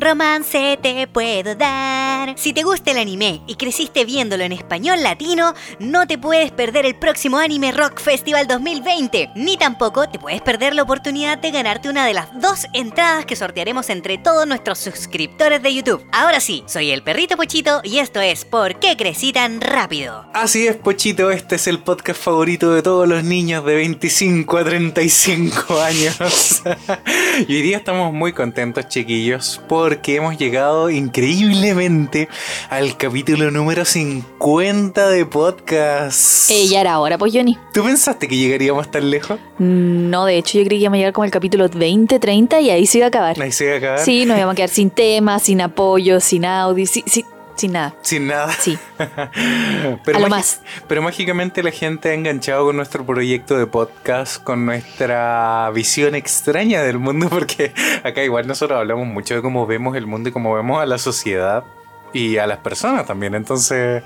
Romance te puedo dar. Si te gusta el anime y creciste viéndolo en español latino, no te puedes perder el próximo Anime Rock Festival 2020. Ni tampoco te puedes perder la oportunidad de ganarte una de las dos entradas que sortearemos entre todos nuestros suscriptores de YouTube. Ahora sí, soy el perrito Pochito y esto es ¿Por qué crecí tan rápido? Así es, Pochito, este es el podcast favorito de todos los niños de 25 a 35 años. y hoy día estamos muy contentos, chiquillos, porque hemos llegado increíblemente al capítulo número 50 de podcast. Eh, ya era hora, pues Johnny. ¿Tú pensaste que llegaríamos tan lejos? No, de hecho yo creí que íbamos a llegar como el capítulo 20, 30 y ahí se iba a acabar. Ahí se iba a acabar. Sí, nos íbamos a quedar sin tema, sin apoyo, sin audio, sin, sin, sin nada. Sin nada. Sí. pero A lo más. Pero mágicamente la gente ha enganchado con nuestro proyecto de podcast, con nuestra visión extraña del mundo, porque acá igual nosotros hablamos mucho de cómo vemos el mundo y cómo vemos a la sociedad y a las personas también. Entonces,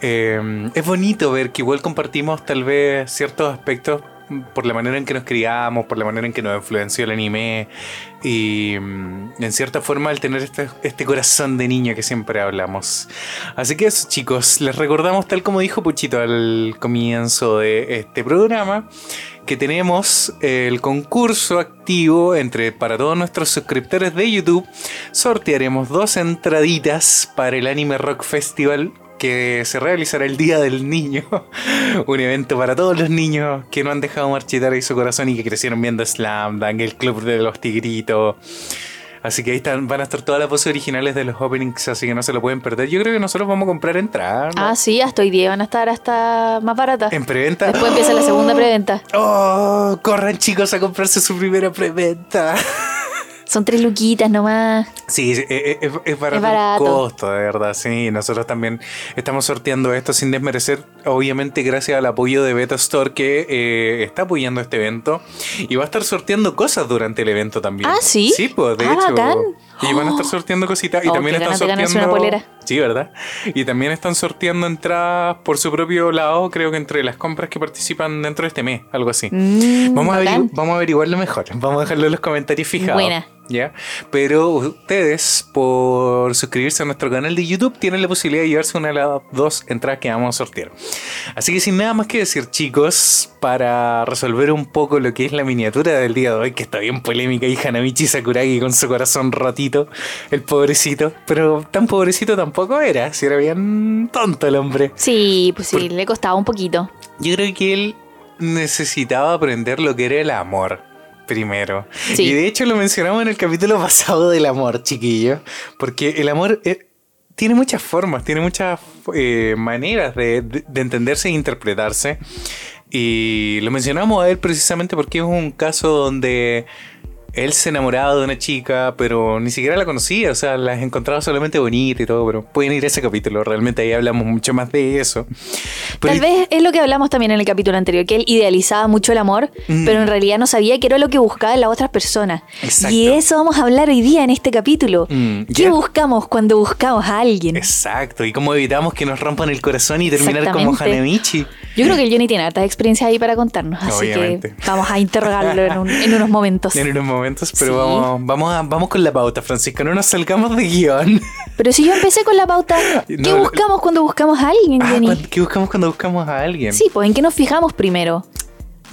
eh, es bonito ver que igual compartimos tal vez ciertos aspectos por la manera en que nos criamos, por la manera en que nos influenció el anime y mm, en cierta forma al tener este, este corazón de niño que siempre hablamos. Así que eso chicos, les recordamos tal como dijo Puchito al comienzo de este programa que tenemos el concurso activo entre para todos nuestros suscriptores de YouTube. Sortearemos dos entraditas para el Anime Rock Festival que se realizará el Día del Niño. Un evento para todos los niños que no han dejado marchitar ahí su corazón y que crecieron viendo Slam Dunk, el Club de los Tigritos. Así que ahí están, van a estar todas las voces originales de los openings, así que no se lo pueden perder. Yo creo que nosotros vamos a comprar entradas. ¿no? Ah, sí, hasta hoy día van a estar hasta más baratas. En preventa. Después empieza la segunda preventa. Oh, corran chicos a comprarse su primera preventa. Son tres luquitas nomás. Sí, es, es- es- es barato, Es barato. el costo, de verdad, sí. Nosotros también estamos sorteando esto sin desmerecer, obviamente gracias al apoyo de Beta Store que eh, está apoyando este evento y va a estar sorteando cosas durante el evento también. Ah, ¿sí? Sí, pues de Ah, hecho. bacán. Y van a estar sorteando cositas y Oh, también están sorteando... una polera. Sí, ¿verdad? Y también están sorteando entradas por su propio lado, creo que entre las compras que participan dentro de este mes, algo así. Mm, Vamos a, bacán. vamos a averiguarlo mejor. Vamos a dejarlo en los comentarios fijados. Buena. ¿Ya? Pero ustedes, por suscribirse a nuestro canal de YouTube, tienen la posibilidad de llevarse una de las dos entradas que vamos a sortear. Así que sin nada más que decir, chicos, para resolver un poco lo que es la miniatura del día de hoy, que está bien polémica, y Hanamichi Sakuragi con su corazón rotito, el pobrecito. Pero tan pobrecito tampoco era, si era bien tonto el hombre. Sí, pues sí, le costaba un poquito. Yo creo que él necesitaba aprender lo que era el amor. Primero. Sí. Y de hecho lo mencionamos en el capítulo pasado del amor, chiquillo. Porque el amor eh, tiene muchas formas, tiene muchas eh, maneras de, de- de entenderse e interpretarse. Y lo mencionamos a él precisamente porque es un caso donde él se enamoraba de una chica, pero ni siquiera la conocía, o sea, la encontraba solamente bonita y todo, pero pueden ir a ese capítulo, realmente ahí hablamos mucho más de eso. Pero Tal vez es lo que hablamos también en el capítulo anterior, que él idealizaba mucho el amor, Mm. pero en realidad no sabía qué era lo que buscaba en las otras personas. Exacto. Y de eso vamos a hablar hoy día en este capítulo. Mm, ¿Qué buscamos cuando buscamos a alguien? Exacto, y cómo evitamos que nos rompan el corazón y terminar como. Hanemichi. Yo creo que el Johnny tiene hartas experiencias ahí para contarnos, así Obviamente. que vamos a interrogarlo en, un- en unos momentos. En unos momentos, pero Sí. vamos, vamos, a- vamos con la pauta, Francisco, no nos salgamos de guion. Pero si yo empecé con la pauta, ¿qué No, buscamos cuando buscamos a alguien, Ah? ¿cuán- ¿Qué buscamos cuando buscamos a alguien? Sí, pues en qué nos fijamos primero.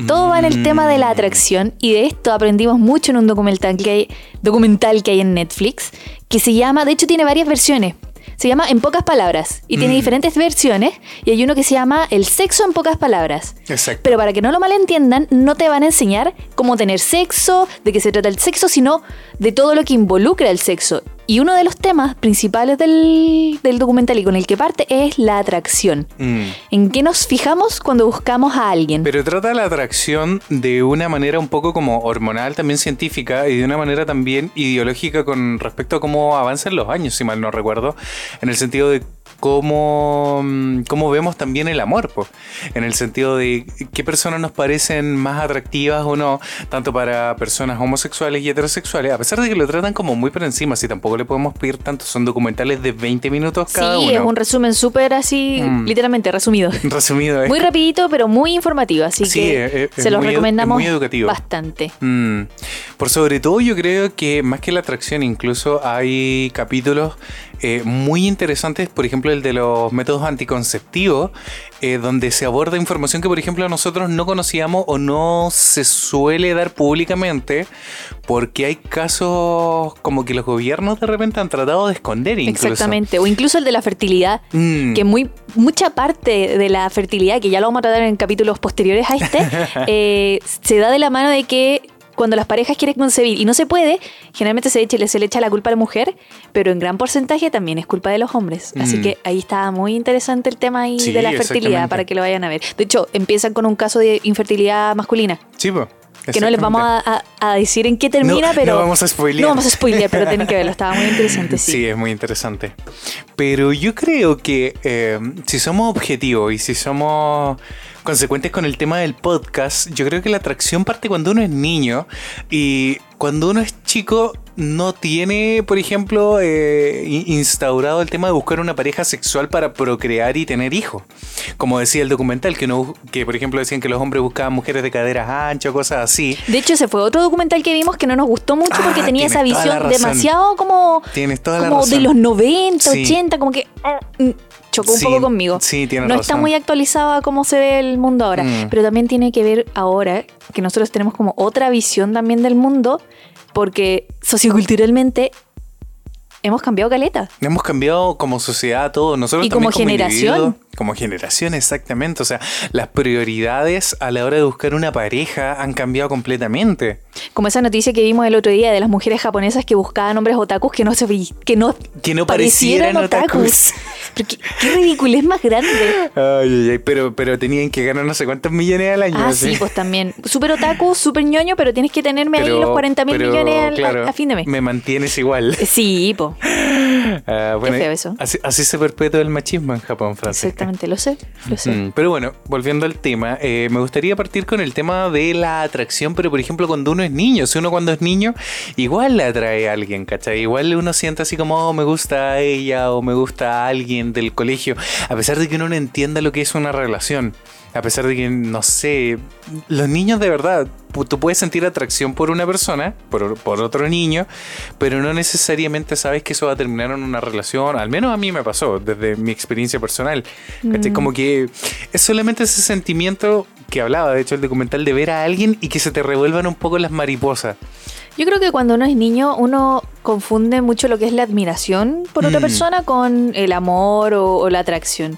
Todo va en el tema de la Mm. atracción y de esto aprendimos mucho en un documental que hay, documental que hay en Netflix que se llama, de hecho tiene varias versiones. Se llama En pocas palabras y tiene Mm. diferentes versiones y hay uno que se llama El sexo en pocas palabras. Exacto. Pero para que no lo malentiendan, no te van a enseñar cómo tener sexo, de qué se trata el sexo, sino de todo lo que involucra el sexo. Y uno de los temas principales del, del documental y con el que parte es la atracción. Mm. ¿En qué nos fijamos cuando buscamos a alguien? Pero trata la atracción de una manera un poco como hormonal, también científica, y de una manera también ideológica con respecto a cómo avanzan los años, si mal no recuerdo, en el sentido de cómo, mm, cómo vemos también el amor, po, en el sentido de qué personas nos parecen más atractivas o no, tanto para personas homosexuales y heterosexuales, a pesar de que lo tratan como muy por encima, si tampoco le podemos pedir tanto, son documentales de 20 minutos cada sí, uno. es un resumen súper así, Mm. literalmente resumido. Resumido, es Muy rapidito, pero muy informativo, así Sí, que es- es- se los recomendamos muy educativo. bastante. Mm. Por sobre todo yo creo que más que la atracción incluso hay capítulos eh, muy interesantes, por ejemplo el de los métodos anticonceptivos, eh, donde se aborda información que por ejemplo nosotros no conocíamos o no se suele dar públicamente porque hay casos como que los gobiernos de repente han tratado de esconder incluso. Exactamente, o incluso el de la fertilidad, Mm. que muy mucha parte de la fertilidad, que ya lo vamos a tratar en capítulos posteriores a este, eh, se da de la mano de que cuando las parejas quieren concebir y no se puede, generalmente se, echa, se le echa la culpa a la mujer, pero en gran porcentaje también es culpa de los hombres. Así Mm. que ahí está muy interesante el tema ahí Sí, de la fertilidad para que lo vayan a ver. De hecho, empiezan con un caso de infertilidad masculina. Sí, po, Que no les vamos a, a- a decir en qué termina, No, pero. no vamos a spoilear. No vamos a spoilear, pero tienen que verlo. Estaba muy interesante, sí. Sí, es muy interesante. Pero yo creo que eh, si somos objetivos y si somos consecuentes con el tema del podcast, yo creo que la atracción parte cuando uno es niño y cuando uno es chico no tiene, por ejemplo, eh, in- instaurado el tema de buscar una pareja sexual para procrear y tener hijos. Como decía el documental, que, no, que por ejemplo decían que los hombres buscaban mujeres de caderas anchas, cosas así. De hecho, ese fue otro documental que vimos que no nos gustó mucho porque Ah, tenía esa visión demasiado como, Tienes toda la como razón. de los 90, Sí. 80, como que ah, mm, chocó un Sí, poco conmigo. sí, tienes no está muy actualizado a cómo se ve el mundo ahora, Mm. pero también tiene que ver ahora que nosotros tenemos como otra visión también del mundo porque socioculturalmente hemos cambiado caleta. Hemos cambiado como sociedad todo, nosotros Y también como generación. como generación, exactamente. O sea, las prioridades a la hora de buscar una pareja han cambiado completamente. Como esa noticia que vimos el otro día de las mujeres japonesas que buscaban hombres otakus que no se que no, Que no parecieran otakus. Pero qué, qué ridiculez más grande. Ay, ay, ay, pero, pero tenían que ganar no sé cuántos millones al año. Ah, sí, pues también. Súper otaku, súper ñoño, pero tienes que tenerme ahí Pero- los 40 mil millones al- claro, a, fin de mes. Me mantienes igual. Sí, pues, bueno, feo eso. Así, así se perpetúa el machismo en Japón, Francisca. exactamente, lo sé, lo sé. Mm, Pero bueno, volviendo al tema, eh, me gustaría partir con el tema de la atracción, pero por ejemplo cuando uno es niño, si uno cuando es niño, igual le atrae a alguien, ¿cachai? Igual uno siente así como, oh, me gusta a ella o me gusta a alguien del colegio, a pesar de que uno no entienda lo que es una relación. A pesar de que, no sé, los niños de verdad, tú puedes sentir atracción por una persona, por, por otro niño, pero no necesariamente sabes que eso va a terminar en una relación. Al menos a mí me pasó, desde mi experiencia personal. Mm. Como que es solamente ese sentimiento que hablaba, de hecho, el documental de ver a alguien y que se te revuelvan un poco las mariposas. Yo creo que cuando uno es niño, uno confunde mucho lo que es la admiración por otra Mm. persona con el amor o, o la atracción.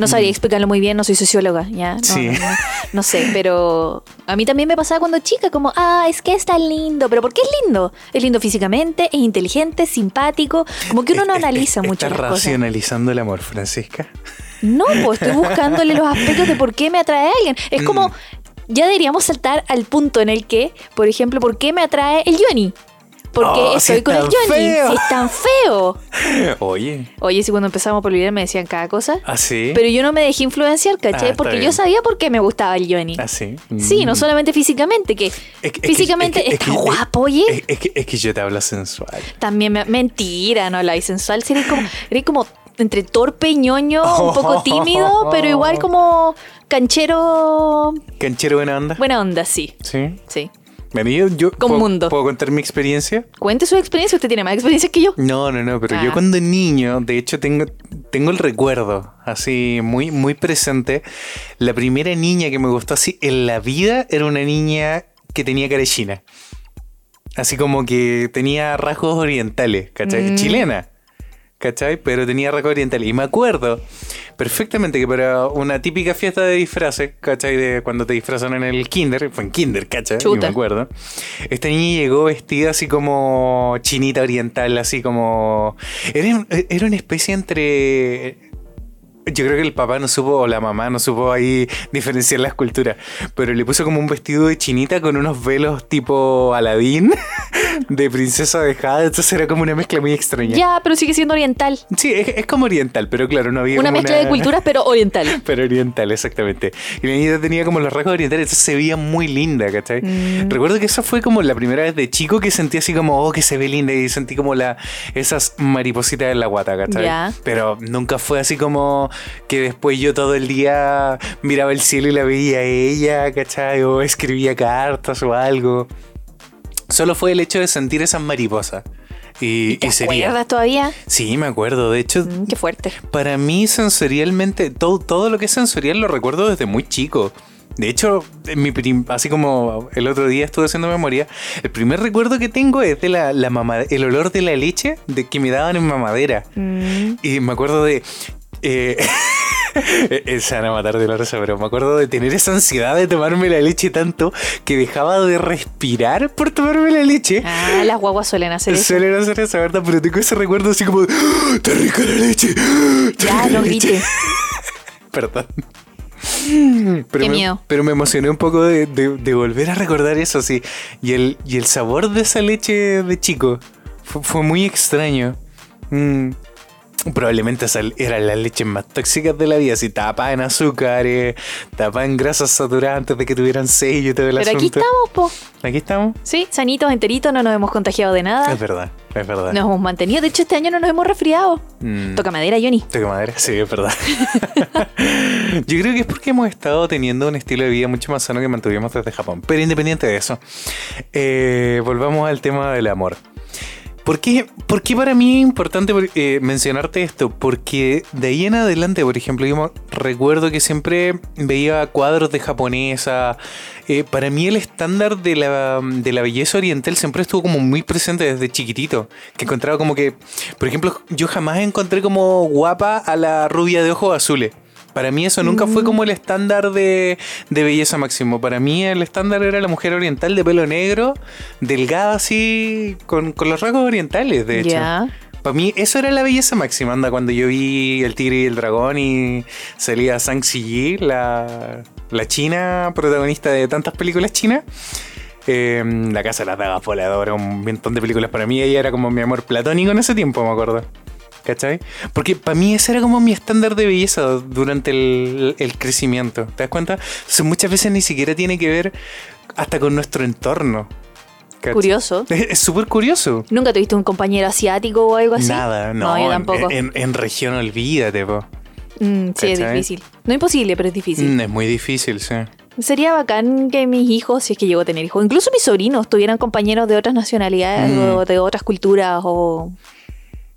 No sabría Mm. explicarlo muy bien, no soy socióloga, ¿ya? No, Sí. no, no, no sé, pero a mí también me pasaba cuando chica, como, ah, es que es tan lindo, pero ¿por qué es lindo? Es lindo físicamente, es inteligente, es simpático, como que uno no analiza mucho Estás cosas. racionalizando el amor, Francisca. No, pues estoy buscándole los aspectos de por qué me atrae a alguien. Es como, Mm. ya deberíamos saltar al punto en el que, por ejemplo, ¿por qué me atrae el Johnny? Porque Oh, estoy es con el Johnny, si es tan feo. Oye, Oye, si cuando empezamos por olvidar me decían cada cosa. así. Pero yo no me dejé influenciar, Ah, ¿cachai? está Porque bien. yo sabía por qué me gustaba el Johnny. Así. Sí, no Mm. solamente físicamente, que Es físicamente es que- es está que- guapo, oye. Es, que, es que yo te hablo sensual. También me, mentira, no habláis sensual. Sí, eres como, eres como entre torpe y ñoño, un poco tímido, pero igual como canchero. ¿Canchero buena onda? Buena onda, sí. Sí. Sí. Yo, yo Con ¿puedo, mundo. ¿Puedo contar mi experiencia? Cuente su experiencia, usted tiene más experiencia que yo. No, no, no, pero Ah. yo cuando niño, de hecho tengo, tengo el recuerdo así muy, muy presente. La primera niña que me gustó así en la vida era una niña que tenía cara de china. Así como que tenía rasgos orientales, ¿cachai? Mm. Chilena. ¿Cachai? Pero tenía rasgos orientales. Y me acuerdo perfectamente que para una típica fiesta de disfraces, ¿cachai? De cuando te disfrazan en el kinder, fue en kinder, ¿cachai? Y Chuta. me acuerdo. Esta niña llegó vestida así como chinita oriental, así como... Era, era una especie entre... yo creo que el papá no supo, o la mamá no supo ahí diferenciar las culturas, pero le puso como un vestido de chinita con unos velos tipo Aladín, de princesa dejada, entonces era como una mezcla muy extraña. Ya, pero sigue siendo oriental. Sí, es, es como oriental, pero claro, no había Una mezcla de culturas, pero oriental. Pero oriental, exactamente. Y la niña tenía como los rasgos orientales, entonces se veía muy linda, ¿cachai? Mm. Recuerdo que esa fue como la primera vez de chico que sentí así como, oh, que se ve linda, y sentí como la esas maripositas en la guata, ¿cachai? Ya. Pero nunca fue así como que después yo todo el día miraba el cielo y la veía a ella, ¿cachai? O escribía cartas o algo. Solo fue el hecho de sentir esas mariposas. Y, ¿Te y sería. acuerdas todavía? Sí, me acuerdo. De hecho, Mm, qué fuerte. para mí sensorialmente, todo, todo lo que es sensorial lo recuerdo desde muy chico. De hecho, en mi prim- así como el otro día estuve haciendo memoria, el primer recuerdo que tengo es de la, la mama- el olor de la leche de que me daban en mamadera. Mm. Y me acuerdo de... eh, se van a matar de la risa, pero me acuerdo de tener esa ansiedad de tomarme la leche tanto que dejaba de respirar por tomarme la leche. Ah, las guaguas suelen hacer eso. Suelen hacer esa verdad, pero tengo ese recuerdo así como, ¡Ah, ¡está rica la leche! ¡Está Ya, rica no la leche". grites. Perdón. Pero Qué me, miedo. Pero me emocioné un poco de, de- de volver a recordar eso, sí. Y el, y el sabor de esa leche de chico fue, fue muy extraño. Mm. Probablemente eran las leches más tóxicas de la vida, así tapadas en azúcares, tapadas en grasas saturadas antes de que tuvieran sello y todo el Pero aquí estamos, po. Aquí estamos. Sí, sanitos, enteritos, no nos hemos contagiado de nada. Es verdad, es verdad. Nos hemos mantenido. De hecho, este año no nos hemos resfriado. Mm. Toca madera, Johnny. Toca madera, sí, es verdad. Yo creo que es porque hemos estado teniendo un estilo de vida mucho más sano que mantuvimos desde Japón. Pero independiente de eso, eh, volvamos al tema del amor. ¿Por qué, por qué para mí es importante eh, mencionarte esto? Porque de ahí en adelante, por ejemplo, yo recuerdo que siempre veía cuadros de japonesa. Eh, para mí el estándar de la, de la belleza oriental siempre estuvo como muy presente desde chiquitito. Que encontraba como que, por ejemplo, yo jamás encontré como guapa a la rubia de ojos azules. Para mí eso nunca fue como el estándar de, de belleza máximo. Para mí el estándar era la mujer oriental de pelo negro, delgada así, con, con los rasgos orientales, de hecho. Para mí eso era la belleza máxima. Anda, cuando yo vi El Tigre y el Dragón y salía Zhang Ziyi, la, la china protagonista de tantas películas chinas. eh, la Casa de las Dagas Voladoras, un montón de películas. Para mí ella era como mi amor platónico en ese tiempo, me acuerdo. ¿Cachai? Porque para mí ese era como mi estándar de belleza durante el, el crecimiento. ¿Te das cuenta? Entonces muchas veces ni siquiera tiene que ver hasta con nuestro entorno. ¿cachai? Curioso. Es súper curioso. ¿Nunca tuviste un compañero asiático o algo así? Nada, no. yo en- tampoco. En, en región olvídate, po. Mm, sí, es difícil. No imposible, pero es difícil. Mm, es muy difícil, sí. Sería bacán que mis hijos, si es que llego a tener hijos, incluso mis sobrinos, tuvieran compañeros de otras nacionalidades Mm. o de otras culturas o...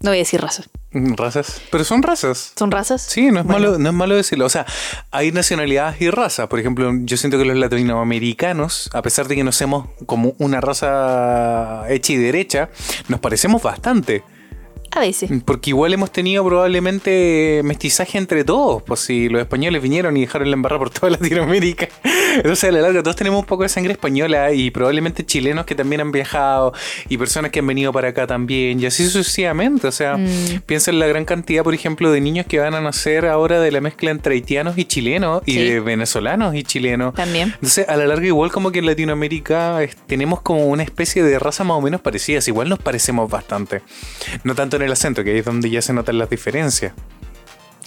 No voy a decir razas. Mm, Razas. Pero son razas. ¿Son razas? Sí, no es, Bueno. malo, no es malo decirlo. O sea, hay nacionalidades y razas. Por ejemplo, yo siento que los latinoamericanos, a pesar de que no seamos como una raza hecha y derecha, nos parecemos bastante. A veces. Porque igual hemos tenido probablemente mestizaje entre todos. Pues si los españoles vinieron y dejaron la embarrada por toda Latinoamérica. Entonces a la larga todos tenemos un poco de sangre española y probablemente chilenos que también han viajado y personas que han venido para acá también y así sucesivamente. O sea, Mm. piensa en la gran cantidad, por ejemplo, de niños que van a nacer ahora de la mezcla entre haitianos y chilenos y de venezolanos y chilenos. También. Entonces, a la larga, igual como que en Latinoamérica es- tenemos como una especie de raza más o menos parecidas. Igual nos parecemos bastante. No tanto en el acento, que ahí es donde ya se notan las diferencias.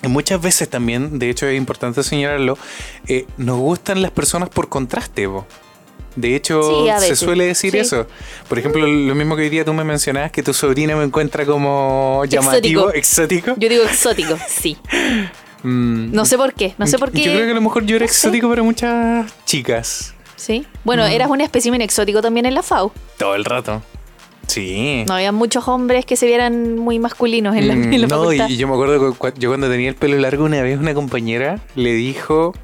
Y muchas veces también, de hecho es importante señalarlo, eh, nos gustan las personas por contraste. De hecho, Sí, se suele decir Sí. eso. Por ejemplo, lo mismo que hoy día tú me mencionabas, que tu sobrina me encuentra como llamativo, exótico. Yo digo exótico, sí. Mm, No sé por qué, no sé por qué. Yo creo que a lo mejor yo era no sé. exótico para muchas chicas. Sí. Bueno, Mm. eras un espécimen exótico también en la FAO. Todo el rato. Sí. No había muchos hombres que se vieran muy masculinos en la, Mm, en la no, y, facultad. y yo me acuerdo que yo cuando tenía el pelo largo una vez una compañera le dijo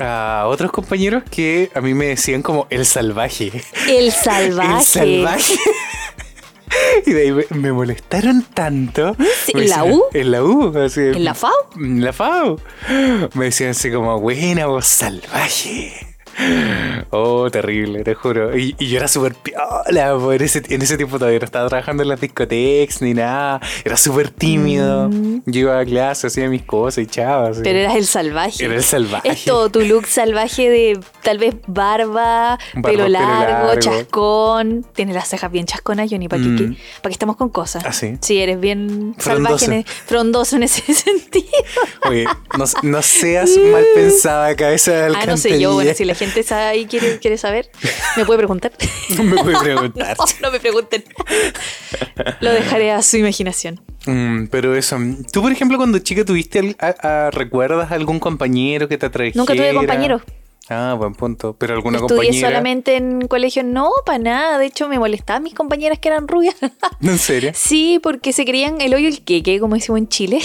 a otros compañeros que a mí me decían como el salvaje. El salvaje. El salvaje. Y de ahí me, me molestaron tanto. ¿en la U? En la U. así, ¿En la FAO? En la FAO. Me decían así como, buena voz salvaje. Oh, terrible, te juro. Y, y yo era súper piola, por ese, en ese tiempo todavía no estaba trabajando en las discotecas ni nada. Era súper tímido. Mm. Yo iba a clase, hacía mis cosas y chavas. Pero eras el salvaje. Era el salvaje. Es todo tu look salvaje de tal vez barba, Barba, pelo pelo largo, largo. chascón. Tienes las cejas bien chasconas, Johnny, ¿para Mm. qué, qué? ¿Para qué estamos con cosas? ¿Ah, sí? Sí, eres bien Frondoso. salvaje, e- frondoso en ese sentido. Oye, no, no seas mal pensada, cabeza de Ah, alcantarilla. no sé yo, bueno, si la gente sabe ahí quiere, quiere saber, me puede preguntar. Me puede preguntar. no, no me pregunten. Lo dejaré a su imaginación. Mm, pero eso, tú por ejemplo cuando chica tuviste, a- a- ¿recuerdas algún compañero que te atrajera? Nunca tuve compañeros. Ah, buen punto. Pero alguna Estudié compañera. solamente en colegio, no, para nada. De hecho, me molestaban mis compañeras que eran rubias. ¿En serio? Sí, porque se creían el hoyo el queque, como decimos en Chile.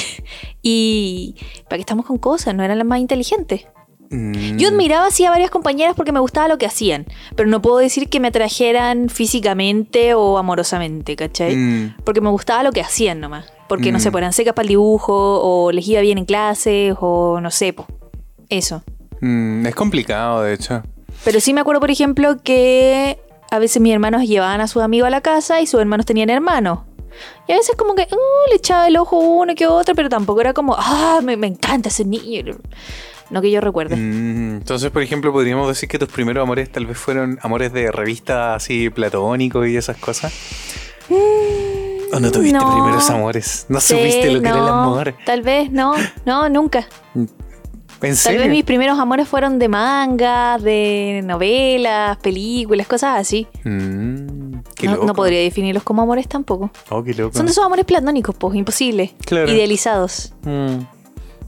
Y para que estamos con cosas, no eran las más inteligentes. Mm, Yo admiraba así a varias compañeras porque me gustaba lo que hacían, pero no puedo decir que me atrajeran físicamente o amorosamente, ¿cachai? mm, Porque me gustaba lo que hacían nomás. Porque no Mm. sé, eran secas para el dibujo, o les iba bien en clases, o no sé, po. Eso. mm, es complicado, de hecho. Pero sí me acuerdo, por ejemplo, que a veces mis hermanos llevaban a sus amigos a la casa y sus hermanos tenían hermanos. Y a veces como que uh, le echaba el ojo uno que otro, pero tampoco era como, ah, me, me encanta ese niño. No que yo recuerde. Mm, entonces, por ejemplo, podríamos decir que tus primeros amores tal vez fueron amores de revista así platónicos y esas cosas. ¿O no tuviste no. primeros amores? ¿No Sí, supiste lo que era el amor? Tal vez, no, no, nunca. ¿En Tal serio? vez mis primeros amores fueron de manga, de novelas, películas, cosas así. Mm, qué No, loco. no podría definirlos como amores tampoco. Oh, qué loco. Son de esos amores platónicos, pues, imposible. Claro. Idealizados. Mm.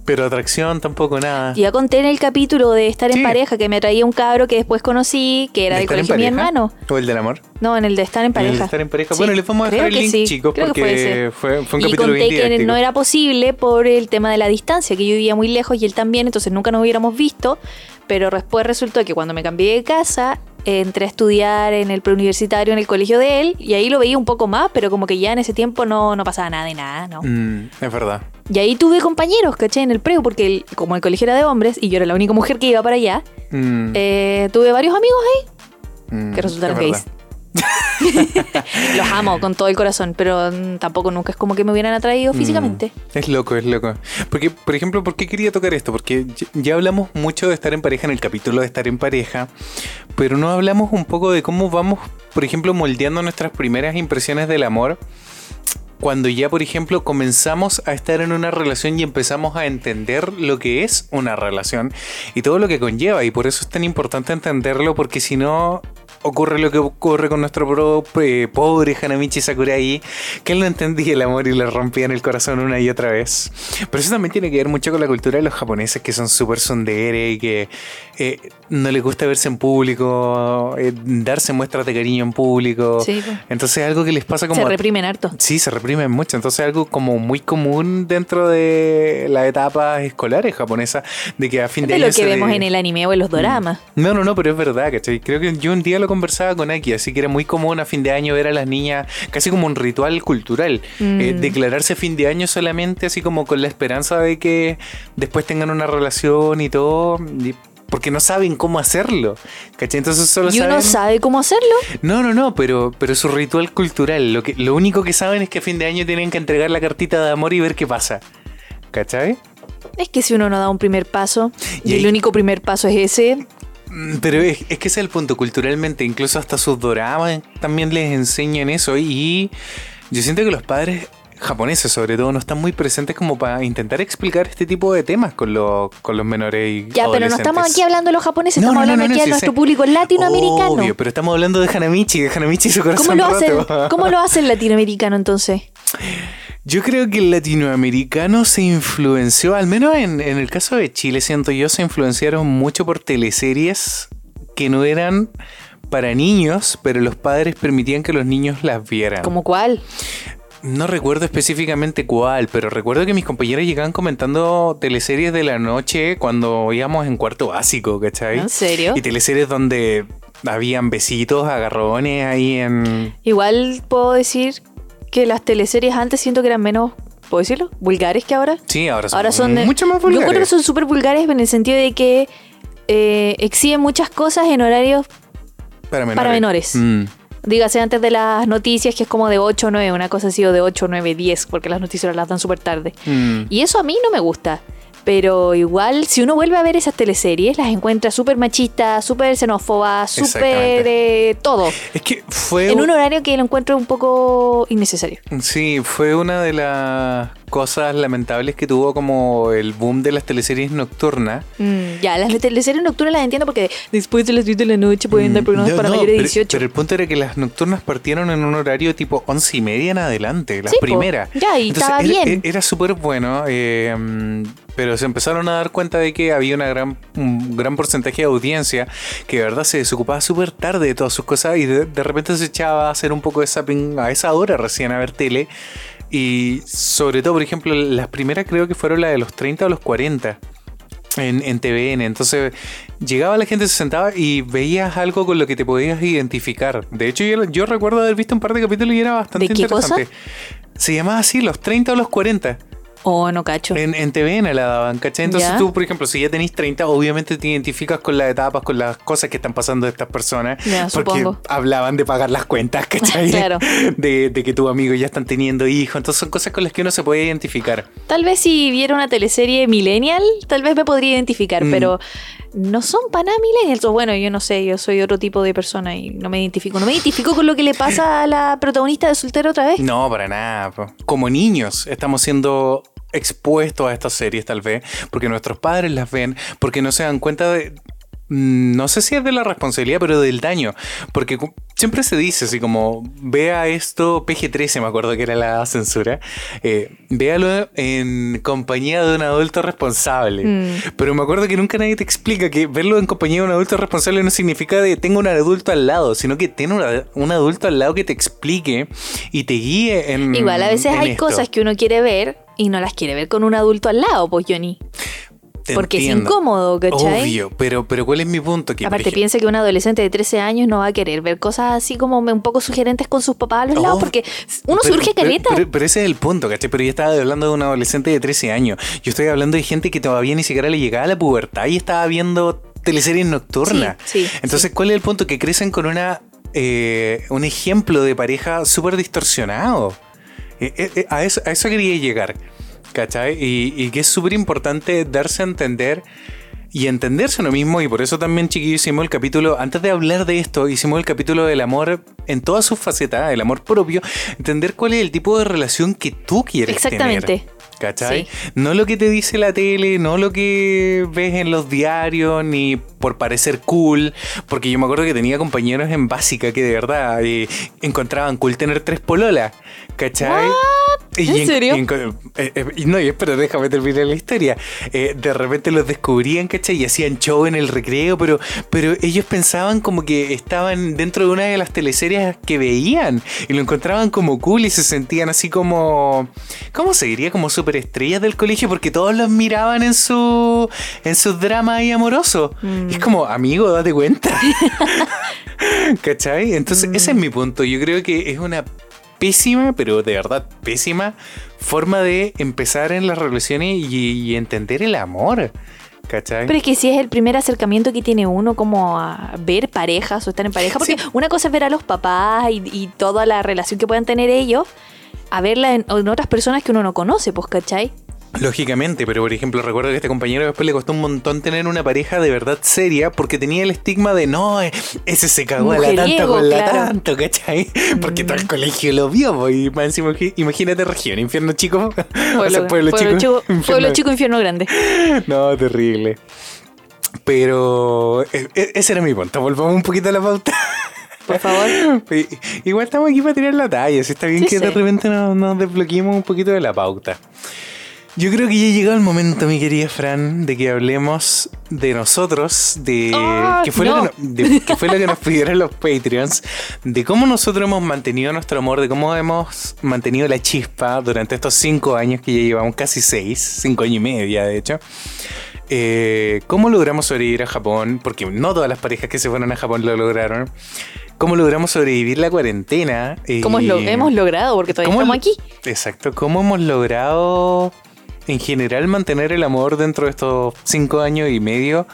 Pero atracción tampoco nada. Ya conté en el capítulo de estar en pareja que me traía un cabro que después conocí, que era ¿De del colegio de mi hermano. ¿O el del amor? No, en el de estar en En el pareja. de estar en pareja. Sí, Bueno, les vamos a dejar el link, sí, chicos, creo porque fue, fue un y capítulo conté bien que no era posible por el tema de la distancia, que yo vivía muy lejos y él también, entonces nunca nos hubiéramos visto. Pero después resultó que cuando me cambié de casa, entré a estudiar en el preuniversitario en el colegio de él y ahí lo veía un poco más, pero como que ya en ese tiempo no, no pasaba nada de nada, ¿no? Mm, es verdad. Y ahí tuve compañeros, ¿caché? En el preu, porque el- como el colegio era de hombres y yo era la única mujer que iba para allá, Mm, eh, tuve varios amigos ahí mm, que resultaron es gays. verdad. Los amo con todo el corazón, pero mm, tampoco nunca es como que me hubieran atraído Mm, físicamente. Es loco, es loco. Porque, por ejemplo, ¿por qué quería tocar esto? Porque ya- ya hablamos mucho de estar en pareja en el capítulo de estar en pareja, pero no hablamos un poco de cómo vamos, por ejemplo, moldeando nuestras primeras impresiones del amor cuando ya, por ejemplo, comenzamos a estar en una relación y empezamos a entender lo que es una relación y todo lo que conlleva. Y por eso es tan importante entenderlo, porque si no ocurre lo que ocurre con nuestro pro- eh, pobre Hanamichi Sakurai, que él no entendía el amor y le rompían el corazón una y otra vez. Pero eso también tiene que ver mucho con la cultura de los japoneses, que son súper sondere y que eh, no les gusta verse en público, eh, darse muestras de cariño en público. Sí, pues. Entonces es algo que les pasa como... Se reprimen harto. Sí, se reprimen mucho. Entonces algo como muy común dentro de las etapas escolares japonesas, de que a fin de De año... lo que vemos de- en el anime o en los doramas. No, no, no, pero es verdad, ¿cachai? Creo que yo un día lo conversaba con Aki, así que era muy común a fin de año ver a las niñas casi como un ritual cultural. Mm. Eh, declararse fin de año solamente así como con la esperanza de que después tengan una relación y todo... y- porque no saben cómo hacerlo, ¿cachai? Entonces solo Y uno saben... sabe cómo hacerlo. No, no, no, pero, pero su ritual cultural. Lo, que, lo único que saben es que a fin de año tienen que entregar la cartita de amor y ver qué pasa. ¿Cachai? Es que si uno no da un primer paso, Y y, ahí- el único primer paso es ese, Mm, Pero es, es que ese es el punto. Culturalmente, incluso hasta sus doramas también les enseñan eso. Y yo siento que los padres japoneses, sobre todo, no están muy presentes como para intentar explicar este tipo de temas con, los con los menores y ya, pero no estamos aquí hablando de los japoneses, No, estamos no, hablando no, aquí de sí nuestro sé. público latinoamericano. Obvio, pero estamos hablando de Hanamichi, de Hanamichi y su corazón ¿Cómo lo, hacen. ¿Cómo lo hace el latinoamericano entonces? Yo creo que el latinoamericano se influenció, al menos en, en el caso de Chile, siento yo, se influenciaron mucho por teleseries que no eran para niños, pero los padres permitían que los niños las vieran. ¿Como cuál? No recuerdo específicamente cuál, pero recuerdo que mis compañeros llegaban comentando teleseries de la noche cuando íbamos en cuarto básico, ¿cachai? ¿En serio? Y teleseries donde habían besitos, agarrones ahí en... Igual puedo decir que las teleseries antes siento que eran menos, ¿puedo decirlo? Vulgares que ahora. Sí, ahora son, Ahora son de- mucho más Yo creo que vulgares. son súper vulgares en el sentido de que eh, exhiben muchas cosas en horarios, Para menores. Para menores. Mm. dígase antes de las noticias, que es como de 8 o 9, una cosa así, o de 8, 9, 10, porque las noticias las dan súper tarde. Mm. Y eso a mí no me gusta. Pero igual, si uno vuelve a ver esas teleseries, las encuentra súper machistas, súper xenófobas, súper eh, todo. Es que fue En un horario que lo encuentro un poco innecesario. Sí, fue una de las cosas lamentables que tuvo como el boom de las teleseries nocturnas. Mm, ya, las teleseries nocturnas las entiendo porque después de las 10 de la noche pueden dar programas No, para no, mayores de pero, 18. pero el punto era que las nocturnas partieron en un horario tipo once y media en adelante, las Sí, po. primeras. Ya, y estaba era, bien. Era súper bueno, eh, mm, pero se empezaron a dar cuenta de que había una gran, un gran porcentaje de audiencia que de verdad se desocupaba súper tarde de todas sus cosas y de, de repente se echaba a hacer un poco de zapping a esa hora recién a ver tele. Y sobre todo, por ejemplo, las primeras creo que fueron las de los 30 o los 40 en, en TVN. Entonces llegaba la gente, se sentaba y veías algo con lo que te podías identificar. De hecho, yo, yo recuerdo haber visto un par de capítulos y era bastante ¿De qué cosa? interesante. Se llamaba así, los 30 o los 40. Oh, no cacho. En, en TVN la daban, ¿cachai? Entonces Ya. tú, por ejemplo, si ya tenés 30, obviamente te identificas con las etapas, con las cosas que están pasando de estas personas. Ya, porque supongo. hablaban de pagar las cuentas, ¿cachai? Claro. De, de que tus amigos ya están teniendo hijos. Entonces son cosas con las que uno se puede identificar. Tal vez si viera una teleserie millennial, tal vez me podría identificar, Mm. pero no son para nada millennials. O bueno, yo no sé, yo soy otro tipo de persona y no me identifico. No me identifico con lo que le pasa a la protagonista de Soltero otra vez. No, para nada. po. Como niños estamos siendo expuestos a estas series tal vez, porque nuestros padres las ven, porque no se dan cuenta de... mm, No sé si es de la responsabilidad, pero del daño. Porque siempre se dice así como, vea esto, PG-13 me acuerdo que era la censura, eh, véalo en compañía de un adulto responsable. Mm. Pero me acuerdo que nunca nadie te explica que verlo en compañía de un adulto responsable no significa de tengo un adulto al lado, sino que tiene una- un adulto al lado que te explique y te guíe en Igual a veces hay esto. cosas que uno quiere ver y no las quiere ver con un adulto al lado, pues Johnny. Te Porque es incómodo, ¿cachai? Obvio, pero, pero ¿cuál es mi punto? Que, Aparte, piensa que un adolescente de 13 años no va a querer ver cosas así como un poco sugerentes con sus papás a los Oh, lados, porque uno pero- surge caleta. Pero, pero ese es el punto, ¿cachai? Pero yo estaba hablando de un adolescente de 13 años. Yo estoy hablando de gente que todavía ni siquiera le llegaba a la pubertad y estaba viendo teleseries nocturnas. Sí, sí, Entonces, ¿cuál es el punto? Que crecen con una eh, un ejemplo de pareja súper distorsionado. Eh, eh, eh, a, eso, a eso quería llegar, ¿cachai? Y, que es súper importante darse a entender y entenderse uno mismo. Y por eso también, chiquillos, hicimos el capítulo, antes de hablar de esto, hicimos el capítulo del amor en todas sus facetas, el amor propio, entender cuál es el tipo de relación que tú quieres Exactamente. tener. ¿Cachai? Sí. No lo que te dice la tele, no lo que ves en los diarios, ni por parecer cool. Porque yo me acuerdo que tenía compañeros en básica que de verdad eh, encontraban cool tener tres pololas. ¿Cachai? Y ¿En en- serio? y en- eh, eh, no, espera, déjame terminar la historia. Eh, de repente los descubrían, ¿cachai? Y hacían show en el recreo, pero, pero ellos pensaban como que estaban dentro de una de las teleseries que veían. Y lo encontraban como cool y se sentían así como. ¿Cómo se diría? Como superestrellas del colegio, porque todos los miraban en su. en sus dramas ahí amorosos. Mm. Y es como, amigo, date cuenta. ¿Cachai? Entonces, ese es mi punto. Yo creo que es una pésima, pero de verdad pésima, forma de empezar en las relaciones y, y entender el amor. ¿Cachai? Pero es que si es el primer acercamiento que tiene uno como a ver parejas o estar en pareja, porque una cosa es ver a los papás y, y toda la relación que puedan tener ellos, a verla en, en otras personas que uno no conoce, pues, ¿cachai? Lógicamente, pero por ejemplo, recuerdo que a este compañero después le costó un montón tener una pareja de verdad seria porque tenía el estigma de no, eh, ese se cagó a la tanto con la claro. tanto, ¿cachai? Porque todo el colegio lo vio, y más imagínate región, infierno chico. o sea, pueblo, chico. chico, infierno- pueblo chico, infierno grande. No, terrible. Pero eh, eh, ese era mi punto. Volvamos un poquito a la pauta. Por favor. Igual estamos aquí para tirar la talla. Si está bien Sí, que de repente nos, nos desbloqueemos un poquito de la pauta. Yo creo que ya ha llegado el momento, mi querida Fran, de que hablemos de nosotros, de, Ah, que, fue lo que, no- de- que fue lo que nos pidieron los Patreons, de cómo nosotros hemos mantenido nuestro amor, de cómo hemos mantenido la chispa durante estos cinco años que ya llevamos, casi seis, cinco años y media, de hecho. Eh, ¿Cómo logramos sobrevivir a Japón? Porque no todas las parejas que se fueron a Japón lo lograron. ¿Cómo logramos sobrevivir la cuarentena? ¿Cómo lo Eh, hemos logrado? Porque todavía ¿cómo estamos aquí. Exacto. ¿Cómo hemos logrado en general mantener el amor dentro de estos cinco años y medio?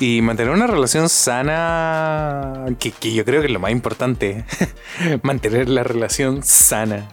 Y mantener una relación sana, que, que yo creo que es lo más importante, mantener la relación sana.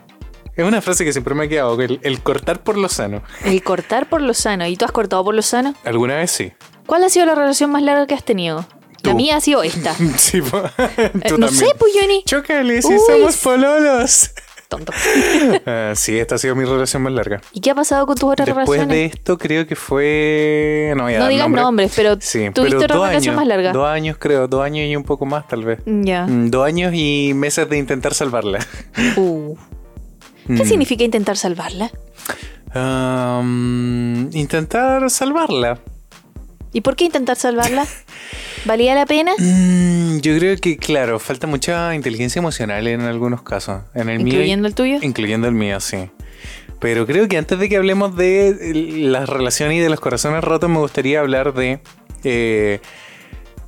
Es una frase que siempre me ha quedado, el, el cortar por lo sano. El cortar por lo sano. ¿Y tú has cortado por lo sano? Alguna vez sí. ¿Cuál ha sido la relación más larga que has tenido? La mía ha sido esta. Sí, po. Eh, no también. sé, pues Johnny. Chócale, si Uy, somos pololos. Tonto. Ah, sí, esta ha sido mi relación más larga. ¿Y qué ha pasado con tus otras Después relaciones? de esto creo que fue... No, voy a No dar digas nombre. nombres, pero Sí, tuviste pero otra relación años, más larga. Dos años creo, dos años y un poco más tal vez. Ya. Mm, Dos años y meses de intentar salvarla. Uh. ¿Qué Mm. significa intentar salvarla? Um, intentar salvarla. ¿Y por qué intentar salvarla? ¿Valía la pena? Mm, yo creo que, claro, falta mucha inteligencia emocional en algunos casos. En el mío- ¿Incluyendo el tuyo? Incluyendo el mío, sí. Pero creo que antes de que hablemos de eh, las relaciones y de los corazones rotos, me gustaría hablar de eh,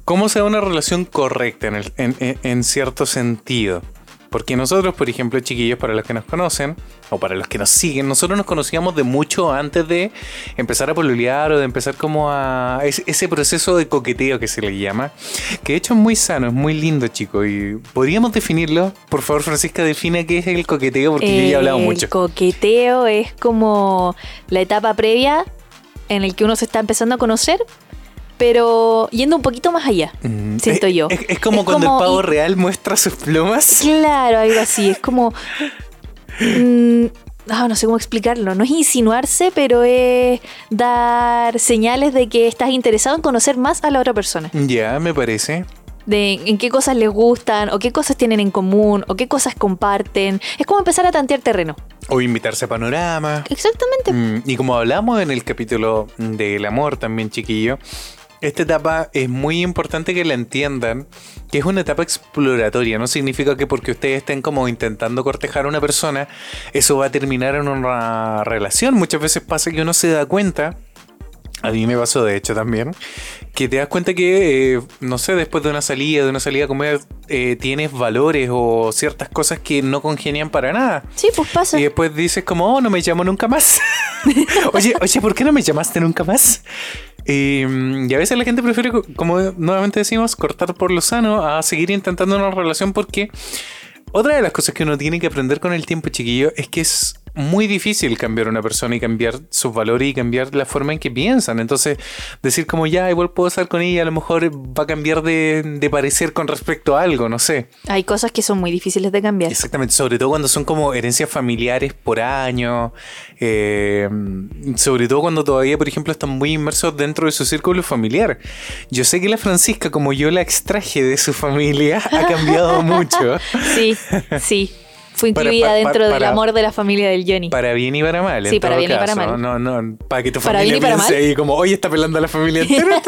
cómo se da una relación correcta en, el- en- en- en cierto sentido. Porque nosotros, por ejemplo, chiquillos, para los que nos conocen, o para los que nos siguen, nosotros nos conocíamos de mucho antes de empezar a polulear o de empezar como a... Ese, proceso de coqueteo que se le llama, que de hecho es muy sano, es muy lindo, chico. Y podríamos definirlo. Por favor, Francisca, define qué es el coqueteo, porque yo ya he hablado El mucho. coqueteo es como la etapa previa en el que uno se está empezando a conocer, pero yendo un poquito más allá, Mm, siento es- yo. Es, es como Es cuando como- el pavo y- real muestra sus plumas. Claro, algo así. Es como. mm, ah, no sé cómo explicarlo. No es insinuarse, pero es dar señales de que estás interesado en conocer más a la otra persona. Ya, me parece. De en qué cosas les gustan, o qué cosas tienen en común, o qué cosas comparten. Es como empezar a tantear terreno. O invitarse a panorama. Exactamente. Mm, y como hablamos en el capítulo del amor también, chiquillo, esta etapa es muy importante que la entiendan, que es una etapa exploratoria. No significa que porque ustedes estén como intentando cortejar a una persona, eso va a terminar en una relación. Muchas veces pasa que uno se da cuenta. A mí me pasó de hecho también, que te das cuenta que, eh, no sé, después de una salida, de una salida a comer, eh, tienes valores o ciertas cosas que no congenian para nada. Sí, pues pasa. Y después dices como, oh, no me llamo nunca más. oye, oye, ¿por qué no me llamaste nunca más? Y, mm, y a veces la gente prefiere, co- como nuevamente decimos, cortar por lo sano a seguir intentando una relación porque otra de las cosas que uno tiene que aprender con el tiempo, chiquillo, es que es muy difícil cambiar a una persona y cambiar sus valores y cambiar la forma en que piensan. Entonces, decir como ya, igual puedo estar con ella, a lo mejor va a cambiar de, de parecer con respecto a algo, no sé. Hay cosas que son muy difíciles de cambiar. Exactamente, sobre todo cuando son como herencias familiares por año, eh, sobre todo cuando todavía, por ejemplo, están muy inmersos dentro de su círculo familiar. Yo sé que la Francisca, como yo la extraje de su familia, ha cambiado mucho, Sí, sí. Fui Para- incluida dentro del para- amor de la familia del Johnny. para bien y para mal. en Sí, para todo bien y para mal. No, no, para que tu Para familia bien y para piense mal. ahí como, oye, está pelando a la familia entera.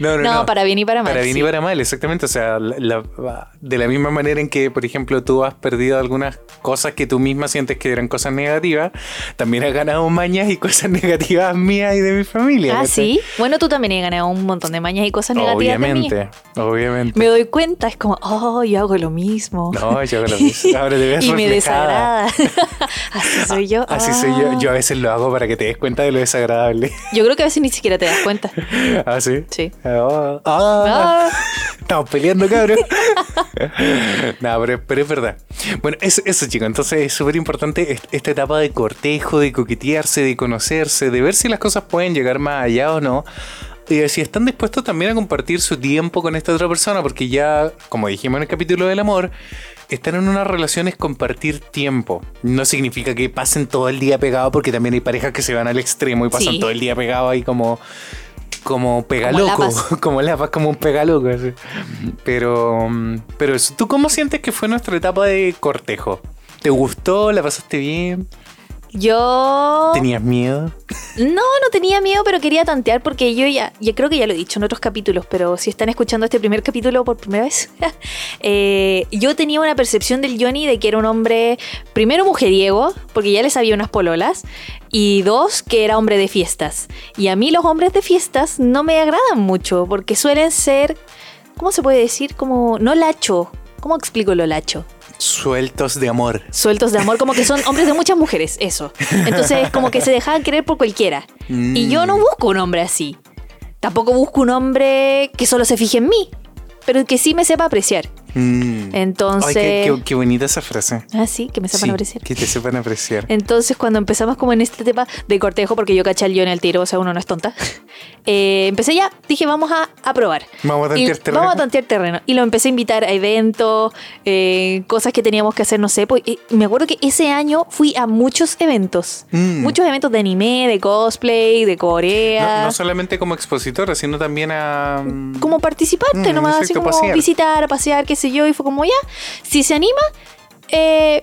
no, no, no, no. para bien y para mal. Para bien sí. y para mal, exactamente. O sea, la- la- de la misma manera en que, por ejemplo, tú has perdido algunas cosas que tú misma sientes que eran cosas negativas, también has ganado mañas y cosas negativas mías y de mi familia. Ah, sí. Bueno, tú también has ganado un montón de mañas y cosas negativas de mí. Obviamente, obviamente. Me doy cuenta, es como, oh, yo hago lo mismo. No, yo hago lo mismo. Ahora te ves y me reflejada. desagrada. Así soy yo. Así soy yo. Ah. Yo a veces lo hago para que te des cuenta de lo desagradable. Yo creo que a veces ni siquiera te das cuenta. ¿Ah, sí? Sí. Ah, ah. Ah. Estamos peleando, cabrón. no, pero, pero es verdad. Bueno, eso, eso chicos. Entonces es súper importante est- esta etapa de cortejo, de coquetearse, de conocerse, de ver si las cosas pueden llegar más allá o no. Y si están dispuestos también a compartir su tiempo con esta otra persona, porque ya, como dijimos en el capítulo del amor, estar en una relación es compartir tiempo. No significa que pasen todo el día pegados, porque también hay parejas que se van al extremo y pasan Sí. todo el día pegados ahí como como pega Como loco, lapas. como un pega loco. así. Pero, pero eso, ¿tú cómo sientes que fue nuestra etapa de cortejo? ¿Te gustó? ¿La pasaste bien? Yo. ¿Tenías miedo? No, no tenía miedo, pero quería tantear porque yo ya, ya creo que ya lo he dicho en otros capítulos, pero si están escuchando este primer capítulo por primera vez, eh, yo tenía una percepción del Johnny de que era un hombre, primero mujeriego, porque ya le sabía unas pololas, y dos, que era hombre de fiestas. Y a mí los hombres de fiestas no me agradan mucho, porque suelen ser, ¿cómo se puede decir? Como, no lacho. ¿Cómo explico lo lacho? Sueltos de amor. sueltos de amor, como que son hombres de muchas mujeres, eso. Entonces, como que se dejaban querer por cualquiera. Y yo no busco un hombre así. tampoco busco un hombre que solo se fije en mí, pero que sí me sepa apreciar. Mm. Entonces. Ay, qué, qué- qué bonita esa frase. Ah, sí, que me sepan Sí, apreciar. Que te sepan apreciar. Entonces, cuando empezamos como en este tema de cortejo, porque yo caché yo en el tiro, o sea, uno no es tonta, eh, empecé ya, dije, vamos a, a probar. Vamos a Y tantear terreno. Vamos a tantear terreno. Y lo empecé a invitar a eventos, eh, cosas que teníamos que hacer, no sé. Pues, me acuerdo que ese año fui a muchos eventos. Mm. Muchos eventos de anime, de cosplay, de No, Corea. no solamente como expositora, sino también a. mm, como participante, Mm, nomás así como pasear. visitar, pasear, qué sé yo. Y fue como, ya, si se anima, eh,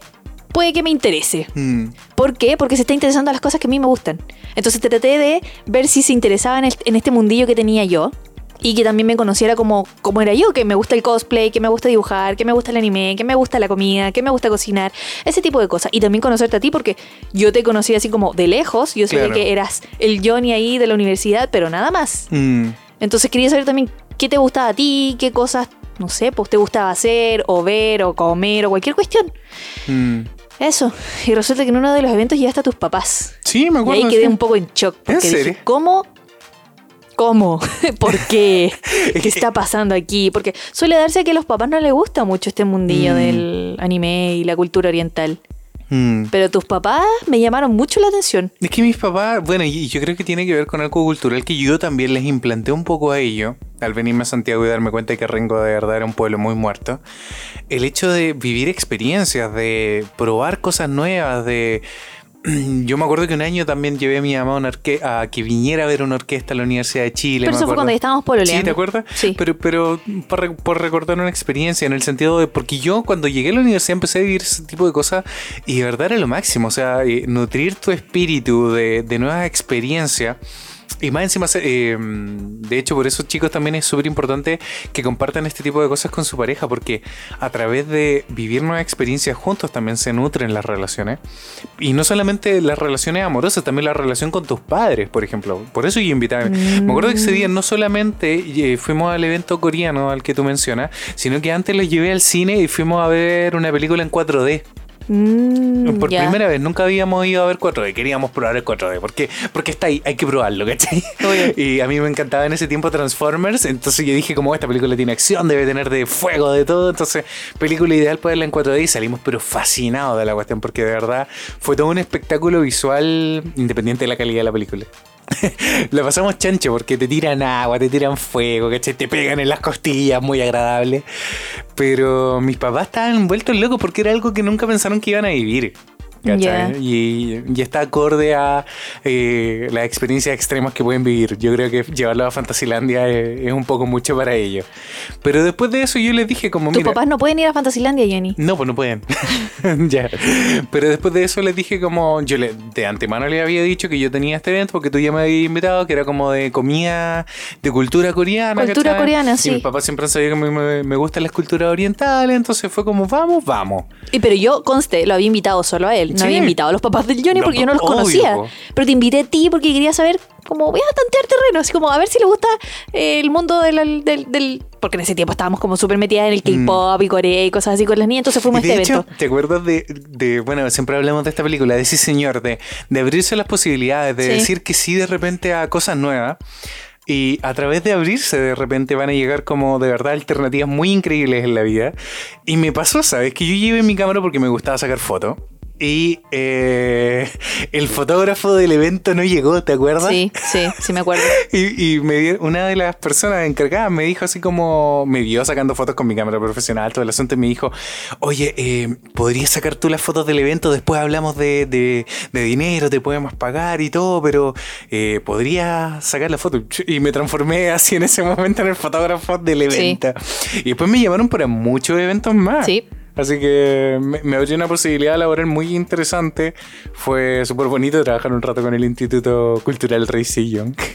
puede que me interese. mm, ¿Por qué? Porque se está interesando a las cosas que a mí me gustan. Entonces traté de ver si se interesaba en, el- en este mundillo que tenía yo. Y que también me conociera como, como era yo, que me gusta el cosplay, que me gusta dibujar, que me gusta el anime, que me gusta la comida, que me gusta cocinar, ese tipo de cosas. Y también conocerte a ti porque yo te conocí así como de lejos, yo sabía Claro. que eras el Johnny ahí de la universidad, pero nada más. mm. Entonces quería saber también qué te gustaba a ti, qué cosas, no sé, pues te gustaba hacer, o ver, o comer, o cualquier cuestión. Mm. Eso. Y resulta que en uno de los eventos llegaste a tus papás. Sí, me Y acuerdo. ahí quedé sí. un poco en shock. Porque ¿En dije, serio? ¿cómo? ¿Cómo? ¿Por qué? ¿Qué está pasando aquí? Porque suele darse que a los papás no les gusta mucho este mundillo Mm. del anime y la cultura oriental. Mm. Pero tus papás me llamaron mucho la atención. Es que mis papás, bueno, y yo creo que tiene que ver con algo cultural que yo también les implanté un poco a ello, al venirme a Santiago y darme cuenta de que Rengo de verdad era un pueblo muy muerto. El hecho de vivir experiencias, de probar cosas nuevas, de... Yo me acuerdo que un año también llevé a mi mamá a, una a que viniera a ver una orquesta a la Universidad de Chile. Pero me eso fue cuando ya estábamos pololeando. Sí, ¿te acuerdas? Sí. Pero, pero por recordar una experiencia en el sentido de. Porque yo cuando llegué a la universidad empecé a vivir ese tipo de cosas y de verdad era lo máximo. O sea, eh, nutrir tu espíritu de, de nuevas experiencias. Y más encima, eh, de hecho, por eso, chicos, también es súper importante que compartan este tipo de cosas con su pareja, porque a través de vivir nuevas experiencias juntos también se nutren las relaciones. Y no solamente las relaciones amorosas, también la relación con tus padres, por ejemplo. Por eso yo invitaba. Me acuerdo que ese día no solamente eh, fuimos al evento coreano al que tú mencionas, sino que antes los llevé al cine y fuimos a ver una película en 4D. Mm, Por primera vez, nunca habíamos ido a ver 4D, queríamos probar el 4D, porque, porque está ahí, hay que probarlo, ¿cachai? Y a mí me encantaba en ese tiempo Transformers, entonces yo dije como esta película tiene acción, debe tener de fuego, de todo, entonces película ideal para verla en 4D y salimos pero fascinados de la cuestión, porque de verdad fue todo un espectáculo visual independiente de la calidad de la película. Lo pasamos chancho porque te tiran agua, te tiran fuego, ¿cachai? Te pegan en las costillas, muy agradable. Pero mis papás estaban envueltos locos porque era algo que nunca pensaron que iban a vivir. Y, y está acorde a eh, las experiencias extremas que pueden vivir. Yo creo que llevarlo a Fantasilandia es, es un poco mucho para ellos. Pero después de eso yo les dije como, Tus papás no pueden ir a Fantasilandia, Jenny. No, pues no pueden. ya. Pero después de eso les dije como, yo le, de antemano le había dicho que yo tenía este evento porque tú ya me habías invitado, que era como de comida, de cultura coreana. Cultura ¿cachai? coreana, sí. Y mis papás siempre han sabido que me, me, me gustan las culturas orientales, entonces fue como, vamos, vamos. Y pero yo, conste, lo había invitado solo a él. No Sí. había invitado a los papás del Johnny No, porque yo no los obvio, conocía. po. Pero te invité a ti porque quería saber cómo voy a tantear terreno. Así como a ver si le gusta eh, el mundo del, del, del- Porque en ese tiempo estábamos como súper metidas en el K-pop y Corea y cosas así con las niñas. Entonces fuimos a Mm. Este hecho, evento. ¿te acuerdas de, de- bueno, siempre hablamos de esta película, de sí señor, de, de abrirse las posibilidades, de Sí. decir que sí de repente a cosas nuevas? Y a través de abrirse, de repente van a llegar como de verdad alternativas muy increíbles en la vida. Y me pasó, ¿sabes? Que yo llevé mi cámara porque me gustaba sacar fotos. Y eh, el fotógrafo del evento no llegó, ¿te acuerdas? Sí, sí, sí me acuerdo. Y, y me una de las personas encargadas me dijo así como, me vio sacando fotos con mi cámara profesional, todo el asunto, y me dijo, oye, eh, ¿podrías sacar tú las fotos del evento? Después hablamos de, de- de dinero, te podemos pagar y todo, pero eh, ¿podrías sacar la foto? Y me transformé así en ese momento en el fotógrafo del Sí. evento. Y después me llamaron para muchos eventos más. Sí. Así que me, me una posibilidad laboral muy interesante. Fue súper bonito trabajar un rato con el Instituto Cultural Rey Sillón.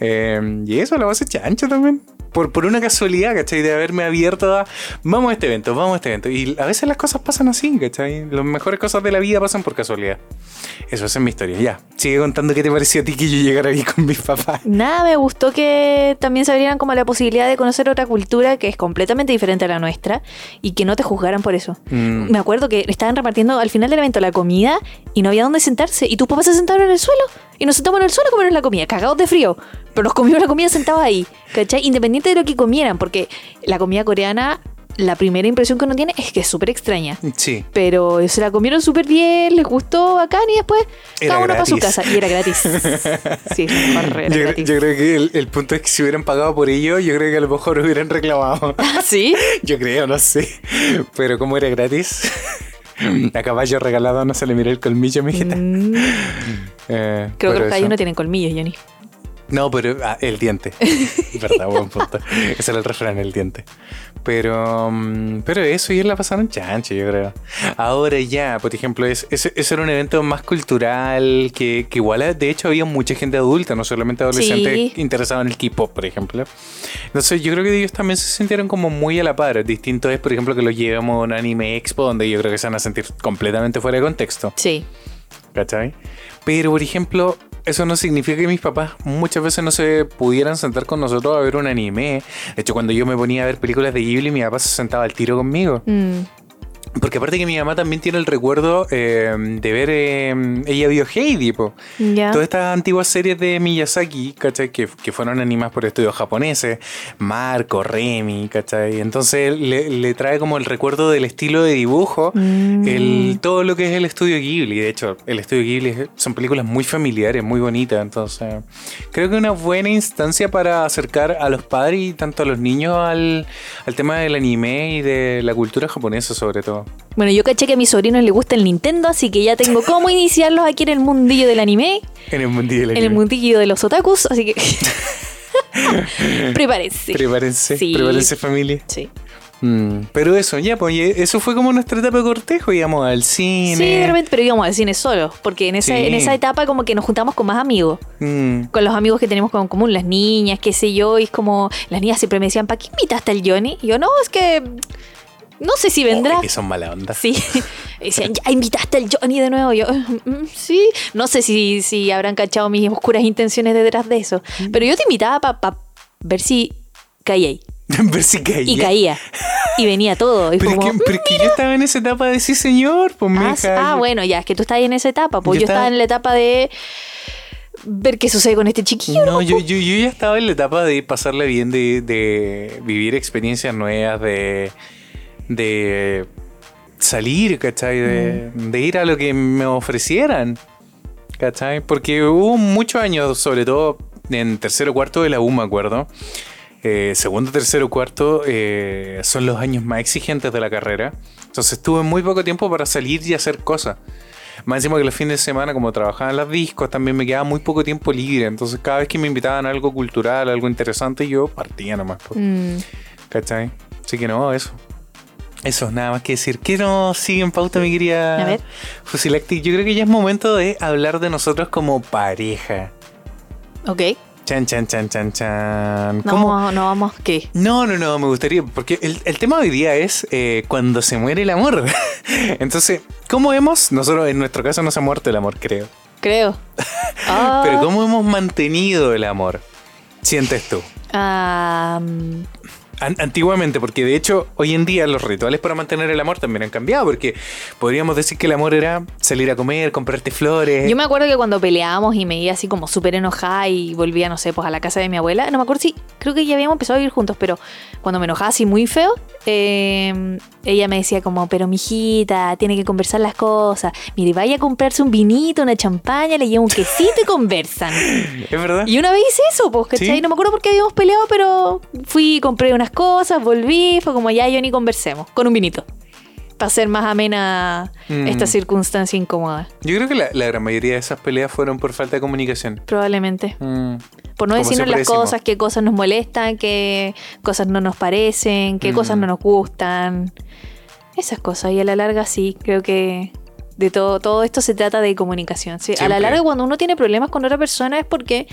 Eh, y eso, la base chancho también. Por, por una casualidad, ¿cachai? De haberme abierto a. Vamos a este evento, vamos a este evento. Y a veces las cosas pasan así, ¿cachai? Las mejores cosas de la vida pasan por casualidad. Eso es mi historia. Ya, sigue contando qué te pareció a ti que yo llegara ahí con mis papás. Nada, me gustó que también se abrieran como la posibilidad de conocer otra cultura que es completamente diferente a la nuestra y que no te juzgaran por eso. Mm. Me acuerdo que estaban repartiendo al final del evento la comida y no había dónde sentarse y tus papás se sentaron en el suelo y nos sentamos en el suelo a comer la comida, cagados de frío, pero nos comimos la comida sentados ahí, ¿cachai? Independiente de lo que comieran, porque la comida coreana, la primera impresión que uno tiene es que es súper extraña. Sí. Pero se la comieron súper bien, les gustó bacán y después Era cada uno para su casa. Y era gratis. Sí, mejor, era Yo, gratis. yo creo que el, el punto es que si hubieran pagado por ello, yo creo que a lo mejor hubieran reclamado. ¿Ah, ¿Sí? Yo creo, no sé. Pero como era gratis, a caballo regalado no se le mira el colmillo, mijita. Mm, Eh, creo que los eso. no tienen colmillos, Johnny. No, pero ah, el diente. Verdad, buen punto. Ese era el refrán, el diente. Pero, mm, pero eso ya la pasaron chancho, yo creo. Ahora ya, por ejemplo, es, ese, ese era un evento más cultural, que, que igual de hecho había mucha gente adulta, no solamente adolescentes Sí. interesados en el K-pop, por ejemplo. Entonces yo creo que ellos también se sintieron como muy a la par. Distinto es, por ejemplo, que los llevamos a un anime expo donde yo creo que se van a sentir completamente fuera de contexto. Sí. ¿Cachai? Pero, por ejemplo, eso no significa que mis papás muchas veces no se pudieran sentar con nosotros a ver un anime. De hecho, cuando yo me ponía a ver películas de Ghibli, mi papá se sentaba al tiro conmigo. Mm, Porque aparte que mi mamá también tiene el recuerdo eh, de ver... eh, ella vio Heidi, po. Todas estas antiguas series de Miyazaki, ¿cachai? Que, que fueron animadas por estudios japoneses. Marco, Remy, ¿cachai? Entonces le, le trae como el recuerdo del estilo de dibujo. Mm. El, todo lo que es el estudio Ghibli. De hecho, el estudio Ghibli son películas muy familiares, muy bonitas. Entonces, creo que una buena instancia para acercar a los padres y tanto a los niños al, al tema del anime y de la cultura japonesa, sobre todo. Bueno, yo caché que a mis sobrinos les gusta el Nintendo, así que ya tengo cómo iniciarlos aquí en el mundillo del anime, En el mundillo del en el anime. mundillo de los otakus, así que prepárense. Prepárense, Sí. prepárense familia. Sí. Mm, pero eso, ya, pues eso fue como nuestra etapa de cortejo, íbamos al cine. Sí, de repente, pero íbamos al cine solo, porque en esa, Sí. en esa etapa como que nos juntamos con más amigos, Mm, con los amigos que tenemos en común, las niñas, qué sé yo, y es como, las niñas siempre me decían, ¿para qué invitaste al Johnny? Y yo, no, es que no sé si vendrá. oh, que son mala onda. Sí, decían, ya invitaste al Johnny de nuevo. Yo, "Mm, sí, no sé si, si habrán cachado mis oscuras intenciones detrás de eso. Pero yo te invitaba para ver si caía ahí. Ver si caía. Y caía. Y venía todo. Y Pero, como, que, pero es que yo estaba en esa etapa de sí, señor. Pues me ah, ah, bueno, ya, es que tú estás ahí en esa etapa. Pues Yo yo, estaba- estaba en la etapa de ver qué sucede con este chiquillo. No, yo, yo, yo ya estaba en la etapa de pasarle bien, de, de vivir experiencias nuevas, de, de salir, ¿cachai? De, Mm. de ir a lo que me ofrecieran, ¿cachai? Porque hubo muchos años, sobre todo en tercero cuarto de la U, me acuerdo. Eh, segundo, tercero, cuarto eh, son los años más exigentes de la carrera. Entonces tuve muy poco tiempo para salir y hacer cosas. Más encima que los fines de semana, como trabajaba en las discos, también me quedaba muy poco tiempo libre. Entonces cada vez que me invitaban a algo cultural, algo interesante, yo partía nomás. po, Mm, ¿Cachai? Así que no, eso. Eso, nada más que decir. ¿Qué nos sigue en pauta, mi querida. Fusilactic? Yo creo que ya es momento de hablar de nosotros como pareja. ok. Chan, chan, chan, chan, chan. No, ¿Cómo? no vamos. ¿Qué? No, no, no, me gustaría, porque el, el tema de hoy día es eh, cuando se muere el amor. Entonces, ¿cómo hemos? Nosotros, en nuestro caso, no se ha muerto el amor, creo. Creo. Ah, Pero ¿cómo hemos mantenido el amor? Sientes tú. ah, An- antiguamente, porque de hecho hoy en día los rituales para mantener el amor también han cambiado, porque podríamos decir que el amor era salir a comer, comprarte flores. Yo me acuerdo que cuando peleábamos y me iba así como súper enojada y volvía, no sé, pues a la casa de mi abuela, no me acuerdo si, creo que ya habíamos empezado a vivir juntos, pero cuando me enojaba así muy feo, eh, ella me decía como, pero mijita, tiene que conversar las cosas. Mire, vaya a comprarse un vinito, una champaña, le lleva un quesito y conversan. ¿Es verdad? Y una vez hice eso, pues, ¿cachai? Sí. No me acuerdo por qué habíamos peleado, pero fui, compré unas cosas, volví, fue como ya yo ni conversemos, con un vinito. Para hacer más amena Mm. esta circunstancia incómoda. Yo creo que la, la gran mayoría de esas peleas fueron por falta de comunicación. Probablemente. Mm. Por no Como decirnos las decimos. cosas, qué cosas nos molestan, qué cosas no nos parecen, qué Mm. cosas no nos gustan. Esas cosas. Y a la larga sí, creo que de todo, todo esto se trata de comunicación. ¿sí? A la larga cuando uno tiene problemas con otra persona es porque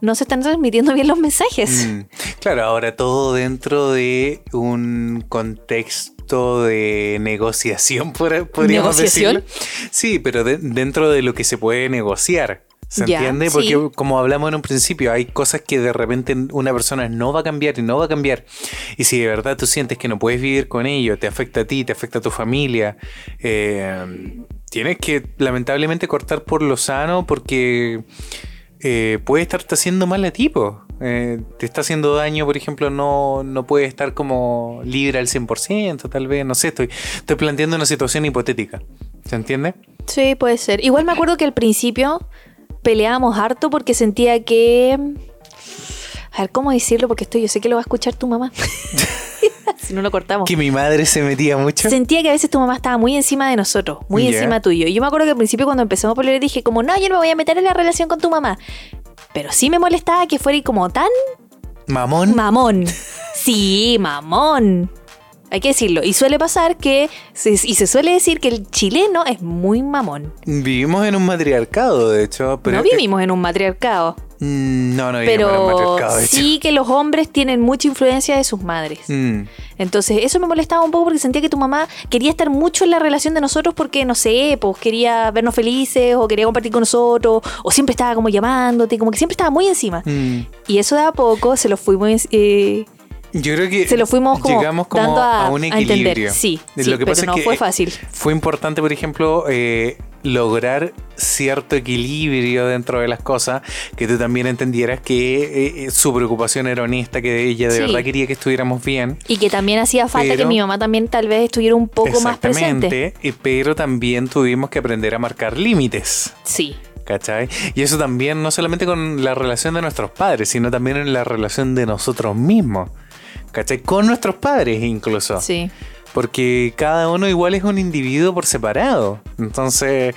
no se están transmitiendo bien los mensajes. Mm. Claro, ahora todo dentro de un contexto de negociación, podríamos ¿Negociación? decirlo. Sí, pero de- dentro de lo que se puede negociar. ¿Se entiende? sí. Porque como hablamos en un principio, hay cosas que de repente una persona no va a cambiar y no va a cambiar. Y si de verdad tú sientes que no puedes vivir con ello, te afecta a ti, te afecta a tu familia, eh, tienes que lamentablemente cortar por lo sano porque eh, puede estarte haciendo mal a ti, po. Eh, te está haciendo daño, por ejemplo, no, no puedes estar como libre al 100%, tal vez, no sé, estoy, estoy planteando una situación hipotética. ¿Se entiende? Sí, puede ser. Igual me acuerdo que al principio peleábamos harto porque sentía que. A ver, ¿cómo decirlo? Porque esto yo sé que lo va a escuchar tu mamá. si no lo cortamos. Que mi madre se metía mucho. Sentía que a veces tu mamá estaba muy encima de nosotros, muy encima tuyo. Y yo me acuerdo que al principio cuando empezamos a pelear dije como, no, yo no me voy a meter en la relación con tu mamá. Pero sí me molestaba que fuera como tan Mamón. mamón. Sí, mamón. Hay que decirlo. Y suele pasar que, se- y se suele decir que el chileno es muy mamón. Vivimos en un matriarcado, de hecho. Pero no vivimos en un matriarcado, no, no un pero sí que los hombres tienen mucha influencia de sus madres. Mm, Entonces, eso me molestaba un poco porque sentía que tu mamá quería estar mucho en la relación de nosotros porque, no sé, pues quería vernos felices o quería compartir con nosotros o siempre estaba como llamándote, como que siempre estaba muy encima. mm. Y eso de a poco se lo fuimos... eh, Yo creo que se lo fuimos como llegamos como dando a, a un a entender. Sí, Lo sí, que pero pasa es no que fue fácil. Fue importante, por ejemplo, eh, lograr cierto equilibrio dentro de las cosas, que tú también entendieras que eh, eh, su preocupación era honesta, que ella de Sí. verdad quería que estuviéramos bien. Y que también hacía falta Pero- que mi mamá también tal vez estuviera un poco más presente. Pero también tuvimos que aprender a marcar límites. Sí, ¿Cachai? Y eso también no solamente con la relación de nuestros padres, sino también en la relación de nosotros mismos. ¿Cachai? Con nuestros padres incluso. sí. Porque cada uno igual es un individuo por separado. Entonces...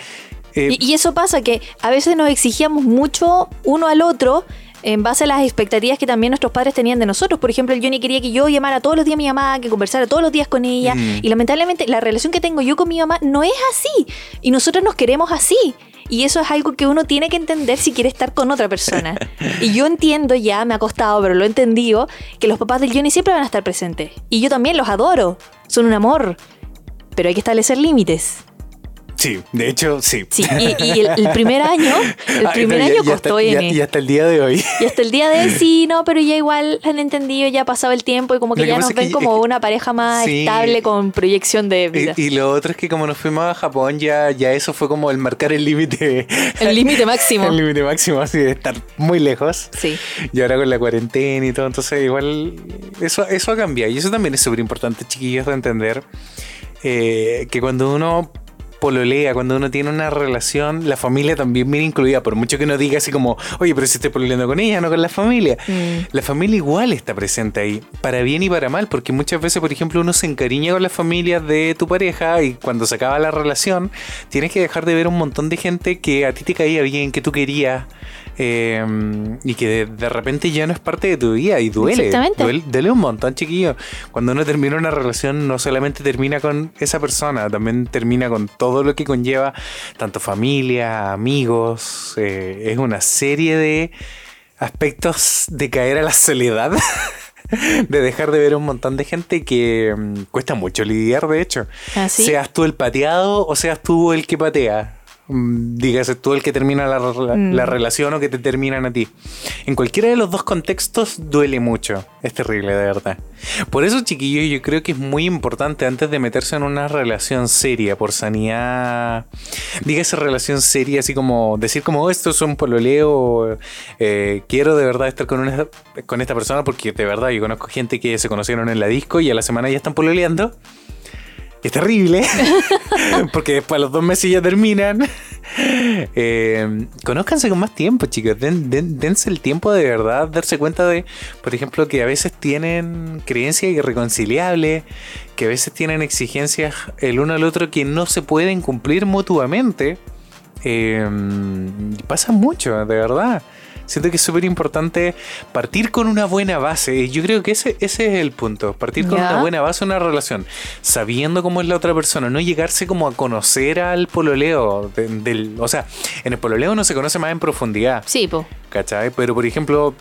eh, Y, y eso pasa que a veces nos exigíamos mucho uno al otro en base a las expectativas que también nuestros padres tenían de nosotros. Por ejemplo, el Johnny quería que yo llamara todos los días a mi mamá, que conversara todos los días con ella. Mm. Y lamentablemente la relación que tengo yo con mi mamá no es así. Y nosotros nos queremos así. Y eso es algo que uno tiene que entender si quiere estar con otra persona. y yo entiendo ya, me ha costado, pero lo he entendido, que los papás del Johnny siempre van a estar presentes. Y yo también los adoro. Son un amor. Pero hay que establecer límites. Sí, de hecho, sí. Sí, y, y el, el primer año, el primer no, año ya- costó hasta, ya- N. y hasta el día de hoy. Y hasta el día de hoy sí, no, pero ya igual han entendido, ya ha pasado el tiempo y como que ya nos que ven como una pareja más Sí. estable con proyección de vida. Y, y lo otro es que como nos fuimos a Japón, ya, ya eso fue como el marcar el límite. El límite máximo. El límite máximo, así de estar muy lejos. Sí. Y ahora con la cuarentena y todo, entonces igual eso, eso ha cambiado. Y eso también es súper importante, chiquillos, de entender eh, que cuando uno pololea, cuando uno tiene una relación, la familia también viene incluida. Por mucho que uno diga así como, oye, pero si estoy pololeando con ella, no con la familia. Mm. La familia igual está presente ahí, para bien y para mal, porque muchas veces, por ejemplo, uno se encariña con la familia de tu pareja y cuando se acaba la relación, tienes que dejar de ver un montón de gente que a ti te caía bien, que tú querías. Eh, y que de, de repente ya no es parte de tu vida y duele, Exactamente. duele duele un montón chiquillo cuando uno termina una relación no solamente termina con esa persona también termina con todo lo que conlleva tanto familia amigos eh, es una serie de aspectos de caer a la soledad, de dejar de ver a un montón de gente que mm, cuesta mucho lidiar, de hecho. ¿Ah, sí? Seas tú el pateado o seas tú el que patea. Mm, Dígase tú el que termina la, la- Mm. la relación o que te terminan a ti. En cualquiera de los dos contextos duele mucho. Es terrible, de verdad. Por eso, chiquillos, yo creo que es muy importante antes de meterse en una relación seria, por sanidad. Dígase relación seria, así como decir como "Oh, esto es un pololeo. eh, quiero de verdad estar con, una, con esta persona porque de verdad yo conozco gente que se conocieron en la disco y a la semana ya están pololeando. Y es terrible. porque después los dos meses ya terminan. Eh, conózcanse con más tiempo, chicos. Den- den- dense el tiempo de verdad, darse cuenta de, por ejemplo, que a veces tienen creencias irreconciliables, que a veces tienen exigencias el uno al otro que no se pueden cumplir mutuamente. Eh, pasa mucho, de verdad. Siento que es súper importante partir con una buena base. Y Yo creo que ese, ese es el punto. Partir con Ya. una buena base, una relación. Sabiendo cómo es la otra persona. No llegarse como a conocer al pololeo. de- del, o sea, en el pololeo uno se conoce más en profundidad. Sí, po. ¿Cachai? Pero por ejemplo,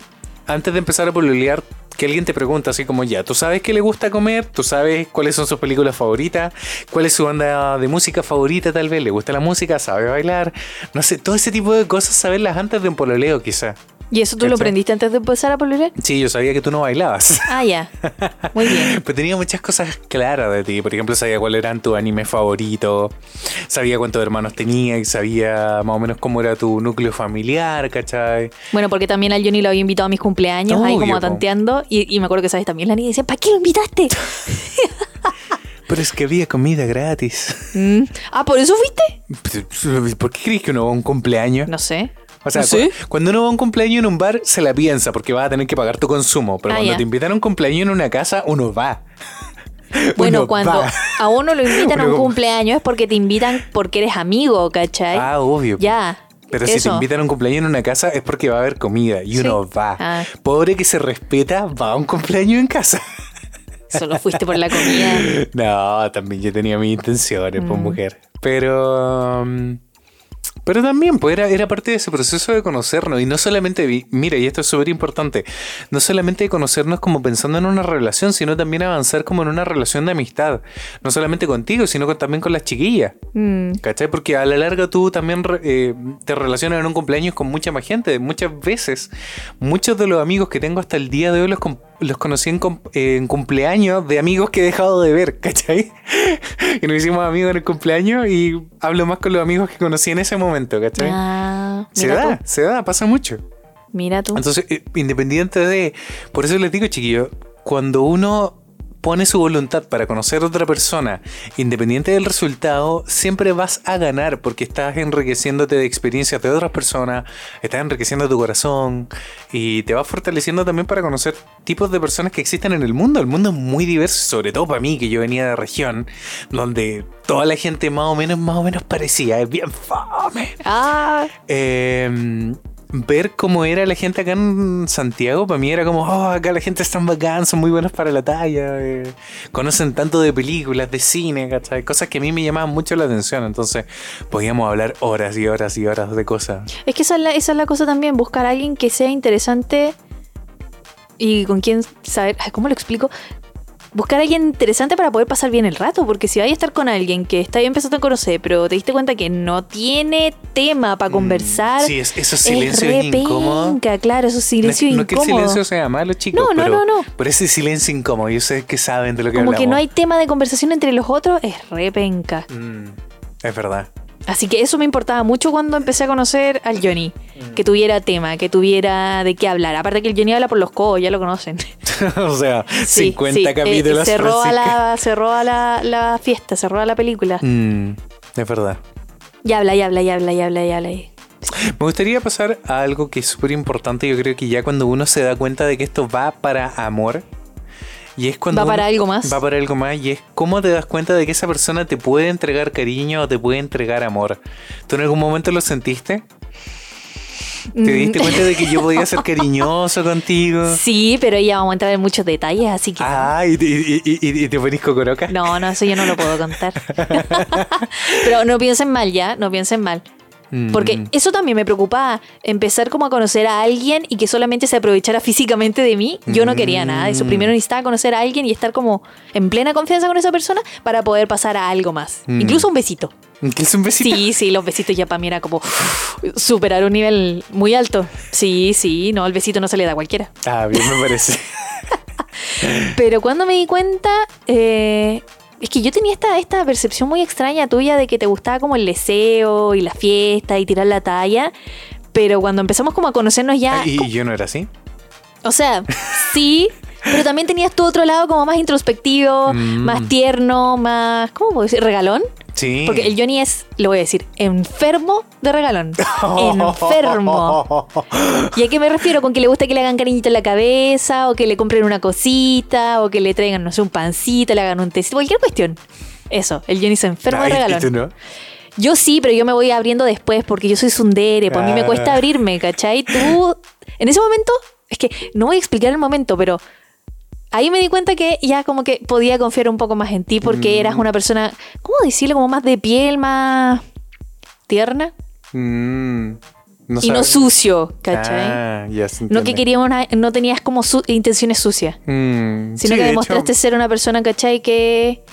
antes de empezar a pololear, que alguien te pregunta así como ya, ¿tú sabes qué le gusta comer? ¿Tú sabes cuáles son sus películas favoritas? ¿Cuál es su banda de música favorita tal vez? ¿Le gusta la música? ¿Sabe bailar? No sé, todo ese tipo de cosas saberlas antes de un pololeo quizá. ¿Y eso tú lo aprendiste antes de empezar a pololear? Sí, yo sabía que tú no bailabas. Ah, ya. Muy bien. Pues tenía muchas cosas claras de ti. Por ejemplo, sabía cuál eran tu anime favorito, sabía cuántos hermanos tenías, y sabía más o menos cómo era tu núcleo familiar, ¿cachai? Bueno, porque también al Johnny lo había invitado a mis cumpleaños, ahí como tanteando. Y, y me acuerdo que, ¿sabes? También la niña decía, ¿para qué lo invitaste? Pero es que había comida gratis. Mm. Ah, ¿por eso fuiste? ¿Por qué crees que uno va a un cumpleaños? No sé. O sea, cu- cuando uno va a un cumpleaños en un bar, se la piensa porque vas a tener que pagar tu consumo. Pero Ah, cuando te invitan a un cumpleaños en una casa, uno va. Bueno, Uno cuando va. a uno lo invitan a un como- cumpleaños es porque te invitan porque eres amigo, ¿cachai? Ah, obvio. Ya. Pero si te invitan a un cumpleaños en una casa es porque va a haber comida y Sí. uno va. Ah. Pobre que se respeta, va a un cumpleaños en casa. Solo fuiste por la comida. No, también yo tenía mis intenciones, pues Mm. mujer. Pero. mm, Pero también, pues era, era parte de ese proceso de conocernos. Y no solamente, vi- mira, y esto es súper importante, no solamente de conocernos como pensando en una relación, sino también avanzar como en una relación de amistad. No solamente contigo, sino con- también con las chiquillas. Mm. ¿Cachai? Porque a la larga tú también eh, te relacionas en un cumpleaños con mucha más gente. Muchas veces, muchos de los amigos que tengo hasta el día de hoy los, com- los conocí en, cum- en cumpleaños de amigos que he dejado de ver, ¿cachai? y nos hicimos amigos en el cumpleaños y hablo más con los amigos que conocí en ese momento, ¿cachai? Ah, se da, tú. se da, pasa mucho. Mira tú. Entonces, eh, independiente de... Por eso les digo, chiquillos, cuando uno pone su voluntad para conocer a otra persona, independiente del resultado, siempre vas a ganar porque estás enriqueciéndote de experiencias de otras personas, estás enriqueciendo tu corazón y te vas fortaleciendo también para conocer tipos de personas que existen en el mundo. El mundo es muy diverso, sobre todo para mí, que yo venía de región, donde toda la gente más o menos, más o menos parecía, es bien fome Ah, eh, ver cómo era la gente acá en Santiago, para mí era como, oh, acá la gente es tan bacán, son muy buenos para la talla, eh, conocen tanto de películas, de cine, ¿cachai? Cosas que a mí me llamaban mucho la atención, entonces podíamos hablar horas y horas y horas de cosas. es que esa es, la, cosa también, buscar a alguien que sea interesante y con quien saber, ¿cómo lo explico? Buscar a alguien interesante para poder pasar bien el rato, porque si vais a estar con alguien que está empezando a conocer, pero te diste cuenta que no tiene tema para conversar, Mm, Sí, es, esos es silencios re incómodos. claro, esos No es, silencios no es que el incómodos. silencio sea malo, chicos, No, no, pero, no, no. pero ese silencio incómodo, yo sé que saben de lo que Como que no hay tema de conversación entre los otros, es re penca. Mm, es verdad. Así que eso me importaba mucho cuando empecé a conocer al Johnny. Mm. Que tuviera tema, que tuviera de qué hablar. Aparte que el Johnny habla por los codos, ya lo conocen. o sea, Sí, 50 sí, eh, capítulos. cerró a la, cerró a la, la fiesta, cerró a la película. Mm, es verdad. Ya habla, ya habla, ya habla, ya habla, ya habla. Me gustaría pasar a algo que es súper importante. Yo creo que ya cuando uno se da cuenta de que esto va para amor. Y es cuando Va para algo más. Va para algo más. Y es cómo te das cuenta de que esa persona te puede entregar cariño o te puede entregar amor. ¿Tú en algún momento lo sentiste? ¿Te Mm. diste cuenta de que yo podía ser cariñoso contigo? Sí, pero ya vamos a entrar en muchos detalles, así que... Ah, y, te- y, y- y- y te ponís cocoroca. No, no, eso yo no lo puedo contar. pero no piensen mal ya, no piensen mal. Mm. Porque eso también me preocupaba, empezar como a conocer a alguien y que solamente se aprovechara físicamente de mí. Yo no quería nada de eso. Mm. Primero necesitaba conocer a alguien y estar como en plena confianza con esa persona para poder pasar a algo más. Mm. Incluso un besito. ¿Qué es un besito? Sí, sí, los besitos ya para mí era como superar un nivel muy alto. Sí, sí, no, el besito no se le da a cualquiera. Ah, bien me parece. Pero cuando me di cuenta, eh, es que yo tenía esta, esta percepción muy extraña tuya de que te gustaba como el deseo y la fiesta y tirar la talla. Pero cuando empezamos como a conocernos ya, ¿Y yo no era así? o sea, sí, pero también tenías tu otro lado como más introspectivo, Mm. más tierno, más, ¿cómo puedo decir? Regalón. Sí. Porque el Johnny es, lo voy a decir, enfermo de regalón. Enfermo. ¿Y a qué me refiero? Con que le gusta que le hagan cariñito en la cabeza, o que le compren una cosita, o que le traigan, no sé, un pancito, le hagan un tecito, cualquier cuestión. Eso, el Johnny es enfermo de ¿y regalón. no? Yo sí, pero yo me voy abriendo después porque yo soy sundere, pues a mí me Ah. cuesta abrirme, ¿cachai? Tú, en ese momento, es que no voy a explicar el momento, pero ahí me di cuenta que ya como que podía confiar un poco más en ti porque Mm. eras una persona, ¿cómo decirlo? Como más de piel, más tierna. Mm, No y no sucio, ¿cachai? Ah, no que queríamos una- no tenías como su- intenciones sucias, Mm, sino sí, que de demostraste ser una persona, ¿cachai? Que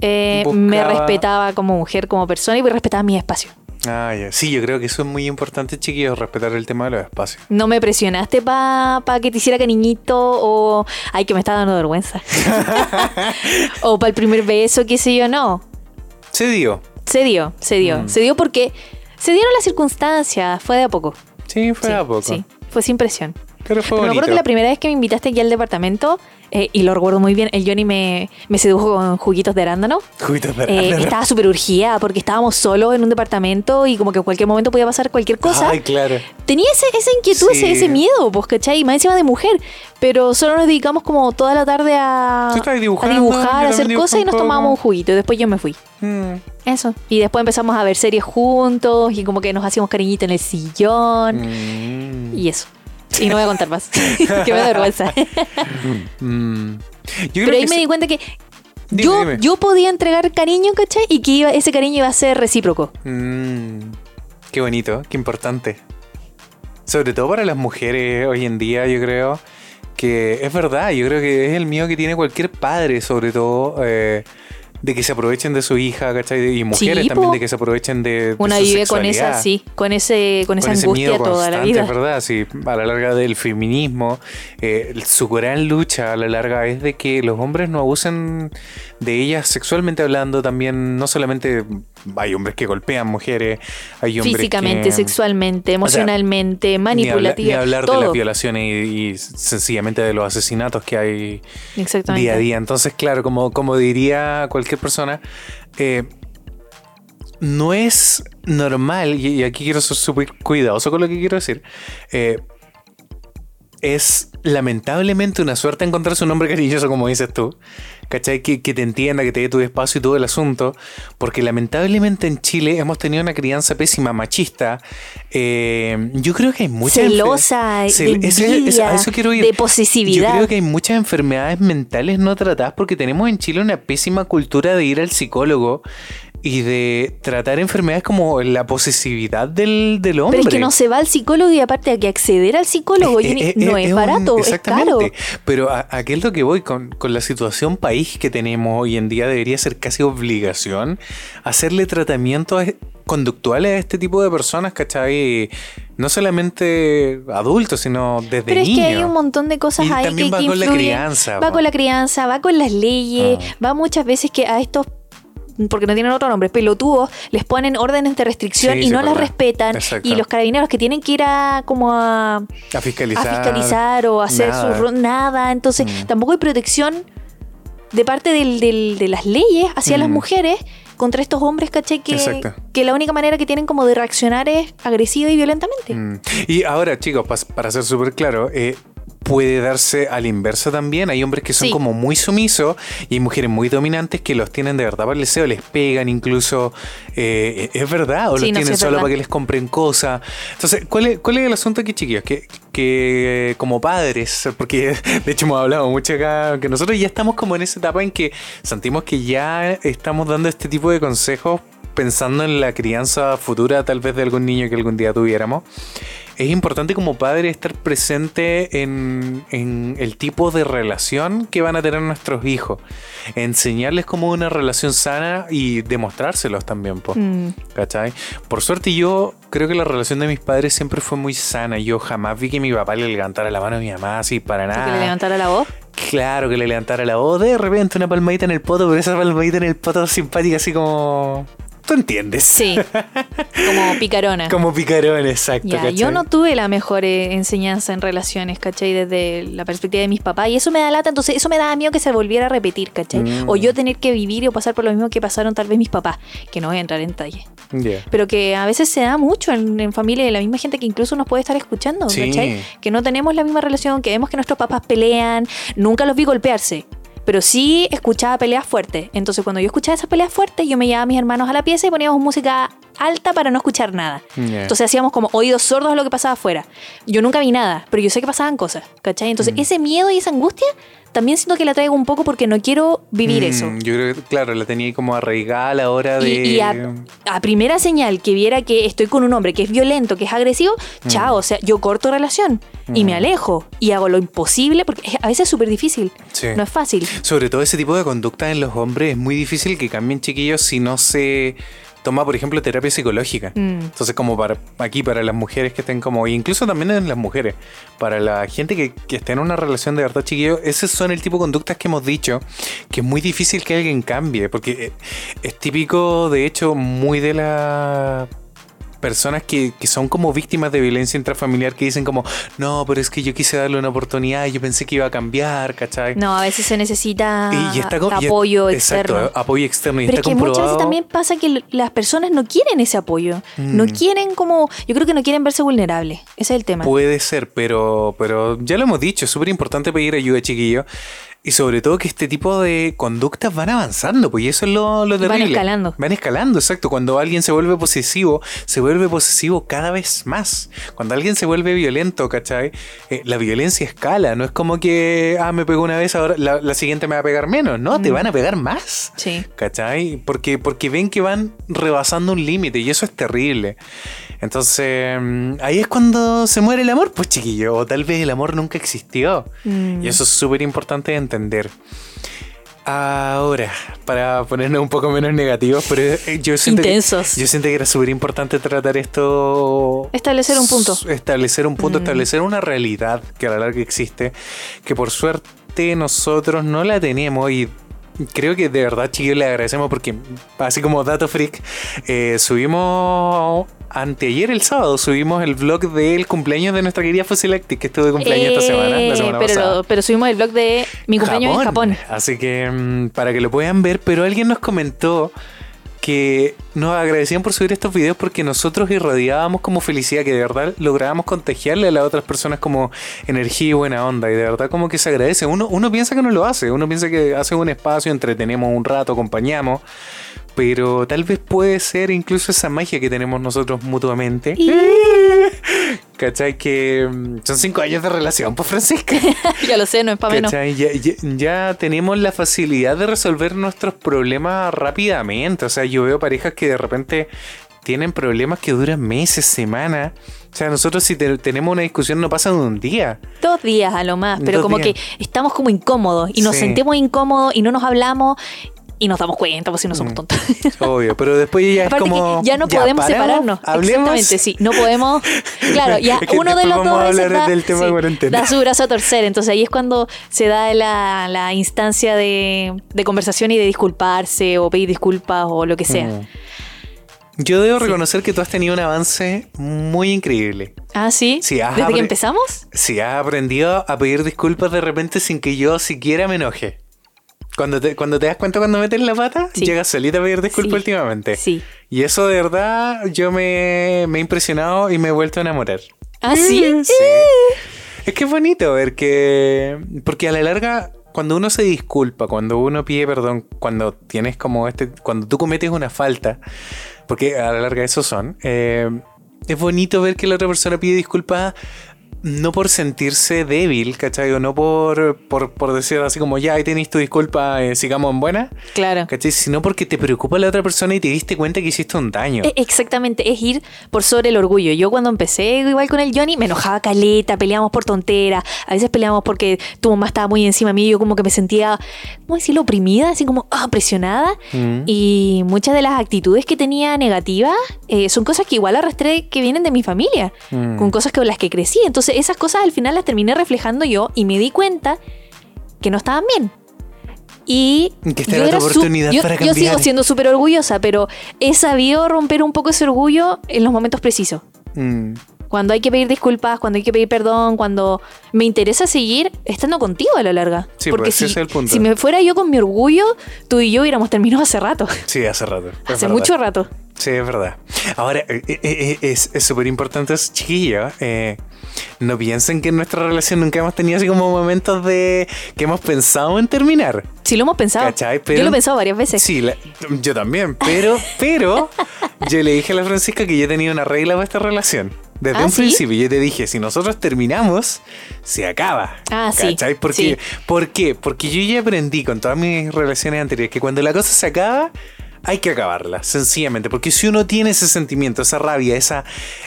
eh, me respetaba como mujer, como persona y respetaba mi espacio. Ah, ya. Sí, yo creo que eso es muy importante, chiquillos, respetar el tema de los espacios. No me presionaste para que te hiciera cariñito o... Ay, que me está dando vergüenza. o para el primer beso, qué sé yo, no. Se dio. Se dio, se dio. Mm. Se dio porque se dieron las circunstancias, fue de a poco. Sí, fue sí, a poco. Sí, fue sin presión. Pero fue Pero me acuerdo bonito. que la primera vez que me invitaste aquí al departamento, eh, y lo recuerdo muy bien, el Johnny me, me sedujo con juguitos de arándano. Juguitos de Eh, arándano. estaba súper urgida porque estábamos solos en un departamento y como que en cualquier momento podía pasar cualquier cosa. Ay, claro. Tenía ese, esa inquietud, Sí. ese, ese miedo, pues, ¿cachai? Y más encima de mujer. Pero solo nos dedicamos como toda la tarde a, a dibujar, a hacer cosas y nos tomábamos un juguito. Y después yo me fui. Mm. Eso. Y después empezamos a ver series juntos y como que nos hacíamos cariñito en el sillón Mm. y eso. Y no voy a contar más. que me da vergüenza. Mm. Yo creo Pero que ahí me di cuenta que Dime, yo, dime. yo podía entregar cariño, ¿cachai? Y que iba, ese cariño iba a ser recíproco. Mm, qué bonito, qué importante. Sobre todo para las mujeres hoy en día, yo creo que es verdad, yo creo que es el miedo que tiene cualquier padre, sobre todo, eh, de que se aprovechen de su hija, ¿cachai? Y mujeres Sí, también de que se aprovechen de, de Una su vive con esa, sí, con ese, con esa Con ese angustia miedo toda la vida. es verdad, sí, a la larga del feminismo, eh, su gran lucha a la larga es de que los hombres no abusen de ellas sexualmente hablando, también no solamente hay hombres que golpean mujeres, hay hombres Físicamente, que, sexualmente, emocionalmente, ni habla-. Ni hablar de las violaciones y, y sencillamente de los asesinatos que hay día a día. Entonces, claro, como, como diría cualquier persona, eh, no es normal, y, y aquí quiero ser súper cuidadoso con lo que quiero decir, eh, es lamentablemente una suerte encontrarse un hombre cariñoso, como dices tú, ¿cachai? Que, que te entienda, que te dé tu espacio y todo el asunto, porque lamentablemente en Chile hemos tenido una crianza pésima, machista. eh, yo creo que hay mucha Celosa, de Cel- ese- ese- envidia, a eso quiero ir. de posesividad. Yo creo que hay muchas enfermedades mentales no tratadas porque tenemos en Chile una pésima cultura de ir al psicólogo y de tratar enfermedades como la posesividad del, del hombre. Pero es que no se va al psicólogo y aparte hay que acceder al psicólogo y Eh, eh, no eh, es un- barato, es caro. exactamente. Pero a, a qué es lo que voy con, con la situación país que tenemos hoy en día debería ser casi obligación hacerle tratamientos a- conductuales a este tipo de personas, ¿cachai? No solamente adultos, sino desde Pero es niños. que hay un montón de cosas Y ahí también que, va que con la crianza, Va con la crianza, va con las leyes, Ah. va muchas veces que a estos porque no tienen otro nombre, pelotudos, les ponen órdenes de restricción Sí, y sí, no es las verdad. respetan. Exacto. Y los carabineros que tienen que ir a como a, a fiscalizar. a fiscalizar o hacer nada. su nada. Entonces, Mm. tampoco hay protección de parte del- del- de las leyes hacia las mujeres contra estos hombres, ¿cachai? Que, Exacto. que la única manera que tienen como de reaccionar es agresiva y violentamente. Mm. Y ahora, chicos, para ser súper claro, eh, puede darse a la inversa también. Hay hombres que son Sí. como muy sumisos y hay mujeres muy dominantes que los tienen de verdad para el deseo, les pegan incluso. eh, es verdad, o Sí, los no, tienen solo verdad. para que les compren cosas. Entonces, ¿cuál es, cuál es el asunto aquí, chiquillos? Que, que como padres, porque de hecho hemos hablado mucho acá, que nosotros ya estamos como en esa etapa en que sentimos que ya estamos dando este tipo de consejos pensando en la crianza futura tal vez de algún niño que algún día tuviéramos. Es importante como padre estar presente en, en el tipo de relación que van a tener nuestros hijos. Enseñarles como una relación sana y demostrárselos también. po. Mm. ¿Cachai? Por suerte yo creo que la relación de mis padres siempre fue muy sana. Yo jamás vi que mi papá le levantara la mano a mi mamá así para Que le nada. levantara la voz. Claro que le levantara la voz. De repente una palmadita en el poto, pero esa palmadita en el poto simpática así como... ¿Tú entiendes? Sí, como picarona. Como picarón, exacto. Ya, yo no tuve la mejor eh, enseñanza en relaciones, ¿cachai? Desde la perspectiva de mis papás. Y eso me da lata, entonces eso me da miedo que se volviera a repetir, ¿cachai? Mm. O yo tener que vivir o pasar por lo mismo que pasaron tal vez mis papás, que no voy a entrar en detalle. Pero que a veces se da mucho en, en familia de la misma gente que incluso nos puede estar escuchando, Sí. ¿cachai? Que no tenemos la misma relación, que vemos que nuestros papás pelean, nunca los vi golpearse. Pero sí escuchaba peleas fuertes. Entonces, cuando yo escuchaba esas peleas fuertes, yo me llevaba a mis hermanos a la pieza y poníamos música alta para no escuchar nada. Ya. Entonces hacíamos como oídos sordos a lo que pasaba afuera. Yo nunca vi nada, pero yo sé que pasaban cosas, ¿cachai? Entonces Mm. ese miedo y esa angustia también siento que la traigo un poco porque no quiero vivir Mm, eso. Yo creo que, claro, la tenía ahí como arraigada a la hora de. Y, y a, a primera señal que viera que estoy con un hombre que es violento, que es agresivo, Mm. chao, o sea, yo corto relación y me alejo y hago lo imposible porque a veces es súper difícil, Sí. no es fácil. Sobre todo ese tipo de conducta en los hombres es muy difícil que cambien chiquillos si no se toma, por ejemplo, terapia psicológica. Mm. Entonces, como para aquí, para las mujeres que estén como, incluso también en las mujeres, para la gente que, que esté en una relación de verdad, chiquillos, esos son el tipo de conductas que hemos dicho, que es muy difícil que alguien cambie, porque eh, es típico, de hecho, muy de la personas que, que son como víctimas de violencia intrafamiliar que dicen como, no, pero es que yo quise darle una oportunidad y yo pensé que iba a cambiar, ¿cachai? No, a veces se necesita Y, y está co- y- apoyo exacto, externo. apoyo externo. Y Pero es está que muchas veces también pasa que las personas no quieren ese apoyo. No Mm. quieren como. Yo creo que no quieren verse vulnerables. Ese es el tema. Puede ser, pero, pero ya lo hemos dicho, es súper importante pedir ayuda, chiquillos. Y sobre todo que este tipo de conductas van avanzando, pues y eso es lo, lo Van terrible. escalando. Van escalando, exacto. Cuando alguien se vuelve posesivo, se vuelve posesivo cada vez más. Cuando alguien se vuelve violento, ¿cachai? Eh, la violencia escala, no es como que, ah, me pegó una vez, ahora la, la siguiente me va a pegar menos. No, te Mm. van a pegar más. Sí. ¿Cachai? Porque, porque ven que van rebasando un límite y eso es terrible. Entonces, mm, ahí es cuando se muere el amor, pues chiquillo. O tal vez el amor nunca existió. Mm. Y eso es súper importante de entender. Ahora, para ponernos un poco menos negativos, pero eh, yo siento, que, yo siento que era súper importante tratar esto. Establecer un punto. Establecer un punto, Mm. establecer una realidad que a la larga existe, que por suerte nosotros no la tenemos y creo que de verdad, chiquillos, le agradecemos porque, así como Dato Freak, eh, subimos anteayer el sábado, subimos el vlog del cumpleaños de nuestra querida Fosilactic, que estuvo de cumpleaños esta semana, la semana Eh, pero, pasada. pero subimos el blog de mi cumpleaños en Japón. Así que mm, para que lo puedan ver, pero alguien nos comentó que nos agradecían por subir estos videos porque nosotros irradiábamos como felicidad, que de verdad lográbamos contagiarle a las otras personas como energía y buena onda. Y de verdad como que se agradece. Uno, uno piensa que no lo hace, uno piensa que hace un espacio, entretenemos un rato, acompañamos. Pero tal vez puede ser incluso esa magia que tenemos nosotros mutuamente. Y- ¿Cachai? Que mm, son cinco años de relación, pues Francisca. ya lo sé, no es para menos. ¿Cachai? Ya, ya- ya tenemos la facilidad de resolver nuestros problemas rápidamente. O sea, yo veo parejas que de repente tienen problemas que duran meses, semanas. O sea, nosotros si te- tenemos una discusión no pasa de un día. Dos días a lo más, pero Dos como días. que estamos como incómodos y nos Sí. sentimos incómodos y no nos hablamos y nos damos cuenta, pues si no somos Mm. tontos. Obvio, pero después ya es Aparte como... que ya no podemos paramos, separarnos. Hablemos. Exactamente, sí. No podemos. Claro, ya Es que uno de los vamos dos a hablar da, del tema de sí, cuarentena. da su brazo a torcer. Entonces ahí es cuando se da la, la instancia de, de conversación y de disculparse o pedir disculpas o lo que sea. Mm. Yo debo reconocer que tú has tenido un avance muy increíble. Ah, sí. Sí, Desde que empezamos. Si has aprendido a pedir disculpas de repente sin que yo siquiera me enoje. Cuando te, cuando te das cuenta cuando metes la pata, Sí. llegas solita a pedir disculpas Sí. últimamente. Sí. Y eso de verdad yo me, me he impresionado y me he vuelto a enamorar. Ah, sí. Sí. Es que es bonito ver que... Porque a la larga, cuando uno se disculpa, cuando uno pide perdón, cuando tienes como este... Cuando tú cometes una falta, porque a la larga eso son, eh, es bonito ver que la otra persona pide disculpas no por sentirse débil, ¿cachai? O no por, por, por decir así como, ya, ahí tenéis tu disculpa, eh, sigamos en buena, Claro. ¿cachai? Sino porque te preocupa la otra persona y te diste cuenta que hiciste un daño. E- Exactamente, es ir por sobre el orgullo. Yo cuando empecé igual con el Johnny me enojaba caleta, peleábamos por tonteras, a veces peleábamos porque tu mamá estaba muy encima de mí yo como que me sentía, ¿cómo decirlo? Oprimida, así como ah, presionada. Mm. Y muchas de las actitudes que tenía negativas eh, son cosas que igual arrastré que vienen de mi familia, Mm. con cosas con las que crecí. Entonces esas cosas al final las terminé reflejando yo y me di cuenta que no estaban bien. Y Que esta yo era oportunidad yo- para yo sigo siendo súper orgullosa, pero he sabido romper un poco ese orgullo en los momentos precisos. Mm. Cuando hay que pedir disculpas, cuando hay que pedir perdón, cuando me interesa seguir estando contigo a la larga. Sí, Porque pues, si, es el punto. si me fuera yo con mi orgullo, tú y yo hubiéramos terminado hace rato. Sí, hace rato. hace verdad. mucho rato. Sí, es verdad. Ahora, eh, eh, eh, es es súper importante, chiquillo. eh, no piensen que en nuestra relación nunca hemos tenido así como momentos de que hemos pensado en terminar. Sí, lo hemos pensado. ¿Cachai? Yo lo he pensado varias veces. Sí, la- yo también, pero, pero yo le dije a la Francisca que yo tenía una regla para esta relación. Desde ¿Ah, un sí? principio yo te dije, si nosotros terminamos, se acaba. Ah, sí, ¿Cachai? Porque, sí. ¿Por qué? Porque yo ya aprendí con todas mis relaciones anteriores que cuando la cosa se acaba, hay que acabarla, sencillamente. Porque si uno tiene ese sentimiento, esa rabia, esa,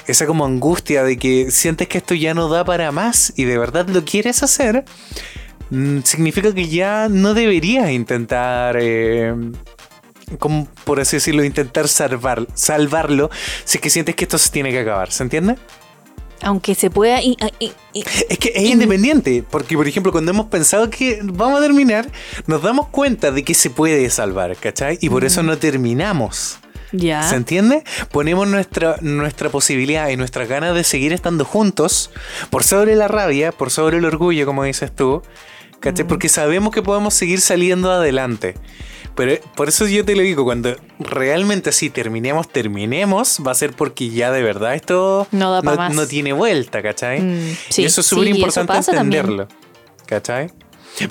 esa como angustia de que sientes que esto ya no da para más y de verdad lo quieres hacer, mm, significa que ya no deberías intentar, eh, como por así decirlo, intentar salvar, salvarlo si es que sientes que esto se tiene que acabar. ¿Se entiende? Aunque se pueda. y- y- y- Es que es independiente, porque por ejemplo cuando hemos pensado que vamos a terminar, nos damos cuenta de que se puede salvar, ¿cachai? Y por eso no terminamos. ya. ¿Se entiende? Ponemos nuestra, nuestra posibilidad y nuestras ganas de seguir estando juntos por sobre la rabia, por sobre el orgullo, como dices tú, ¿cachai? Porque sabemos que podemos seguir saliendo adelante. Pero eh, por eso yo te lo digo, cuando realmente así terminemos, terminemos, va a ser porque ya de verdad esto No da pa' más. no tiene vuelta, ¿cachai? Mm, sí, y eso es sí, súper eso importante pasa también. entenderlo, ¿cachai?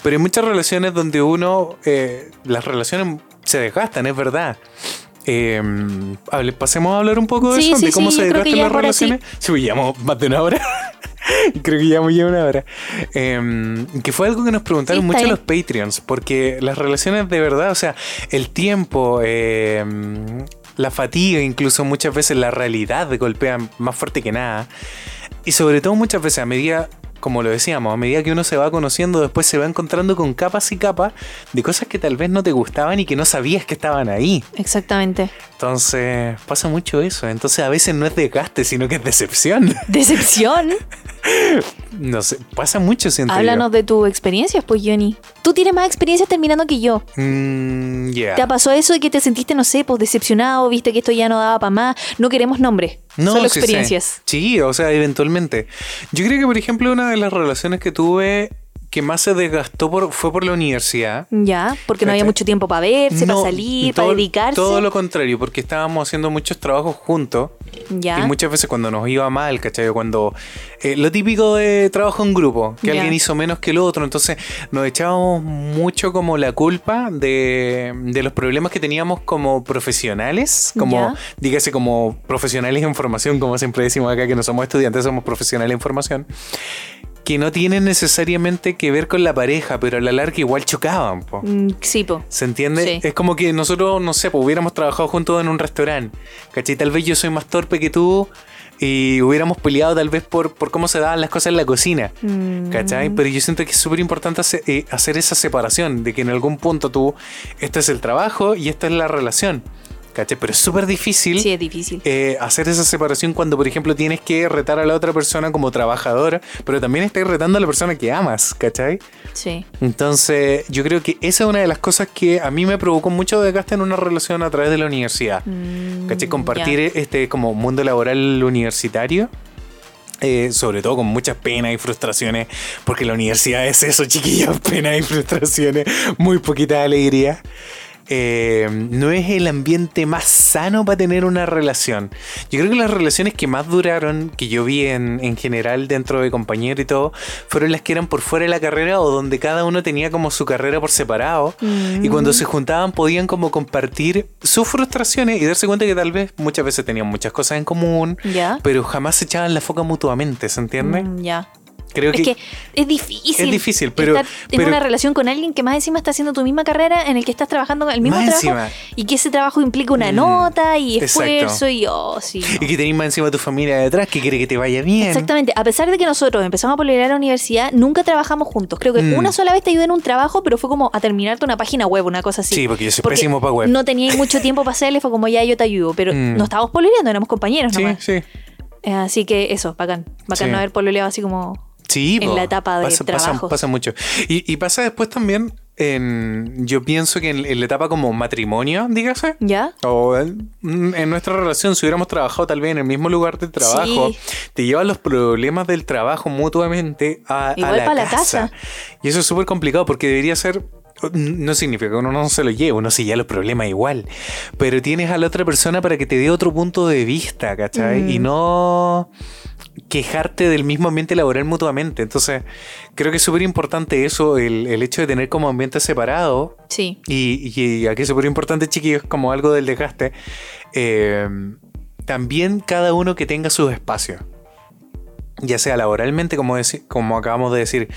Pero hay muchas relaciones donde uno, eh, las relaciones se desgastan, es verdad. Eh, hable- pasemos a hablar un poco de Sí, eso, sí, de cómo sí, se desgastan las relaciones. Sí, pues llevamos más de una hora. creo que llevamos ya una hora. Eh, que fue algo que nos preguntaron mucho los Patreons, porque las relaciones de verdad, o sea, el tiempo, eh, la fatiga, incluso muchas veces la realidad golpean más fuerte que nada. Y sobre todo muchas veces a medida, como lo decíamos, a medida que uno se va conociendo, después se va encontrando con capas y capas de cosas que tal vez no te gustaban y que no sabías que estaban ahí. Exactamente. Entonces pasa mucho eso. Entonces a veces no es desgaste, sino que es decepción. Decepción. No sé, pasa mucho, siento yo. Háblanos de tus experiencias, pues, Johnny. Tú tienes más experiencias terminando que yo. Mm, ya. ¿Te pasó eso de que te sentiste, no sé, pues decepcionado, viste que esto ya no daba para más? No queremos nombres, solo sí sé. experiencias. Sí, o sea, eventualmente. Yo creo que, por ejemplo, una de las relaciones que tuve que más se desgastó por, fue por la universidad. Ya, porque no había mucho tiempo para verse, No, para salir, todo- para dedicarse. Todo lo contrario, porque estábamos haciendo muchos trabajos juntos. Ya. Y muchas veces cuando nos iba mal, ¿cachai? Cuando. eh, lo típico de trabajo en grupo, que Ya. alguien hizo menos que el otro. Entonces nos echábamos mucho como la culpa de, de los problemas que teníamos como profesionales. Como, Ya. dígase, como profesionales en formación, como siempre decimos acá que no somos estudiantes, somos profesionales en formación. Que no tienen necesariamente que ver con la pareja, pero a la larga igual chocaban, po. Mm, sí, po. ¿Se entiende? Sí. Es como que nosotros, no sé, pues hubiéramos trabajado juntos en un restaurante. ¿Cachai? Tal vez yo soy más torpe que tú y hubiéramos peleado tal vez por, por cómo se daban las cosas en la cocina. Mm. ¿Cachai? Pero yo siento que es súper importante hacer, eh, hacer esa separación, de que en algún punto tú, esto es el trabajo y esta es la relación. ¿Cachai? Pero es súper difícil. Sí, es difícil. eh, hacer esa separación cuando, por ejemplo, tienes que retar a la otra persona como trabajadora, pero también estás retando a la persona que amas, ¿cachai? Sí. Entonces, yo creo que esa es una de las cosas que a mí me provocó mucho desgaste en una relación a través de la universidad. Mm, ¿Cachai? Compartir ya. este como mundo laboral universitario. eh, sobre todo con muchas penas y frustraciones, porque la universidad es eso, chiquillos, penas y frustraciones, muy poquita alegría. Eh, no es el ambiente más sano para tener una relación. Yo creo que las relaciones que más duraron, que yo vi en, en general dentro de compañeros y todo, fueron las que eran por fuera de la carrera o donde cada uno tenía como su carrera por separado. Y cuando se juntaban podían como compartir sus frustraciones y darse cuenta que tal vez muchas veces tenían muchas cosas en común, Ya. pero jamás se echaban la foca mutuamente, ¿se entiende? Mm, ya. Creo Es que es difícil. Es difícil, pero- Estar en pero- una relación con alguien que más encima está haciendo tu misma carrera, en el que estás trabajando con el mismo trabajo. encima. Y que ese trabajo implica una Mm, nota y exacto. esfuerzo y oh, sí. no. Y que tenés más encima tu familia detrás que quiere que te vaya bien. Exactamente. A pesar de que nosotros empezamos a pololear a la universidad, nunca trabajamos juntos. Creo que Mm. una sola vez te ayudé en un trabajo, pero fue como a terminarte una página web, una cosa así. Sí, porque yo soy Porque pésimo para web. No tenía mucho tiempo para hacerle, fue como ya yo te ayudo. Pero Mm. no estábamos pololeando, éramos compañeros sí, nomás. sí. Eh, así que eso, bacán. Bacán Sí. no haber pololeado así como. Sí, en po. la etapa de pasa, pasa- trabajos. Pasa, mucho. Y, y pasa después también en. Yo pienso que en, en la etapa como matrimonio, dígase. ¿Ya? O en, en nuestra relación, si hubiéramos trabajado tal vez en el mismo lugar de trabajo, Sí. te llevan los problemas del trabajo mutuamente a, a Igual la, pa' la casa. casa. Y eso es súper complicado porque debería ser. No significa que uno no se lo lleve, uno se lleva los problemas igual. Pero tienes a la otra persona para que te dé otro punto de vista, ¿cachai? Mm. Y no. Quejarte del mismo ambiente laboral mutuamente. Entonces, creo que es súper importante eso, el, el hecho de tener como ambiente separado. Sí. Y, y aquí es súper importante, chiquillos, como algo del desgaste. eh, también cada uno que tenga sus espacios. Ya sea laboralmente, como, como acabamos de decir.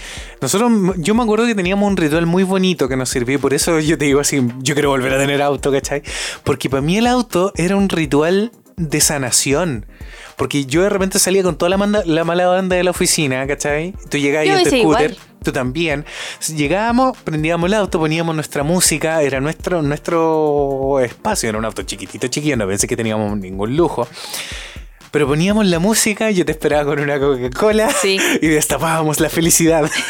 Nosotros, yo me acuerdo que teníamos un ritual muy bonito que nos sirvió. Por eso yo te digo así, yo quiero volver a tener auto, ¿cachai? Porque para mí el auto era un ritual de sanación. Porque yo de repente salía con toda la, manda- la mala banda de la oficina, ¿cachai? Tú llegabas en tu scooter, igual. tú también. Llegábamos, prendíamos el auto, poníamos nuestra música, era nuestro, nuestro espacio, era un auto chiquitito, chiquillo, no pensé que teníamos ningún lujo. Pero poníamos la música, yo te esperaba con una Coca-Cola Sí. y destapábamos la felicidad.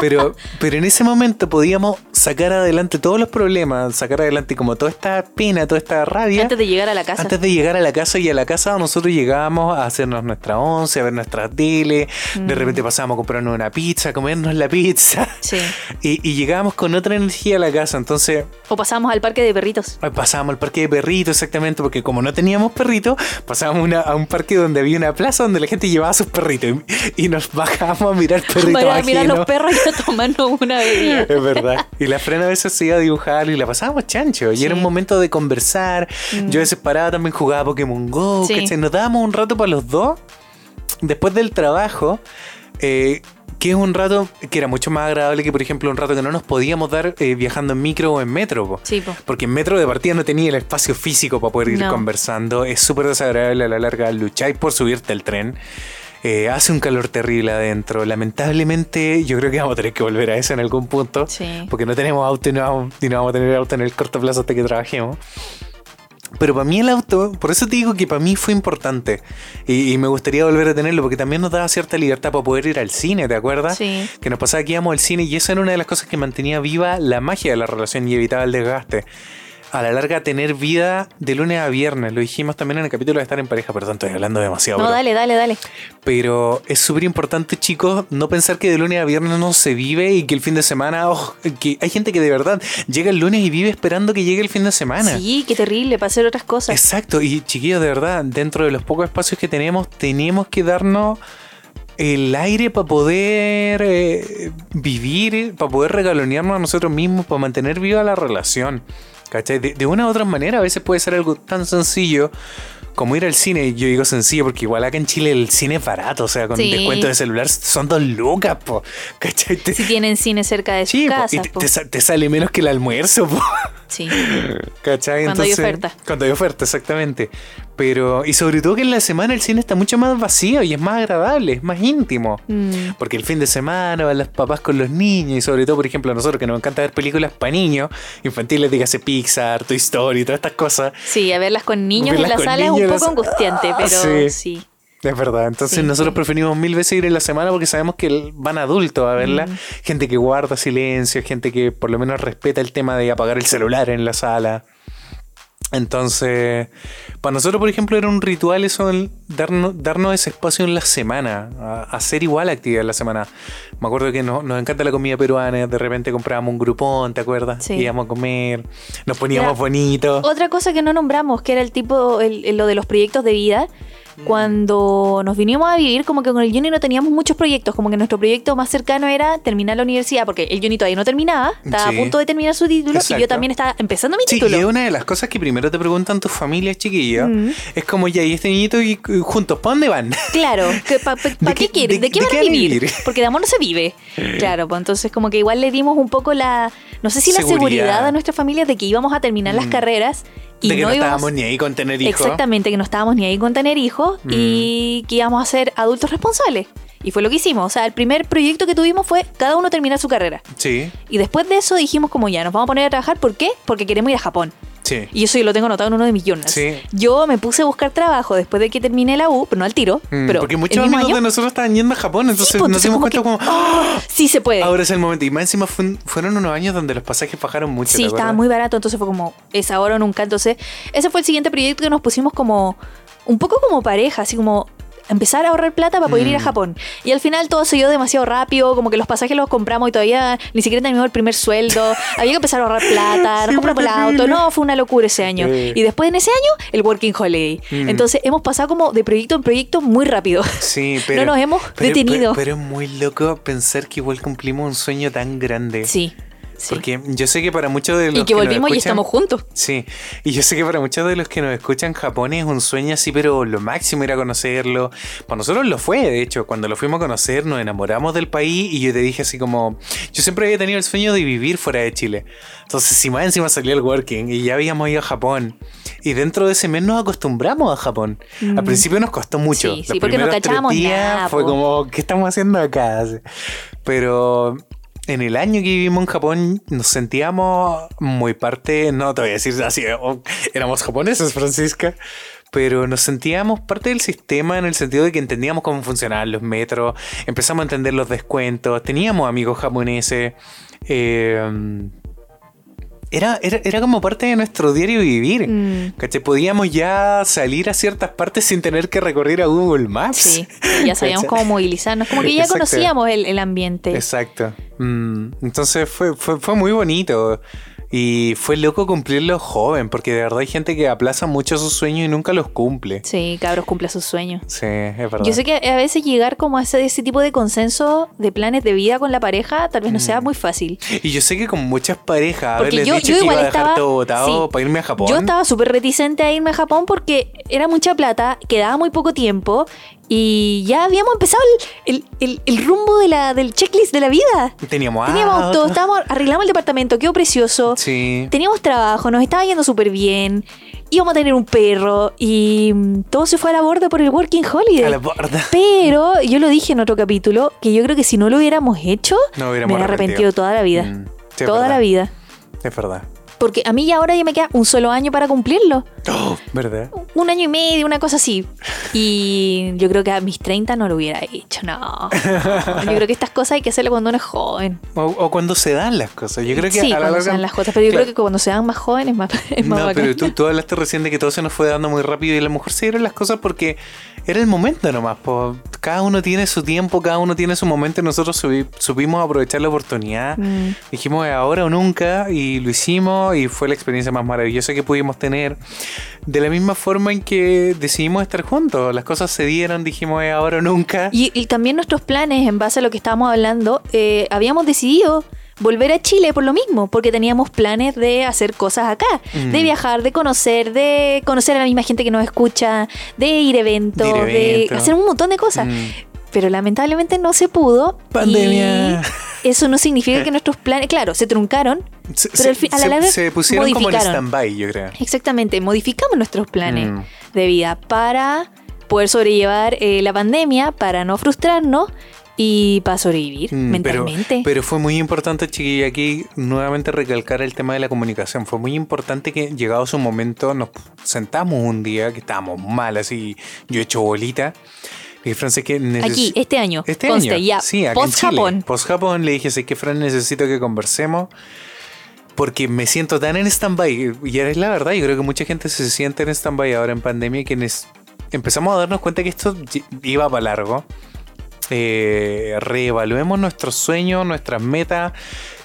pero, pero en ese momento podíamos sacar adelante todos los problemas, sacar adelante como toda esta pena, toda esta rabia. Antes de llegar a la casa. Antes de llegar a la casa y a la casa nosotros llegábamos a hacernos nuestra once, a ver nuestra tele, de Mm. repente pasábamos a comprarnos una pizza, a comernos la pizza Sí. y, y llegábamos con otra energía a la casa, entonces O pasamos al parque de perritos. pasábamos al parque de perritos exactamente, porque como no teníamos perritos, pasábamos una- a un parque donde había una plaza donde la gente llevaba sus perritos y, y nos bajábamos a mirar perritos Para mirar ajenos. los perros y a tomarnos una bebida. Es verdad. Y la frena a veces se iba a dibujar y la pasábamos chancho. Y Sí. Mm. era un momento de conversar. Yo a veces paraba también jugaba Pokémon Go. Sí. ¿cachai? Nos dábamos un rato para los dos. Después del trabajo. eh, que es un rato que era mucho más agradable que, por ejemplo, un rato que no nos podíamos dar eh, viajando en micro o en metro. po. Sí, po. Porque en metro de partida no tenía el espacio físico para poder ir No. conversando. Es súper desagradable a la larga. Lucháis por subirte al tren. Eh, hace un calor terrible adentro. Lamentablemente, yo creo que vamos a tener que volver a eso en algún punto. Sí. Porque no tenemos auto y no, vamos, y no vamos a tener auto en el corto plazo hasta que trabajemos. Pero para mí el auto, por eso te digo que para mí fue importante. Y, y me gustaría volver a tenerlo, porque también nos daba cierta libertad para poder ir al cine, ¿te acuerdas? Sí. Que nos pasaba que íbamos al cine y esa era una de las cosas que mantenía viva la magia de la relación y evitaba el desgaste. A la larga, tener vida de lunes a viernes. Lo dijimos también en el capítulo de estar en pareja, perdón, estoy hablando demasiado. No, bro. dale, dale, dale. Pero es súper importante, chicos, no pensar que de lunes a viernes no se vive y que el fin de semana. oh, que hay gente que de verdad llega el lunes y vive esperando que llegue el fin de semana. Sí, qué terrible para hacer otras cosas. Exacto, y chiquillos, de verdad, dentro de los pocos espacios que tenemos, tenemos que darnos el aire para poder eh, vivir, para poder regalonearnos a nosotros mismos, para mantener viva la relación. ¿Cachai? De, de una u otra manera, a veces puede ser algo tan sencillo como ir al cine. Y yo digo sencillo porque igual acá en Chile el cine es barato, o sea, con Sí. descuento de celular son dos lucas, po. ¿Cachai? Te- Si tienen cine cerca de sí, po, y casas. te, te te sale menos que el almuerzo, po. Sí. ¿Cachai? Cuando hay oferta. Cuando hay oferta, exactamente. Pero, y sobre todo que en la semana el cine está mucho más vacío y es más agradable, es más íntimo. Mm. Porque el fin de semana van los papás con los niños y sobre todo, por ejemplo, a nosotros que nos encanta ver películas para niños, infantiles, dígase Pixar, Toy Story, todas estas cosas. Sí, a verlas con niños Verlas en la sala es un poco angustiante, Ah, pero sí. sí. Es verdad, entonces Sí, nosotros sí. preferimos mil veces ir en la semana porque sabemos que van adultos a verla. Mm. Gente que guarda silencio, gente que por lo menos respeta el tema de apagar el celular en la sala. Entonces, para nosotros, por ejemplo, era un ritual eso, el darnos, darnos ese espacio en la semana, a- hacer igual actividad en la semana. Me acuerdo que no- nos encanta la comida peruana, de repente comprábamos un grupón, ¿te acuerdas? Sí. Íbamos a comer, nos poníamos Mira, bonitos. Otra cosa que no nombramos, que era el tipo, el- el- lo de los proyectos de vida. Mm. Cuando nos vinimos a vivir, como que con el Juni no teníamos muchos proyectos, como que nuestro proyecto más cercano era terminar la universidad, porque el Juni todavía no terminaba, estaba Sí. a punto de terminar su título y yo también estaba empezando mi Sí, y título. es una de las cosas que primero te preguntan tus familias chiquillas. Mm. Es como, ya, y este niñito y, y juntos, ¿para dónde van? Claro, ¿para ¿De qué, qué- quieren? de- ¿De, qué van a vivir? vivir? Porque de amor no se vive. Claro, pues entonces como que igual le dimos un poco la, no sé si la Seguridad. seguridad a nuestra familia de que íbamos a terminar las Mm. carreras y de que no no, íbamos... estábamos ni ahí con tener hijos. Exactamente, que no estábamos ni ahí con tener hijos Mm. y que íbamos a ser adultos responsables. Y fue lo que hicimos. O sea, el primer proyecto que tuvimos fue cada uno terminar su carrera. Sí, Y después de eso dijimos como ya, nos vamos a poner a trabajar. ¿Por qué? Porque queremos ir a Japón. Sí. Y eso yo lo tengo anotado en uno de mis journals. Sí. Yo me puse a buscar trabajo después de que terminé la U, pero no al tiro. Mm, pero Porque muchos amigos año. de nosotros estaban yendo a Japón, entonces Sí, pues, nos dimos como cuenta que, como, ¡ah! Sí se puede. ahora es el momento. Y más encima fue- fueron unos años donde los pasajes bajaron mucho. Sí, ¿te estaba muy barato, entonces fue como, es ahora o nunca. Entonces, ese fue el siguiente proyecto que nos pusimos como, un poco como pareja, así como, empezar a ahorrar plata para poder ir a Mm. Japón. Y al final todo se dio demasiado rápido, como que los pasajes los compramos y todavía ni siquiera teníamos el primer sueldo. Había que empezar a ahorrar plata, Sí, nos compramos el auto. No, fue una locura ese año. Eh. Y después en ese año, el Working Holiday. Mm. Entonces hemos pasado como de proyecto en proyecto muy rápido. Sí, pero. nos hemos pero- detenido. Pero, pero es muy loco pensar que igual cumplimos un sueño tan grande. Sí. Sí. Porque yo sé que para muchos de los y que nos volvimos y escuchan- estamos juntos. Sí, y yo sé que para muchos de los que nos escuchan, Japón es un sueño así, pero lo máximo ir a conocerlo. Para nosotros lo fue, de hecho, cuando lo fuimos a conocer nos enamoramos del país y yo te dije así como, yo siempre había tenido el sueño de vivir fuera de Chile. Entonces, si más encima salió el working y ya habíamos ido a Japón. Y dentro de ese mes nos acostumbramos a Japón. Al principio nos costó mucho. Mm. Sí, Los sí, porque no cachábamos días nada, Fue po. como, ¿qué estamos haciendo acá? Pero en el año que vivimos en Japón nos sentíamos muy parte, no te voy a decir así, oh, éramos japoneses, Francisca, pero nos sentíamos parte del sistema en el sentido de que entendíamos cómo funcionaban los metros, empezamos a entender los descuentos, teníamos amigos japoneses. eh, era, era, era como parte de nuestro diario vivir. Mm. ¿Cachai? Podíamos ya salir a ciertas partes sin tener que recurrir a Google Maps. Sí, ya sabíamos ¿Cachai? cómo movilizarnos, como que ya Exacto. conocíamos el, el ambiente. Exacto. Mm, entonces fue, fue, fue muy bonito. Y fue loco cumplirlo joven, porque de verdad hay gente que aplaza mucho sus sueños y nunca los cumple. Sí, cabros cumple sus sueños. Sí, es verdad. Yo sé que a veces llegar como a ese, ese tipo de consenso de planes de vida con la pareja tal vez no Mm. sea muy fácil. Y yo sé que con muchas parejas Porque yo- dicho yo que igual iba a dejar estaba- todo botado sí. para irme a Japón. Yo estaba súper reticente a irme a Japón porque era mucha plata, quedaba muy poco tiempo y ya habíamos empezado el, el- el- el rumbo de la, del checklist de la vida. Teníamos Teníamos auto. auto, estábamos, arreglamos el departamento, quedó precioso. Sí. Teníamos trabajo, nos estaba yendo súper bien. Íbamos a tener un perro y mm, todo se fue a la borda por el Working Holiday. A la borda. Pero yo lo dije en otro capítulo que yo creo que si no lo hubiéramos hecho, No me hubiéramos hubiera arrepentido toda la vida. Mm, sí, toda la vida. Es verdad. Porque a mí ya ahora ya me queda un solo año para cumplirlo. Oh, ¿Verdad? Un año y medio, una cosa así. Y yo creo que a mis 30 no lo hubiera hecho, no. Yo creo que estas cosas hay que hacerlo cuando uno es joven. O, o cuando se dan las cosas. Yo creo que sí, a la cuando larga- se dan las cosas. Pero yo Claro. creo que cuando se dan más jóvenes es más, es más No, bacán. pero tú, tú hablaste recién de que todo se nos fue dando muy rápido y a lo mejor se dieron las cosas porque era el momento nomás. po. Cada uno tiene su tiempo, cada uno tiene su momento y nosotros subi- supimos aprovechar la oportunidad. Mm. Dijimos "Es ahora o nunca y lo hicimos y fue la experiencia más maravillosa que pudimos tener. De la misma forma en que decidimos estar juntos, las cosas se dieron, dijimos "Es ahora o nunca. Y, y también nuestros planes, en base a lo que estábamos hablando, eh, habíamos decidido volver a Chile por lo mismo, porque teníamos planes de hacer cosas acá, Mm. de viajar, de conocer, de conocer a la misma gente que nos escucha, de ir a eventos, De hacer un montón de cosas. Mm. Pero lamentablemente no se pudo. Pandemia. Y eso no significa que nuestros planes, claro, se truncaron. Se, Pero al fin- a la se- larga se pusieron como en stand-by, yo creo. Exactamente, modificamos nuestros planes Mm. de vida para poder sobrellevar eh, la pandemia, para no frustrarnos y para sobrevivir Mm, mentalmente. Pero, fue muy importante, chiquilla, aquí nuevamente recalcar el tema de la comunicación. Fue muy importante que llegado su momento nos sentamos un día que estábamos mal, así yo he hecho bolita. Le dije, Francis, que Aquí, este año, Este conste, año, ya, sí, acá en Chile. post-Japón. Post-Japón le dije, sé que Fran, necesito que conversemos porque me siento tan en stand-by. Y es la verdad, yo creo que mucha gente se siente en stand-by ahora en pandemia y que nes- empezamos a darnos cuenta que esto iba para largo. Eh, reevaluemos nuestros sueños, nuestras metas,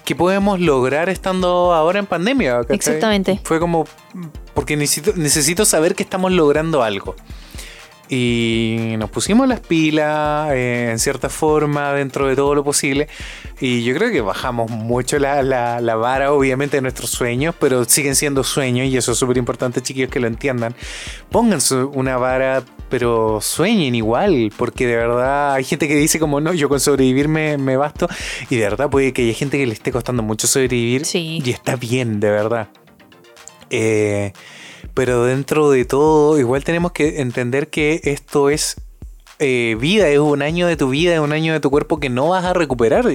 que podemos lograr estando ahora en pandemia. ¿cachai? Exactamente. Fue como, porque necesito, necesito saber que estamos logrando algo. Y nos pusimos las pilas eh, en cierta forma dentro de todo lo posible. Y yo creo que bajamos mucho la, la- la vara, obviamente, de nuestros sueños, pero siguen siendo sueños y eso es súper importante, chiquillos, que lo entiendan. Pónganse una vara, pero sueñen igual, porque de verdad hay gente que dice como no, yo con sobrevivir me, me basto. Y de verdad puede que haya gente que le esté costando mucho sobrevivir. Sí. Y está bien, de verdad. Eh, pero dentro de todo, igual tenemos que entender que esto es eh, vida, es un año de tu vida, es un año de tu cuerpo que no vas a recuperar.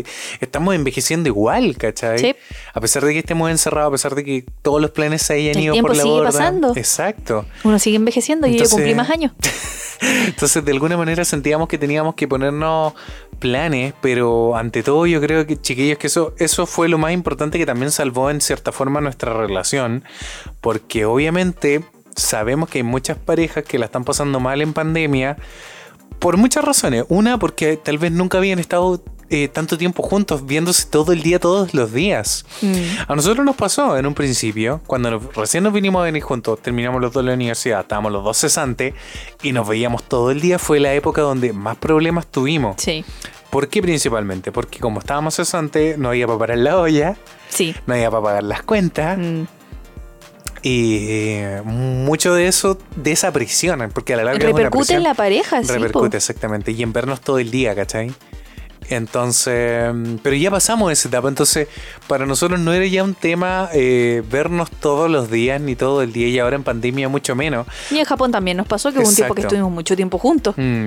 Estamos envejeciendo igual, ¿cachai? Sí. A pesar de que estemos encerrados, a pesar de que todos los planes se hayan El ido por la sigue borda. pasando. Exacto. Uno sigue envejeciendo y yo cumplí más años. Entonces, de alguna manera sentíamos que teníamos que ponernos planes, pero ante todo yo creo que, chiquillos, que eso, eso fue lo más importante que también salvó en cierta forma nuestra relación, porque obviamente sabemos que hay muchas parejas que la están pasando mal en pandemia por muchas razones. Una, porque tal vez nunca habían estado eh, tanto tiempo juntos, viéndose todo el día, todos los días. Mm. A nosotros nos pasó en un principio, cuando nos- recién nos vinimos a venir juntos, terminamos los dos la universidad, estábamos los dos cesantes y nos veíamos todo el día, fue la época donde más problemas tuvimos. Sí, ¿Por qué principalmente? Porque como estábamos cesantes, no había para parar la olla, sí. no había para pagar las cuentas Mm. y eh, mucho de eso, de esa presión, porque a la larga es una Repercute en la pareja, sí. Repercute, exactamente. Y en vernos todo el día, ¿cachai? Entonces, mm, pero ya pasamos esa etapa, entonces para nosotros no era ya un tema eh, vernos todos los días ni todo el día y ahora en pandemia mucho menos. Y en Japón también nos pasó que hubo un tiempo que estuvimos mucho tiempo juntos. Mm.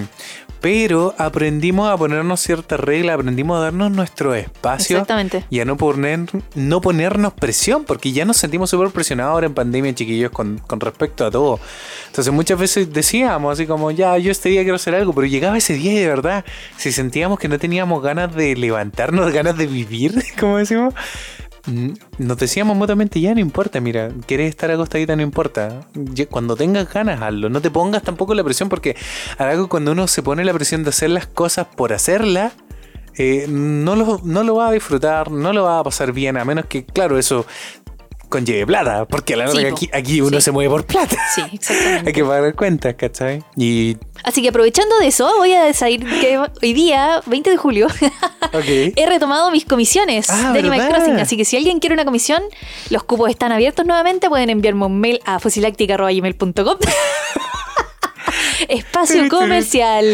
Pero aprendimos a ponernos ciertas reglas, aprendimos a darnos nuestro espacio Exactamente. y a no, poner, no ponernos presión, porque ya nos sentimos súper presionados ahora en pandemia, chiquillos, con, con respecto a todo. Entonces muchas veces decíamos así como, ya, yo este día quiero hacer algo, pero llegaba ese día y de verdad, si sentíamos que no teníamos ganas de levantarnos, ganas de vivir, como decimos, mm, nos decíamos mutuamente, ya no importa, mira, quieres estar acostadita, no importa. Cuando tengas ganas, hazlo. No te pongas tampoco la presión, porque algo cuando uno se pone la presión de hacer las cosas por hacerlas, eh, no, lo, no lo va a disfrutar, no lo va a pasar bien, a menos que, claro, eso conlleve plata, porque a la Sí, larga po. aquí, aquí uno Sí. se mueve por plata. Sí, exactamente. Hay que pagar cuentas, ¿cachai? Y, Así que aprovechando de eso, voy a decir que hoy día, 20 de julio, he retomado mis comisiones Ah, de Animal ¿verdad? Crossing. Así que si alguien quiere una comisión, los cupos están abiertos nuevamente. Pueden enviarme un mail a fusilactica.gmail.com. Espacio comercial.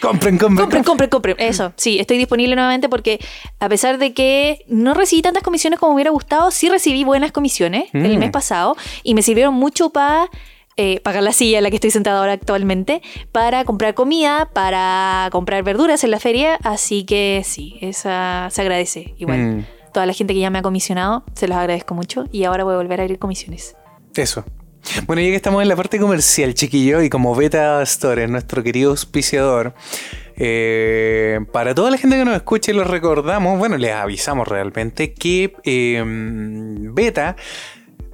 Compren, compren, Compren, compren, compren. Eso, sí, estoy disponible nuevamente porque a pesar de que no recibí tantas comisiones como me hubiera gustado, sí recibí buenas comisiones el Mm. mes pasado y me sirvieron mucho para pagar la silla en la que estoy sentada ahora actualmente, para comprar comida, para comprar verduras en la feria. Así que sí, esa se agradece igual. Mm. Toda la gente que ya me ha comisionado, se los agradezco mucho y ahora voy a volver a abrir comisiones. Eso. Bueno, ya que estamos en la parte comercial, chiquillo, y como Beta Store es nuestro querido auspiciador, eh, para toda la gente que nos escuche, los recordamos, bueno, les avisamos realmente que eh, Beta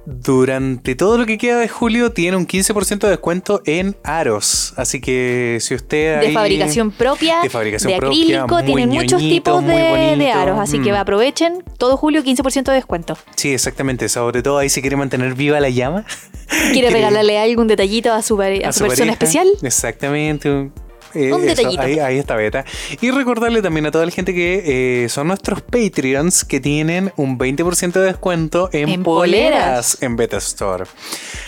durante todo lo que queda de julio tiene un 15% de descuento en aros. Así que si usted... De ahí- fabricación propia, de fabricación de propia, acrílico, tienen muchos tipos de, de aros, así que Mm. aprovechen todo julio 15% de descuento. Sí, exactamente. Sobre todo ahí si quiere mantener viva la llama. ¿Quiere Quiere- regalarle algún detallito a su, a su persona pareja. especial? Exactamente. Eh, Un eso, ahí, ahí está Beta. Y recordarle también a toda la gente que eh, son nuestros Patreons que tienen un 20% de descuento en, En poleras, poleras. en Beta Store.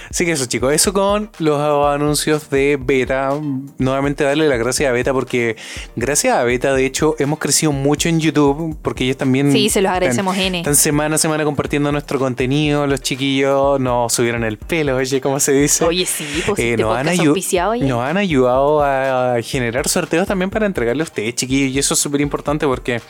Así que eso chicos, eso con los anuncios de Beta. Nuevamente darle las gracias a Beta porque gracias a Beta de hecho hemos crecido mucho en YouTube porque ellos también... Sí, se los agradecemos, están- N. Están semana a semana compartiendo nuestro contenido. Los chiquillos nos subieron el pelo, oye, ¿cómo se dice? Oye, sí, pues Eh, este nos, han nos han ayudado a generar sorteos también para entregarle a ustedes, chiquillos. Y eso es súper importante porque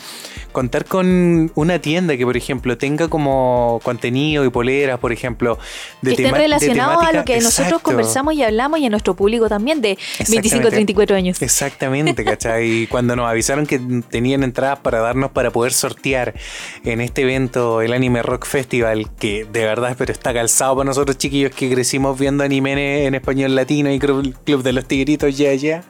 contar con una tienda que, por ejemplo, tenga como contenido y poleras, por ejemplo, de que estén relacionados a lo que nosotros conversamos y hablamos y a nuestro público también de 25 a Exactamente. 34 años. Exactamente, ¿cachai? Y cuando nos avisaron que tenían entradas para darnos para poder sortear en este evento, el Anime Rock Festival, que de verdad, pero está calzado para nosotros chiquillos que crecimos viendo anime en, español latino y Club, Club de los Tigritos, ya, ya.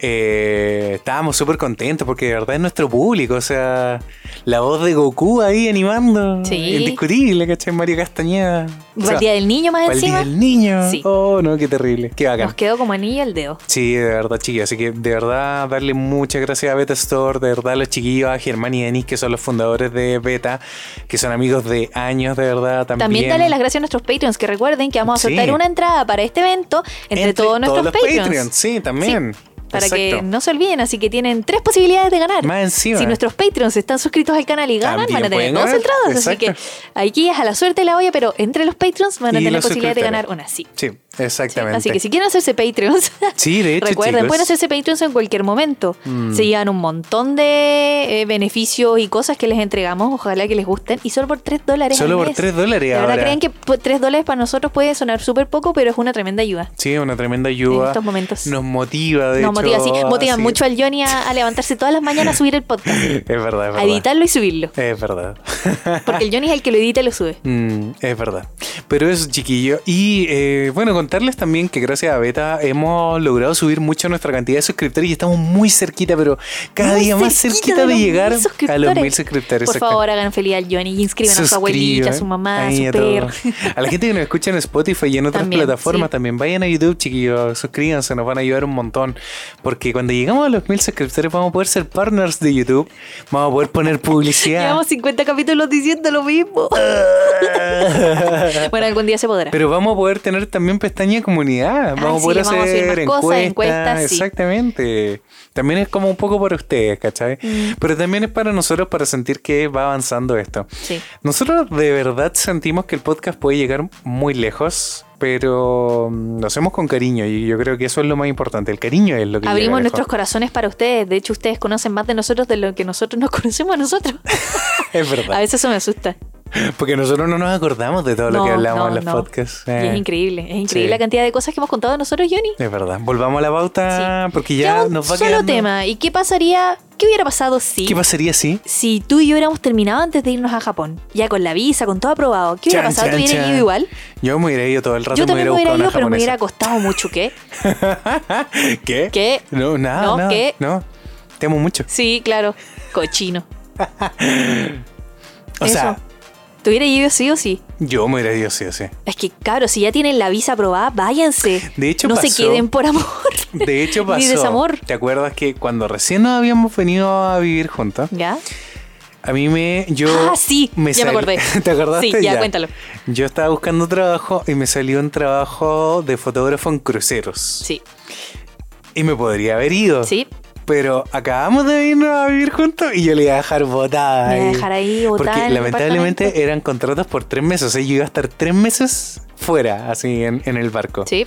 Eh, estábamos súper contentos porque de verdad es nuestro público, o sea, la voz de Goku ahí animando, Sí. indiscutible, ¿cachai? Mario Castañeda. O ¿Va sea, el día del niño más para el día encima? del niño. Sí. Oh, no, qué terrible, qué bacán. Nos quedó como anillo al dedo. Sí, de verdad, chiquillos. Así que de verdad, darle muchas gracias a Beta Store, de verdad, a los chiquillos, a Germán y Denis, que son los fundadores de Beta, que son amigos de años, de verdad, también. También dale las gracias a nuestros Patreons, que recuerden que vamos a Sí. sortear una entrada para este evento entre, todos nuestros los Patreons. Sí, también. Para Exacto. que no se olviden, así que tienen tres posibilidades de ganar. Más encima. Si nuestros Patreons están suscritos al canal y ganan, También van a tener dos entradas. Así que aquí es a la suerte de la olla, pero entre los Patreons van a Y tener posibilidad de ganar una, sí. Sí, exactamente. Así que si quieren hacerse Patreons, Sí, de hecho, recuerden, chicos. pueden hacerse Patreons en cualquier momento. Mm. Se llevan un montón de eh, beneficios y cosas que les entregamos, ojalá que les gusten, y solo por 3 dólares. Solo por mes. 3 dólares De verdad creen que 3 dólares para nosotros puede sonar súper poco, pero es una tremenda ayuda. Sí, una tremenda ayuda. En estos momentos. Nos motiva, de Nos hecho. motiva, sí, motivan así- mucho al Johnny a, a levantarse todas las mañanas a subir el podcast, Es verdad, es a verdad. editarlo y subirlo. Es verdad. Porque el Johnny es el que lo edita y lo sube. Mm, es verdad. Pero eso, chiquillo. Y eh, bueno, con contarles también que gracias a Beta hemos logrado subir mucho nuestra cantidad de suscriptores y estamos muy cerquita, pero cada Muy día más cerquita de de, llegar a los mil suscriptores. Por exacto. favor, hagan feliz al Johnny y inscriban a su abuelita, a su mamá, a su a perro. A la gente que nos escucha en Spotify y en otras También, plataformas sí. también, vayan a YouTube, chiquillos, suscríbanse, nos van a ayudar un montón. Porque cuando llegamos a los mil suscriptores vamos a poder ser partners de YouTube, vamos a poder poner publicidad. Llevamos 50 capítulos diciendo lo mismo. bueno, algún día se podrá. Pero vamos a poder tener también pestaña comunidad. Vamos a poder a hacer más cosas, encuestas. encuestas, sí. Exactamente. También es como un poco para ustedes, ¿cachai? Mm. Pero también es para nosotros para sentir que va avanzando esto. Sí. Nosotros de verdad sentimos que el podcast puede llegar muy lejos, pero mm, lo hacemos con cariño y yo creo que eso es lo más importante. El cariño es lo que Abrimos nuestros corazones para ustedes. De hecho, ustedes conocen más de nosotros de lo que nosotros nos conocemos a nosotros. Es A verdad. veces eso me asusta. Porque nosotros no nos acordamos de todo lo que hablamos no, en los no. podcasts. Y Eh, es increíble. Es increíble sí. la cantidad de cosas que hemos contado nosotros, Johnny. Es verdad. Volvamos a la pauta porque ya nos va solo quedando. tema. ¿Y qué pasaría? ¿Qué hubiera pasado si, ¿Qué pasaría si? si tú y yo hubiéramos terminado antes de irnos a Japón? Ya con la visa, con todo aprobado. ¿Qué hubiera Chan, pasado? ¿Tú hubieras ido igual? Yo me hubiera ido todo el rato. Yo también me hubiera ido, pero me hubiera costado mucho. ¿Qué? ¿Qué? ¿Qué? No, nada, No, nada. ¿qué? No. Te amo mucho. Sí, claro. Cochino. O Eso. ¿Te hubiera ido sí o sí? yo me hubiera ido sí o sí. Es que, cabros, si ya tienen la visa aprobada, váyanse. De hecho, no se queden por amor. De hecho, pasó. Ni desamor. ¿Te acuerdas que cuando recién nos habíamos venido a vivir juntos, ¿Ya? a mí me. Yo Ah, sí, ya me acordé. ¿Te acordaste? Sí, ya, cuéntalo. Yo estaba buscando trabajo y me salió un trabajo de fotógrafo en cruceros. Sí. Y me podría haber ido. Sí. Pero acabamos de irnos a vivir juntos y yo le iba a dejar botada. Me iba a dejar ahí botada Porque lamentablemente eran contratos por tres meses. O sea, yo iba a estar tres meses fuera, así en, en el barco. Sí.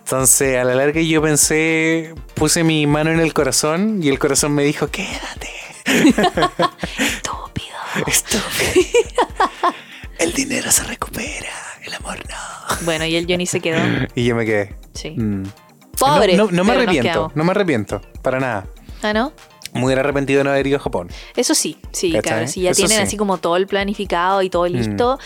Entonces, a la larga yo pensé, puse mi mano en el corazón y el corazón me dijo, quédate. Estúpido. Estúpido. el dinero se recupera, el amor no. Bueno, y el Johnny se quedó. Y yo me quedé. Sí. mm. Pobre. No, no- no me arrepiento, no me arrepiento, para nada. Ah, ¿no? Hubiera arrepentido de no haber ido a Japón. Eso sí, sí, claro. Si ya Eso tienen sí. Mm. así como todo el planificado y todo listo.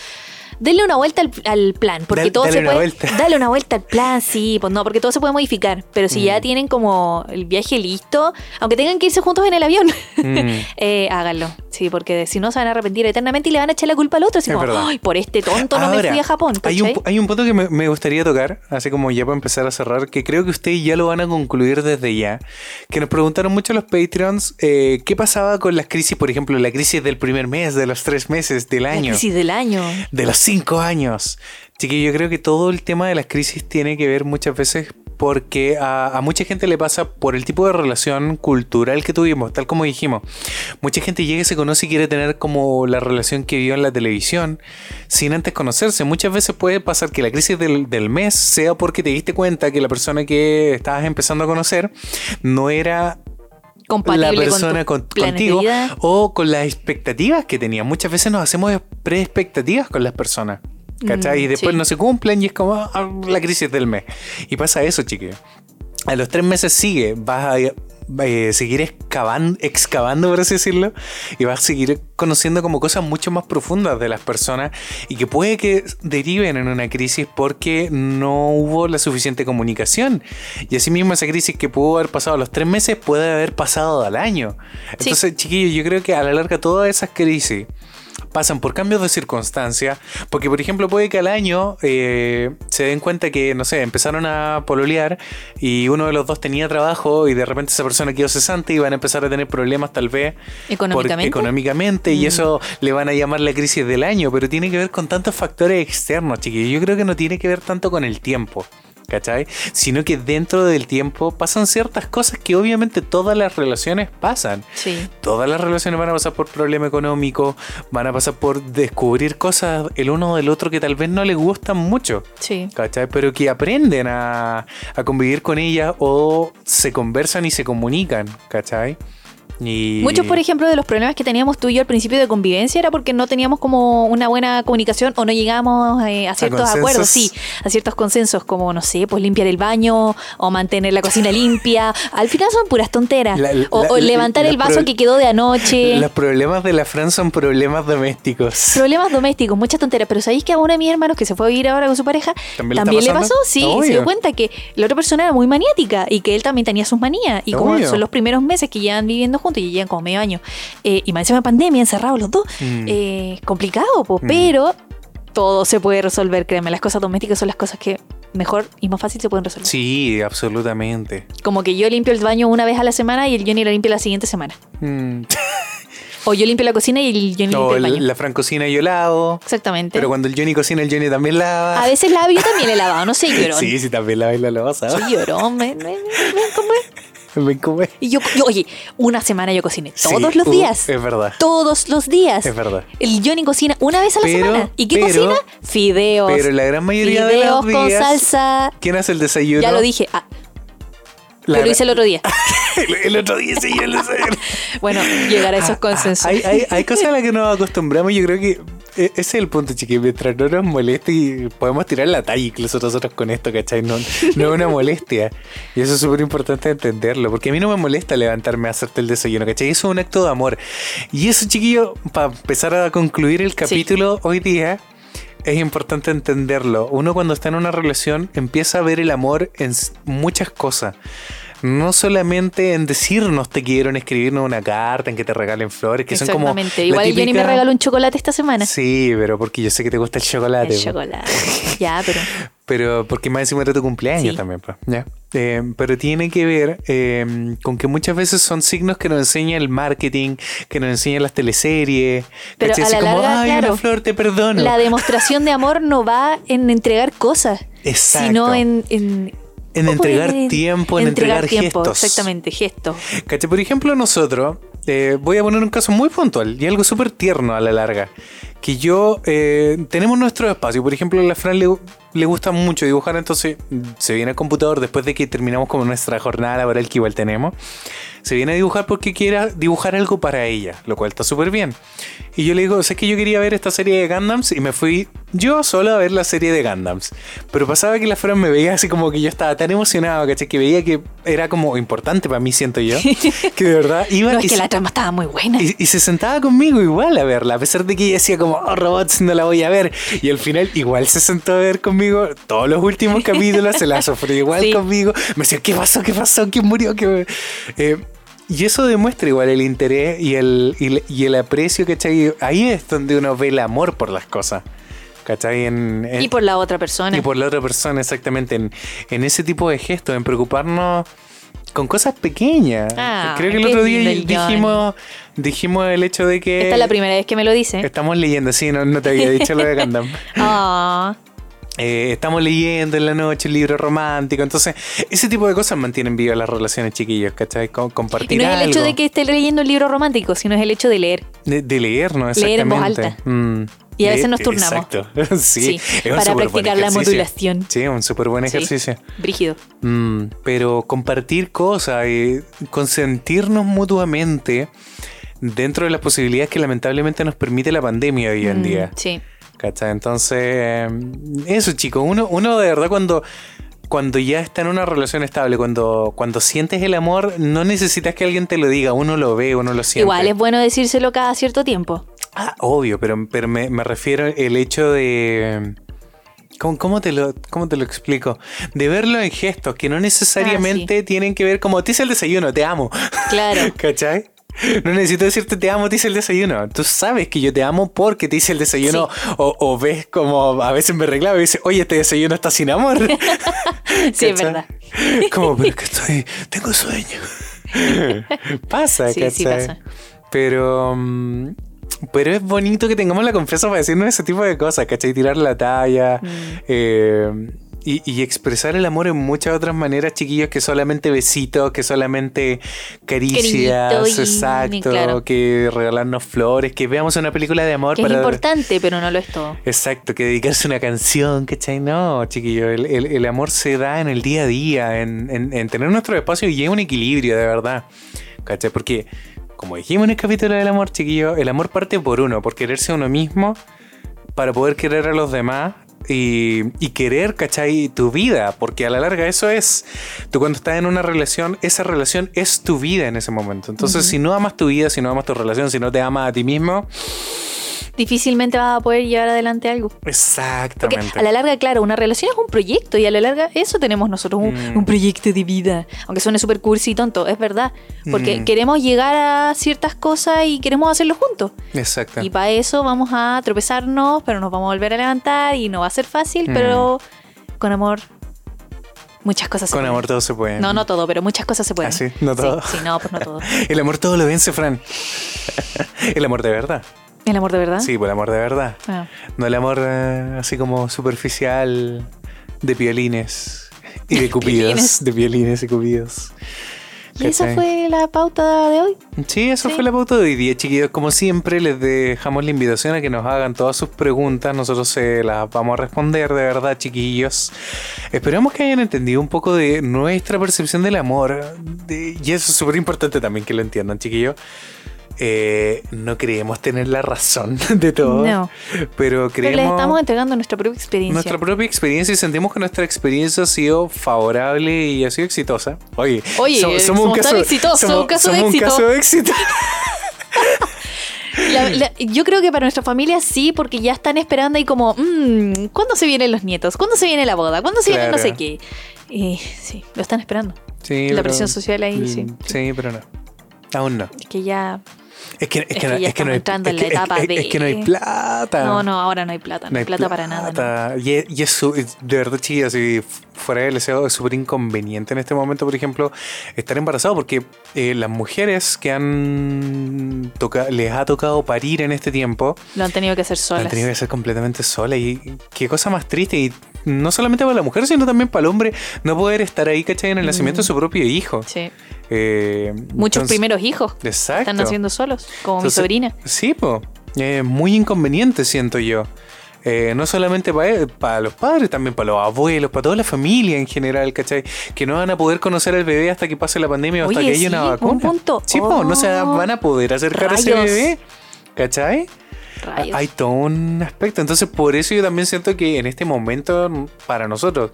Denle una vuelta al, al plan, porque todo dale se puede. vuelta. Dale una vuelta al plan, sí, pues no, porque todo se puede modificar. Pero si Mm. ya tienen como el viaje listo, aunque tengan que irse juntos en el avión, Mm. eh, háganlo. Sí, porque si no se van a arrepentir eternamente y le van a echar la culpa al otro. Así como, ay, por este tonto no me fui a Japón. Hay un, hay un punto que me, me gustaría tocar, así como ya para empezar a cerrar, que creo que ustedes ya lo van a concluir desde ya. Que nos preguntaron mucho los Patreons eh, qué pasaba con las crisis, por ejemplo, la crisis del primer mes, de los tres meses, del La año, crisis del año. de los cinco años. Así yo creo que todo el tema de las crisis tiene que ver muchas veces porque a, mucha gente le pasa por el tipo de relación cultural que tuvimos, tal como dijimos. Mucha gente llega y se conoce y quiere tener como la relación que vio en la televisión sin antes conocerse. Muchas veces puede pasar que la crisis del mes sea porque te diste cuenta que la persona que estabas empezando a conocer no era Compatible la persona con, tu contigo o con las expectativas que tenías. Muchas veces nos hacemos pre-expectativas con las personas. ¿Cachai? Mm, y después sí. no se cumplen y es como ah, la crisis del mes. Y pasa eso, chiquillos. A los tres meses sigue, vas a eh, seguir excavando, excavando, por así decirlo, y vas a seguir conociendo como cosas mucho más profundas de las personas y que puede que deriven en una crisis porque no hubo la suficiente comunicación. Y asimismo esa crisis que pudo haber pasado a los tres meses puede haber pasado al año. Sí. Entonces, chiquillos, yo creo que a la larga todas esas crisis pasan por cambios de circunstancia, porque por ejemplo puede que al año eh, se den cuenta que, no sé, empezaron a pololear y uno de los dos tenía trabajo y de repente esa persona quedó cesante y van a empezar a tener problemas tal vez económicamente y Mm. eso le van a llamar la crisis del año, pero tiene que ver con tantos factores externos, chiquillos. Yo creo que no tiene que ver tanto con el tiempo. ¿Cachai? Sino que dentro del tiempo pasan ciertas cosas que obviamente todas las relaciones pasan. Sí. Todas las relaciones van a pasar por problema económico, van a pasar por descubrir cosas el uno del otro que tal vez no les gustan mucho, Sí. ¿cachai? Pero que aprenden a, a convivir con ellas o se conversan y se comunican, ¿cachai? Y... Muchos, por ejemplo, de los problemas que teníamos tú y yo al principio de convivencia era porque no teníamos como una buena comunicación o no llegábamos eh, a ciertos acuerdos, sí, a ciertos consensos, como, no sé, pues limpiar el baño o mantener la cocina limpia. Al final son puras tonteras. La- la- o, o la- levantar la el vaso pro- que quedó de anoche. Los problemas de la Fran son problemas domésticos. Problemas domésticos, muchas tonteras. Pero ¿sabéis que a uno de mis hermanos que se fue a vivir ahora con su pareja ¿También le también, pasó? Sí, Obvio. se dio cuenta que la otra persona era muy maniática y que él también tenía sus manías. Y como Obvio. son los primeros meses que llevan viviendo juntos y llevan como medio año, eh, y más encima de pandemia, encerrados los dos, Mm. eh, complicado, po, Mm. pero todo se puede resolver, créeme. Las cosas domésticas son las cosas que mejor y más fácil se pueden resolver. Sí, absolutamente. Como que yo limpio el baño una vez a la semana y el Johnny lo limpia la siguiente semana. Mm. O yo limpio la cocina y el Johnny O limpia el baño. la Fran cocina y yo lavo. Exactamente. Pero cuando el Johnny cocina, el Johnny también lava. A veces lavo, yo también he lavado, no sé, llorón. Sí, sí, también lava y la llorón, ven, ven, ven, ven, ¿cómo es? Ven, come. Y yo, yo, oye, una semana yo cociné Sí, todos los uh, días. Es verdad. Todos los días. Es verdad. El Johnny cocina una vez a la Pero- semana. ¿Y qué pero- cocina? Fideos. Pero la gran mayoría de Fideos los con días. salsa. ¿Quién hace el desayuno? Ya lo dije. Ah, La- yo lo hice el otro día. el, otro día sí, yo lo sé. Bueno, llegar a esos consensos. Ah, Hay, hay, hay cosas a las que nos acostumbramos yo creo que e- ese es el punto, chiquillos. Mientras no nos moleste y podemos tirar la talla incluso nosotros con esto, ¿cachai? No, no es una molestia. Y eso es súper importante entenderlo, porque a mí no me molesta levantarme a hacerte el desayuno, ¿cachai? Eso es un acto de amor. Y eso, chiquillo, para empezar a concluir el capítulo hoy día, es importante entenderlo. Uno cuando está en una relación empieza a ver el amor en muchas cosas. No solamente en decirnos te quiero, en escribirnos una carta, en que te regalen flores, que son como. Exactamente. Igual el Johnny me típica- regaló un chocolate esta semana. Sí, pero porque yo sé que te gusta el chocolate. el chocolate. Ya, pero. Pero porque más encima era tu cumpleaños Sí. también, pues. ¿ya? Eh, pero tiene que ver eh, con que muchas veces son signos que nos enseña el marketing, que nos enseñan las teleseries. Pero ¿cachai? a Así la como, larga, ay, claro, una flor, te perdono. La demostración de amor no va en entregar cosas. Exacto. Sino en. en En ¿cómo entregar en- tiempo, en entregar tiempo, gestos. Exactamente, gestos. ¿Cachai? Por ejemplo, nosotros, eh, voy a poner un caso muy puntual y algo súper tierno a la larga. Que yo, eh, tenemos nuestro espacio. Por ejemplo, a la Fran le, le gusta mucho dibujar, entonces se viene al computador después de que terminamos con nuestra jornada laboral que igual tenemos. Se viene a dibujar porque quiera dibujar algo para ella, lo cual está súper bien. Y yo le digo, sé que yo quería ver esta serie de Gundams y me fui yo solo a ver la serie de Gundams. Pero pasaba que la Fran me veía así como que yo estaba tan emocionado, ¿cachai? Que veía que era como importante para mí, siento yo. que de verdad iba No, es y que se- la trama estaba muy buena. y, y se sentaba conmigo igual a verla, a pesar de que ella decía como, oh, robots, no la voy a ver. Y al final igual se sentó a ver conmigo todos los últimos capítulos, se la sufrió igual Sí. conmigo. Me decía, ¿qué pasó? ¿Qué pasó? ¿Quién murió? ¿Qué... Eh, y eso demuestra igual el interés y el, y el, y el aprecio, ¿cachai? Ahí es donde uno ve el amor por las cosas. ¿Cachai? En, en- Y por la otra persona. y por la otra persona, exactamente. En, en ese tipo de gestos, en preocuparnos con cosas pequeñas. Ah, Creo que el otro día dijimos, dijimos el hecho de que. Esta es la primera vez que me lo dice. Estamos leyendo, sí, no, no te había dicho lo de Gundam. Ah, Eh, estamos leyendo en la noche un libro romántico. Entonces, ese tipo de cosas mantienen vivas las relaciones, chiquillos, ¿cachai? Co- compartir y no es el hecho de que esté leyendo un libro romántico, sino es el hecho de leer. De, de leer, ¿no? Leer en voz Exactamente. alta. Mm. Y a veces nos turnamos. Exacto. sí, Sí, es un para practicar la modulación. Sí, un súper buen Sí. ejercicio. Brígido. Mm, pero compartir cosas, y consentirnos mutuamente dentro de las posibilidades que lamentablemente nos permite la pandemia hoy en Mm, día. Sí. ¿Cachai? Entonces, eh, eso chicos, uno, uno de verdad cuando, cuando ya está en una relación estable, cuando, cuando sientes el amor, no necesitas que alguien te lo diga, uno lo ve, uno lo siente. Igual es bueno decírselo cada cierto tiempo. Ah, obvio, pero, pero me, me refiero el hecho de... ¿Cómo, cómo te lo, ¿Cómo te lo explico? De verlo en gestos que no necesariamente tienen que ver como te hice el desayuno, te amo. Claro. ¿Cachai? No necesito decirte te amo, te hice el desayuno. Tú sabes que yo te amo porque te hice el desayuno. O, o ves como a veces me reclamo y dices, oye, este desayuno está sin amor. Sí, es verdad. Como, pero es que estoy, tengo sueño. pasa, Sí, sí pasa. Pero, mm, pero es bonito que tengamos la confianza para decirnos ese tipo de cosas, ¿cachai? Tirar la talla. Mm. eh, y, y expresar el amor en muchas otras maneras, chiquillos, que solamente besitos, que solamente caricias, y- exacto, claro. que regalarnos flores, que veamos una película de amor Que es importante, pero no lo es todo. Exacto, que dedicarse a una canción, ¿cachai? No, chiquillo, el, el- el amor se da en el día a día, en, en- en tener nuestro espacio y es un equilibrio, de verdad. ¿Cachai? Porque como dijimos en el capítulo del amor, chiquillo, el amor parte por uno, por quererse a uno mismo, para poder querer a los demás y, y querer, ¿cachai? Tu vida, porque a la larga eso es. Tú cuando estás en una relación, esa relación es tu vida en ese momento. Entonces, si no amas tu vida, si no amas tu relación, si no te amas a ti mismo, Difícilmente vas a poder llevar adelante algo. Porque exactamente. a la larga, claro, una relación es un proyecto y a la larga eso tenemos nosotros, un, Mm. un proyecto de vida. Aunque suene súper cursi y tonto, es verdad. Porque Mm. queremos llegar a ciertas cosas y queremos hacerlo juntos. Exacto. Y para eso vamos a tropezarnos, pero nos vamos a volver a levantar y no va a ser fácil, Mm. pero con amor muchas cosas se Con pueden. amor todo se puede. No, no todo, pero muchas cosas se pueden. ¿Ah, sí? ¿No todo? Sí, sí, no, pues no todo. El amor todo lo vence, Fran. el amor de verdad. ¿El amor de verdad? Sí, pues el amor de verdad. Ah. No el amor eh, así como superficial de violines y de cupidos. De violines y cupidos. ¿Y esa fue la pauta de hoy? Sí, eso Sí. fue la pauta de hoy día, chiquillos. Como siempre, les dejamos la invitación a que nos hagan todas sus preguntas. Nosotros se las vamos a responder, de verdad, chiquillos. Esperamos que hayan entendido un poco de nuestra percepción del amor. de- y eso es súper importante también que lo entiendan, chiquillos. Eh, no creemos tener la razón de todo. No. Pero Pero creemos les estamos entregando nuestra propia experiencia. nuestra propia experiencia y sentimos que nuestra experiencia ha sido favorable y ha sido exitosa. Oye, Oye, so- somos tan exitosos, un caso de somos éxito. un caso de éxito. La- la- yo creo que para nuestra familia sí, porque ya están esperando ahí como, mmm, ¿cuándo se vienen los nietos? ¿Cuándo se viene la boda? ¿Cuándo se viene no Claro. sé qué? Sí, lo están esperando. Sí, La pero- presión social ahí, sí. Mm, Sí, pero no. Aún no. Es que ya... Es que, es Es que no, ya es que no hay, entrando es en la que- etapa es- de- es que no hay plata. No, no, ahora no hay plata. No, hay plata, para nada. Y, es- y es su- de verdad, chicas, si fuera del deseo, es súper inconveniente en este momento, por ejemplo, estar embarazado, porque eh, las mujeres que han les ha tocado parir en este tiempo, Lo han tenido que hacer lo solas. han tenido que hacer completamente sola. Y qué cosa más triste. Y no solamente para la mujer, sino también para el hombre, no poder estar ahí, ¿cachai? En el nacimiento de su propio hijo. Sí. Eh, Muchos entonces- primeros hijos Exacto. están naciendo solos, como Entonces, mi sobrina. Sí, pues. muy inconveniente, siento yo. Eh, no solamente para los padres, también para los abuelos, para toda la familia en general, ¿cachai? Que no van a poder conocer al bebé hasta que pase la pandemia o hasta Oye, que haya una vacuna. punto. Sí, po, no se Oh, van a poder acercar a ese bebé, ¿cachai? Rayos. Hay todo un aspecto. Entonces, por eso yo también siento que en este momento, para nosotros,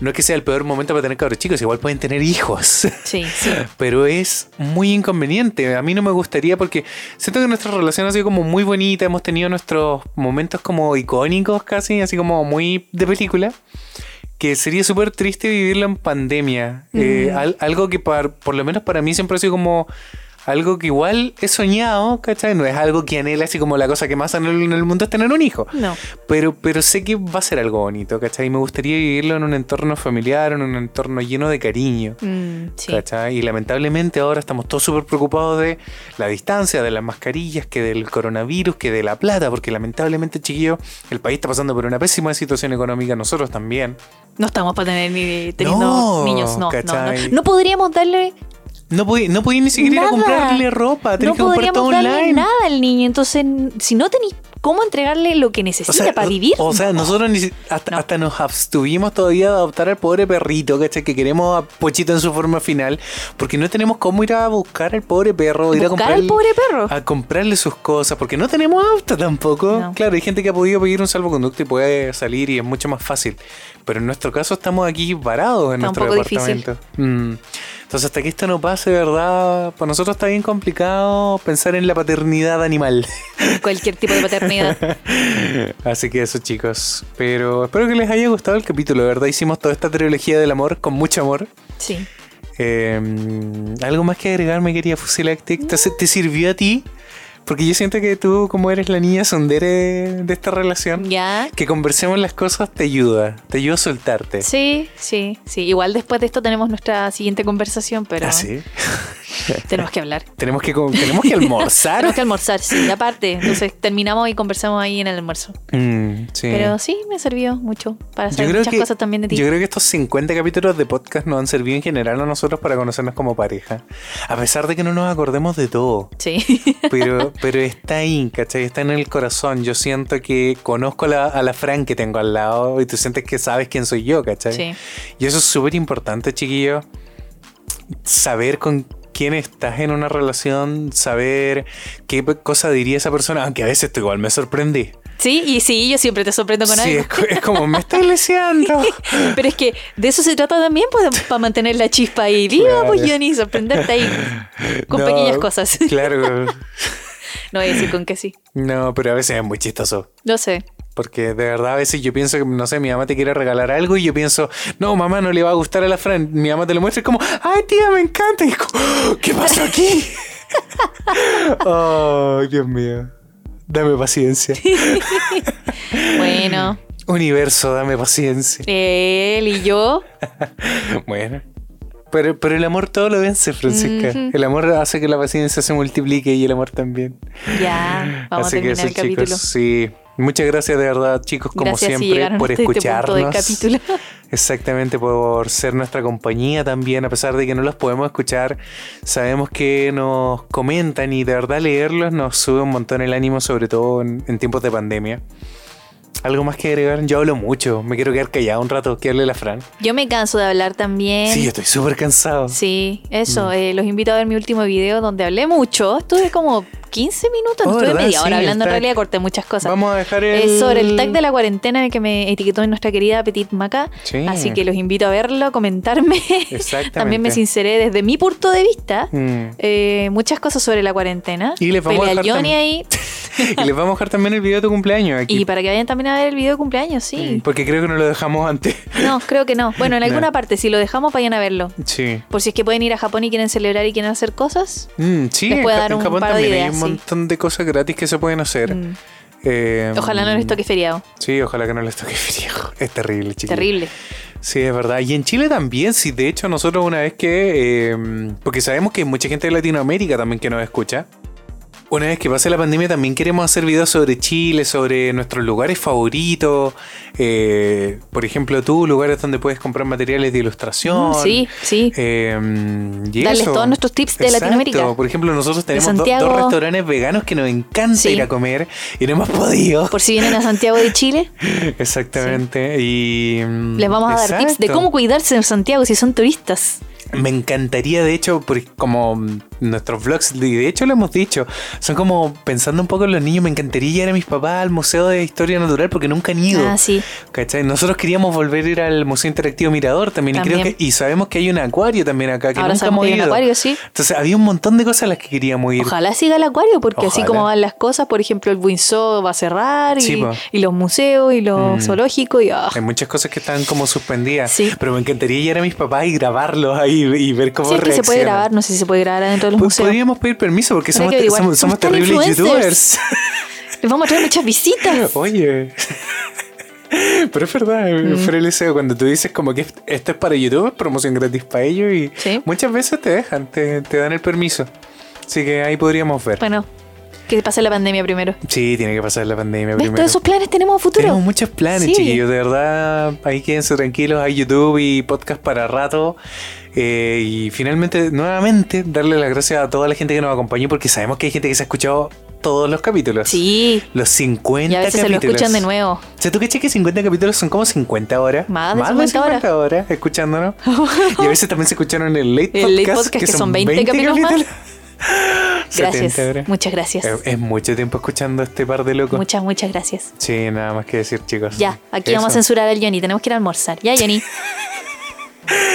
no es que sea el peor momento para tener cabros chicos, igual pueden tener hijos. Sí, sí. Pero es muy inconveniente. A mí no me gustaría porque siento que nuestra relación ha sido como muy bonita. Hemos tenido nuestros momentos como icónicos casi, así como muy de película. Que sería súper triste vivirlo en pandemia. Eh, Mm. al- algo que par- por lo menos para mí siempre ha sido como algo que igual he soñado, ¿cachai? No es algo que anhela así como la cosa que más anhelo en el mundo es tener un hijo. No. Pero, pero sé que va a ser algo bonito, ¿cachai? Y me gustaría vivirlo en un entorno familiar, en un entorno lleno de cariño. Mm, sí. ¿Cachai? Y lamentablemente ahora estamos todos súper preocupados de la distancia, de las mascarillas, que del coronavirus, que de la plata, porque lamentablemente, chiquillos, el país está pasando por una pésima situación económica, nosotros también. No estamos para tener ni teniendo No, niños, no, no, no. No podríamos darle No podí, no podí ni siquiera ir a Nada. comprarle ropa, tenés no que comprar todo darle online. nada al niño. Entonces, si no tenéis cómo entregarle lo que necesita para vivir. O sea, no. nosotros ni hasta, No. hasta nos abstuvimos todavía de adoptar al pobre perrito, ¿cachai? Que queremos a Pochito en su forma final, porque no tenemos cómo ir a buscar al pobre perro, ir a comprarle, al pobre perro. a comprarle sus cosas, porque no tenemos auto tampoco. No. Claro, hay gente que ha podido pedir un salvoconducto y puede salir y es mucho más fácil. Pero en nuestro caso estamos aquí varados en Está nuestro departamento. Mm. Entonces, hasta que esto no pase, ¿verdad? Para nosotros está bien complicado pensar en la paternidad animal. Cualquier tipo de paternidad. Así que eso, chicos. Pero espero que les haya gustado el capítulo, verdad. Hicimos toda esta trilogía del amor con mucho amor. Sí. Eh, ¿Algo más que agregar, me quería Fusilactic? ¿Te, ¿Te sirvió a ti? Porque yo siento que tú, como eres la niña sondere de esta relación, Ya. que conversemos las cosas te ayuda. Te ayuda a soltarte. Sí, sí, sí. Igual después de esto tenemos nuestra siguiente conversación, pero ¿Ah, sí? tenemos que hablar. Tenemos que, tenemos que almorzar. Tenemos que almorzar, sí, aparte. Entonces terminamos y conversamos ahí en el almuerzo. Mm, sí. Pero sí, me sirvió mucho para saber muchas que, cosas también de ti. yo creo que estos 50 capítulos de podcast nos han servido en general a nosotros para conocernos como pareja. A pesar de que no nos acordemos de todo. Sí. Pero, pero está ahí, ¿cachai? Está en el corazón. Yo siento que conozco a la, a la Fran que tengo al lado y tú sientes que sabes quién soy yo, ¿cachai? Sí. Y eso es súper importante, chiquillo. Saber con quién estás en una relación, saber qué cosa diría esa persona, aunque a veces tú igual me sorprendí. Sí, y sí, yo siempre te sorprendo con Sí, algo. es, es como, me está leseando. Pero es que de eso se trata también, pues, para mantener la chispa ahí. Diga, Claro. pues, Johnny, sorprenderte ahí con No, pequeñas cosas. Claro. No voy a decir con que sí. No, pero a veces es muy chistoso. Lo sé. Porque de verdad a veces yo pienso que, no sé, mi mamá te quiere regalar algo y yo pienso, no, mamá, no le va a gustar a la Fran. Mi mamá te lo muestra y es como, ay, tía, me encanta. Y es como, "Oh, ¿qué pasó aquí? Ay, Dios mío. Dame paciencia. Bueno, Universo, dame paciencia. él y yo. Bueno. Pero, pero el amor todo lo vence, Francisca. El amor hace que la paciencia se multiplique y el amor también. Ya, vamos Así a que terminar eso, el capítulo. chicos, sí. Muchas gracias de verdad, chicos, como Gracias siempre, por este punto escucharnos. capítulo. Exactamente, por ser nuestra compañía también, a pesar de que no los podemos escuchar, sabemos que nos comentan y de verdad leerlos nos sube un montón el ánimo, sobre todo en, en tiempos de pandemia. ¿Algo más que agregar? Yo hablo mucho, me quiero quedar callado un rato, que hable la Fran. Yo me canso de hablar también. Sí, yo estoy súper cansado. Sí, Mm. eso. eh, los invito a ver mi último video donde hablé mucho. Estuve como 15 minutos, Oh, estuve ¿verdad? media hora Sí, hablando. En realidad corté muchas cosas. Vamos a dejar el... Es sobre el tag de la cuarentena en el que me etiquetó nuestra querida Petit Maca. Sí. Así que los invito a verlo, comentarme. Exactamente. También me sinceré desde mi punto de vista. Mm. eh, muchas cosas sobre la cuarentena. Y les vamos a Pelea dejar Johnny tam- ahí. y les vamos a dejar también el video de tu cumpleaños aquí. Y para que vayan también a ver el video de cumpleaños, sí. Porque creo que no lo dejamos antes. No, creo que no. Bueno, en No. alguna parte, si lo dejamos, vayan a verlo. Sí. Por si es que pueden ir a Japón y quieren celebrar y quieren hacer cosas. Mm, sí, Les en, puede Ja- dar en un Japón par de también hay un sí. montón de cosas gratis que se pueden hacer. Mm. Eh, Ojalá no les toque feriado. Sí, ojalá que no les toque frío. Es terrible, chicos. Terrible. Sí, es verdad. Y en Chile también, sí. De hecho, nosotros una vez que... eh, porque sabemos que hay mucha gente de Latinoamérica también que nos escucha. Una vez que pase la pandemia también queremos hacer videos sobre Chile, sobre nuestros lugares favoritos. eh, por ejemplo, tú, lugares donde puedes comprar materiales de ilustración. Mm, sí, sí. Eh, y Darles eso. todos nuestros tips de Exacto. Latinoamérica. Por ejemplo, nosotros tenemos do- dos restaurantes veganos que nos encanta Sí. ir a comer y no hemos podido. Por si vienen a Santiago de Chile, Exactamente. Y mm, les vamos a dar tips de cómo cuidarse en Santiago si son turistas. Me encantaría, de hecho, por- como nuestros vlogs, y de hecho lo hemos dicho, son como pensando un poco en los niños, me encantaría llevar a mis papás al Museo de Historia Natural porque nunca han ido. Ah, sí. ¿Cachai? Nosotros queríamos volver a ir al Museo Interactivo Mirador también, y creo También. que y sabemos que hay un acuario también acá que Ahora nunca hemos que hay un ido. acuario, sí. Entonces había un montón de cosas a las que queríamos ir. Ojalá siga el acuario, porque así como van las cosas, por ejemplo, el Windsor va a cerrar y, Sí, po. y los museos y los Mm. zoológicos y ah. Hay muchas cosas que están como suspendidas. Sí. Pero me encantaría llevar a mis papás y grabarlos ahí y ver cómo Sí, es que se puede grabar, no sé si se puede grabar adentro de los museos. podríamos pedir permiso porque somos, somos, terribles influencers. youtubers. Les vamos a traer muchas visitas. Oye. Pero es verdad, Mm. deseo, cuando tú dices como que esto es para YouTube, promoción gratis para ellos y Sí. muchas veces te dejan, te, te dan el permiso. Así que ahí podríamos ver. Bueno, que pase la pandemia primero. Sí, tiene que pasar la pandemia ¿Ves? primero. Todos esos planes tenemos a futuro. Tenemos muchos planes, Sí. chiquillos. De verdad, ahí quédense tranquilos. Hay YouTube y podcast para rato. Eh, y finalmente, nuevamente, darle las gracias a toda la gente que nos acompañó porque sabemos que hay gente que se ha escuchado todos los capítulos. Sí. Los 50 Y a veces se lo capítulos. escuchan de nuevo. O sea, ¿tú caché que 50 capítulos son como 50 horas? Más de 50 horas. escuchándonos. y a veces también se escucharon en el Late El Podcast. Late Podcast, que son 20 capítulos más. 70 Gracias. Muchas gracias. Es, es mucho tiempo escuchando a este par de locos. Muchas, muchas gracias. Sí, nada más que decir, chicos. Ya, aquí Eso. vamos a censurar al Johnny. Tenemos que ir a almorzar. Ya, Johnny.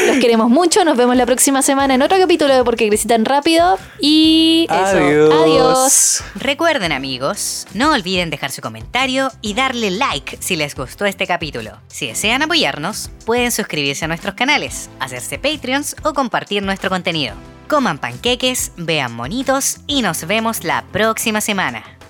Los queremos mucho. Nos vemos la próxima semana en otro capítulo de Porque Crecí tan rápido. Y eso. Adiós. Adiós. Recuerden amigos, no olviden dejar su comentario y darle like si les gustó este capítulo. Si desean apoyarnos, pueden suscribirse a nuestros canales, hacerse Patreons o compartir nuestro contenido. Coman panqueques, vean monitos y nos vemos la próxima semana.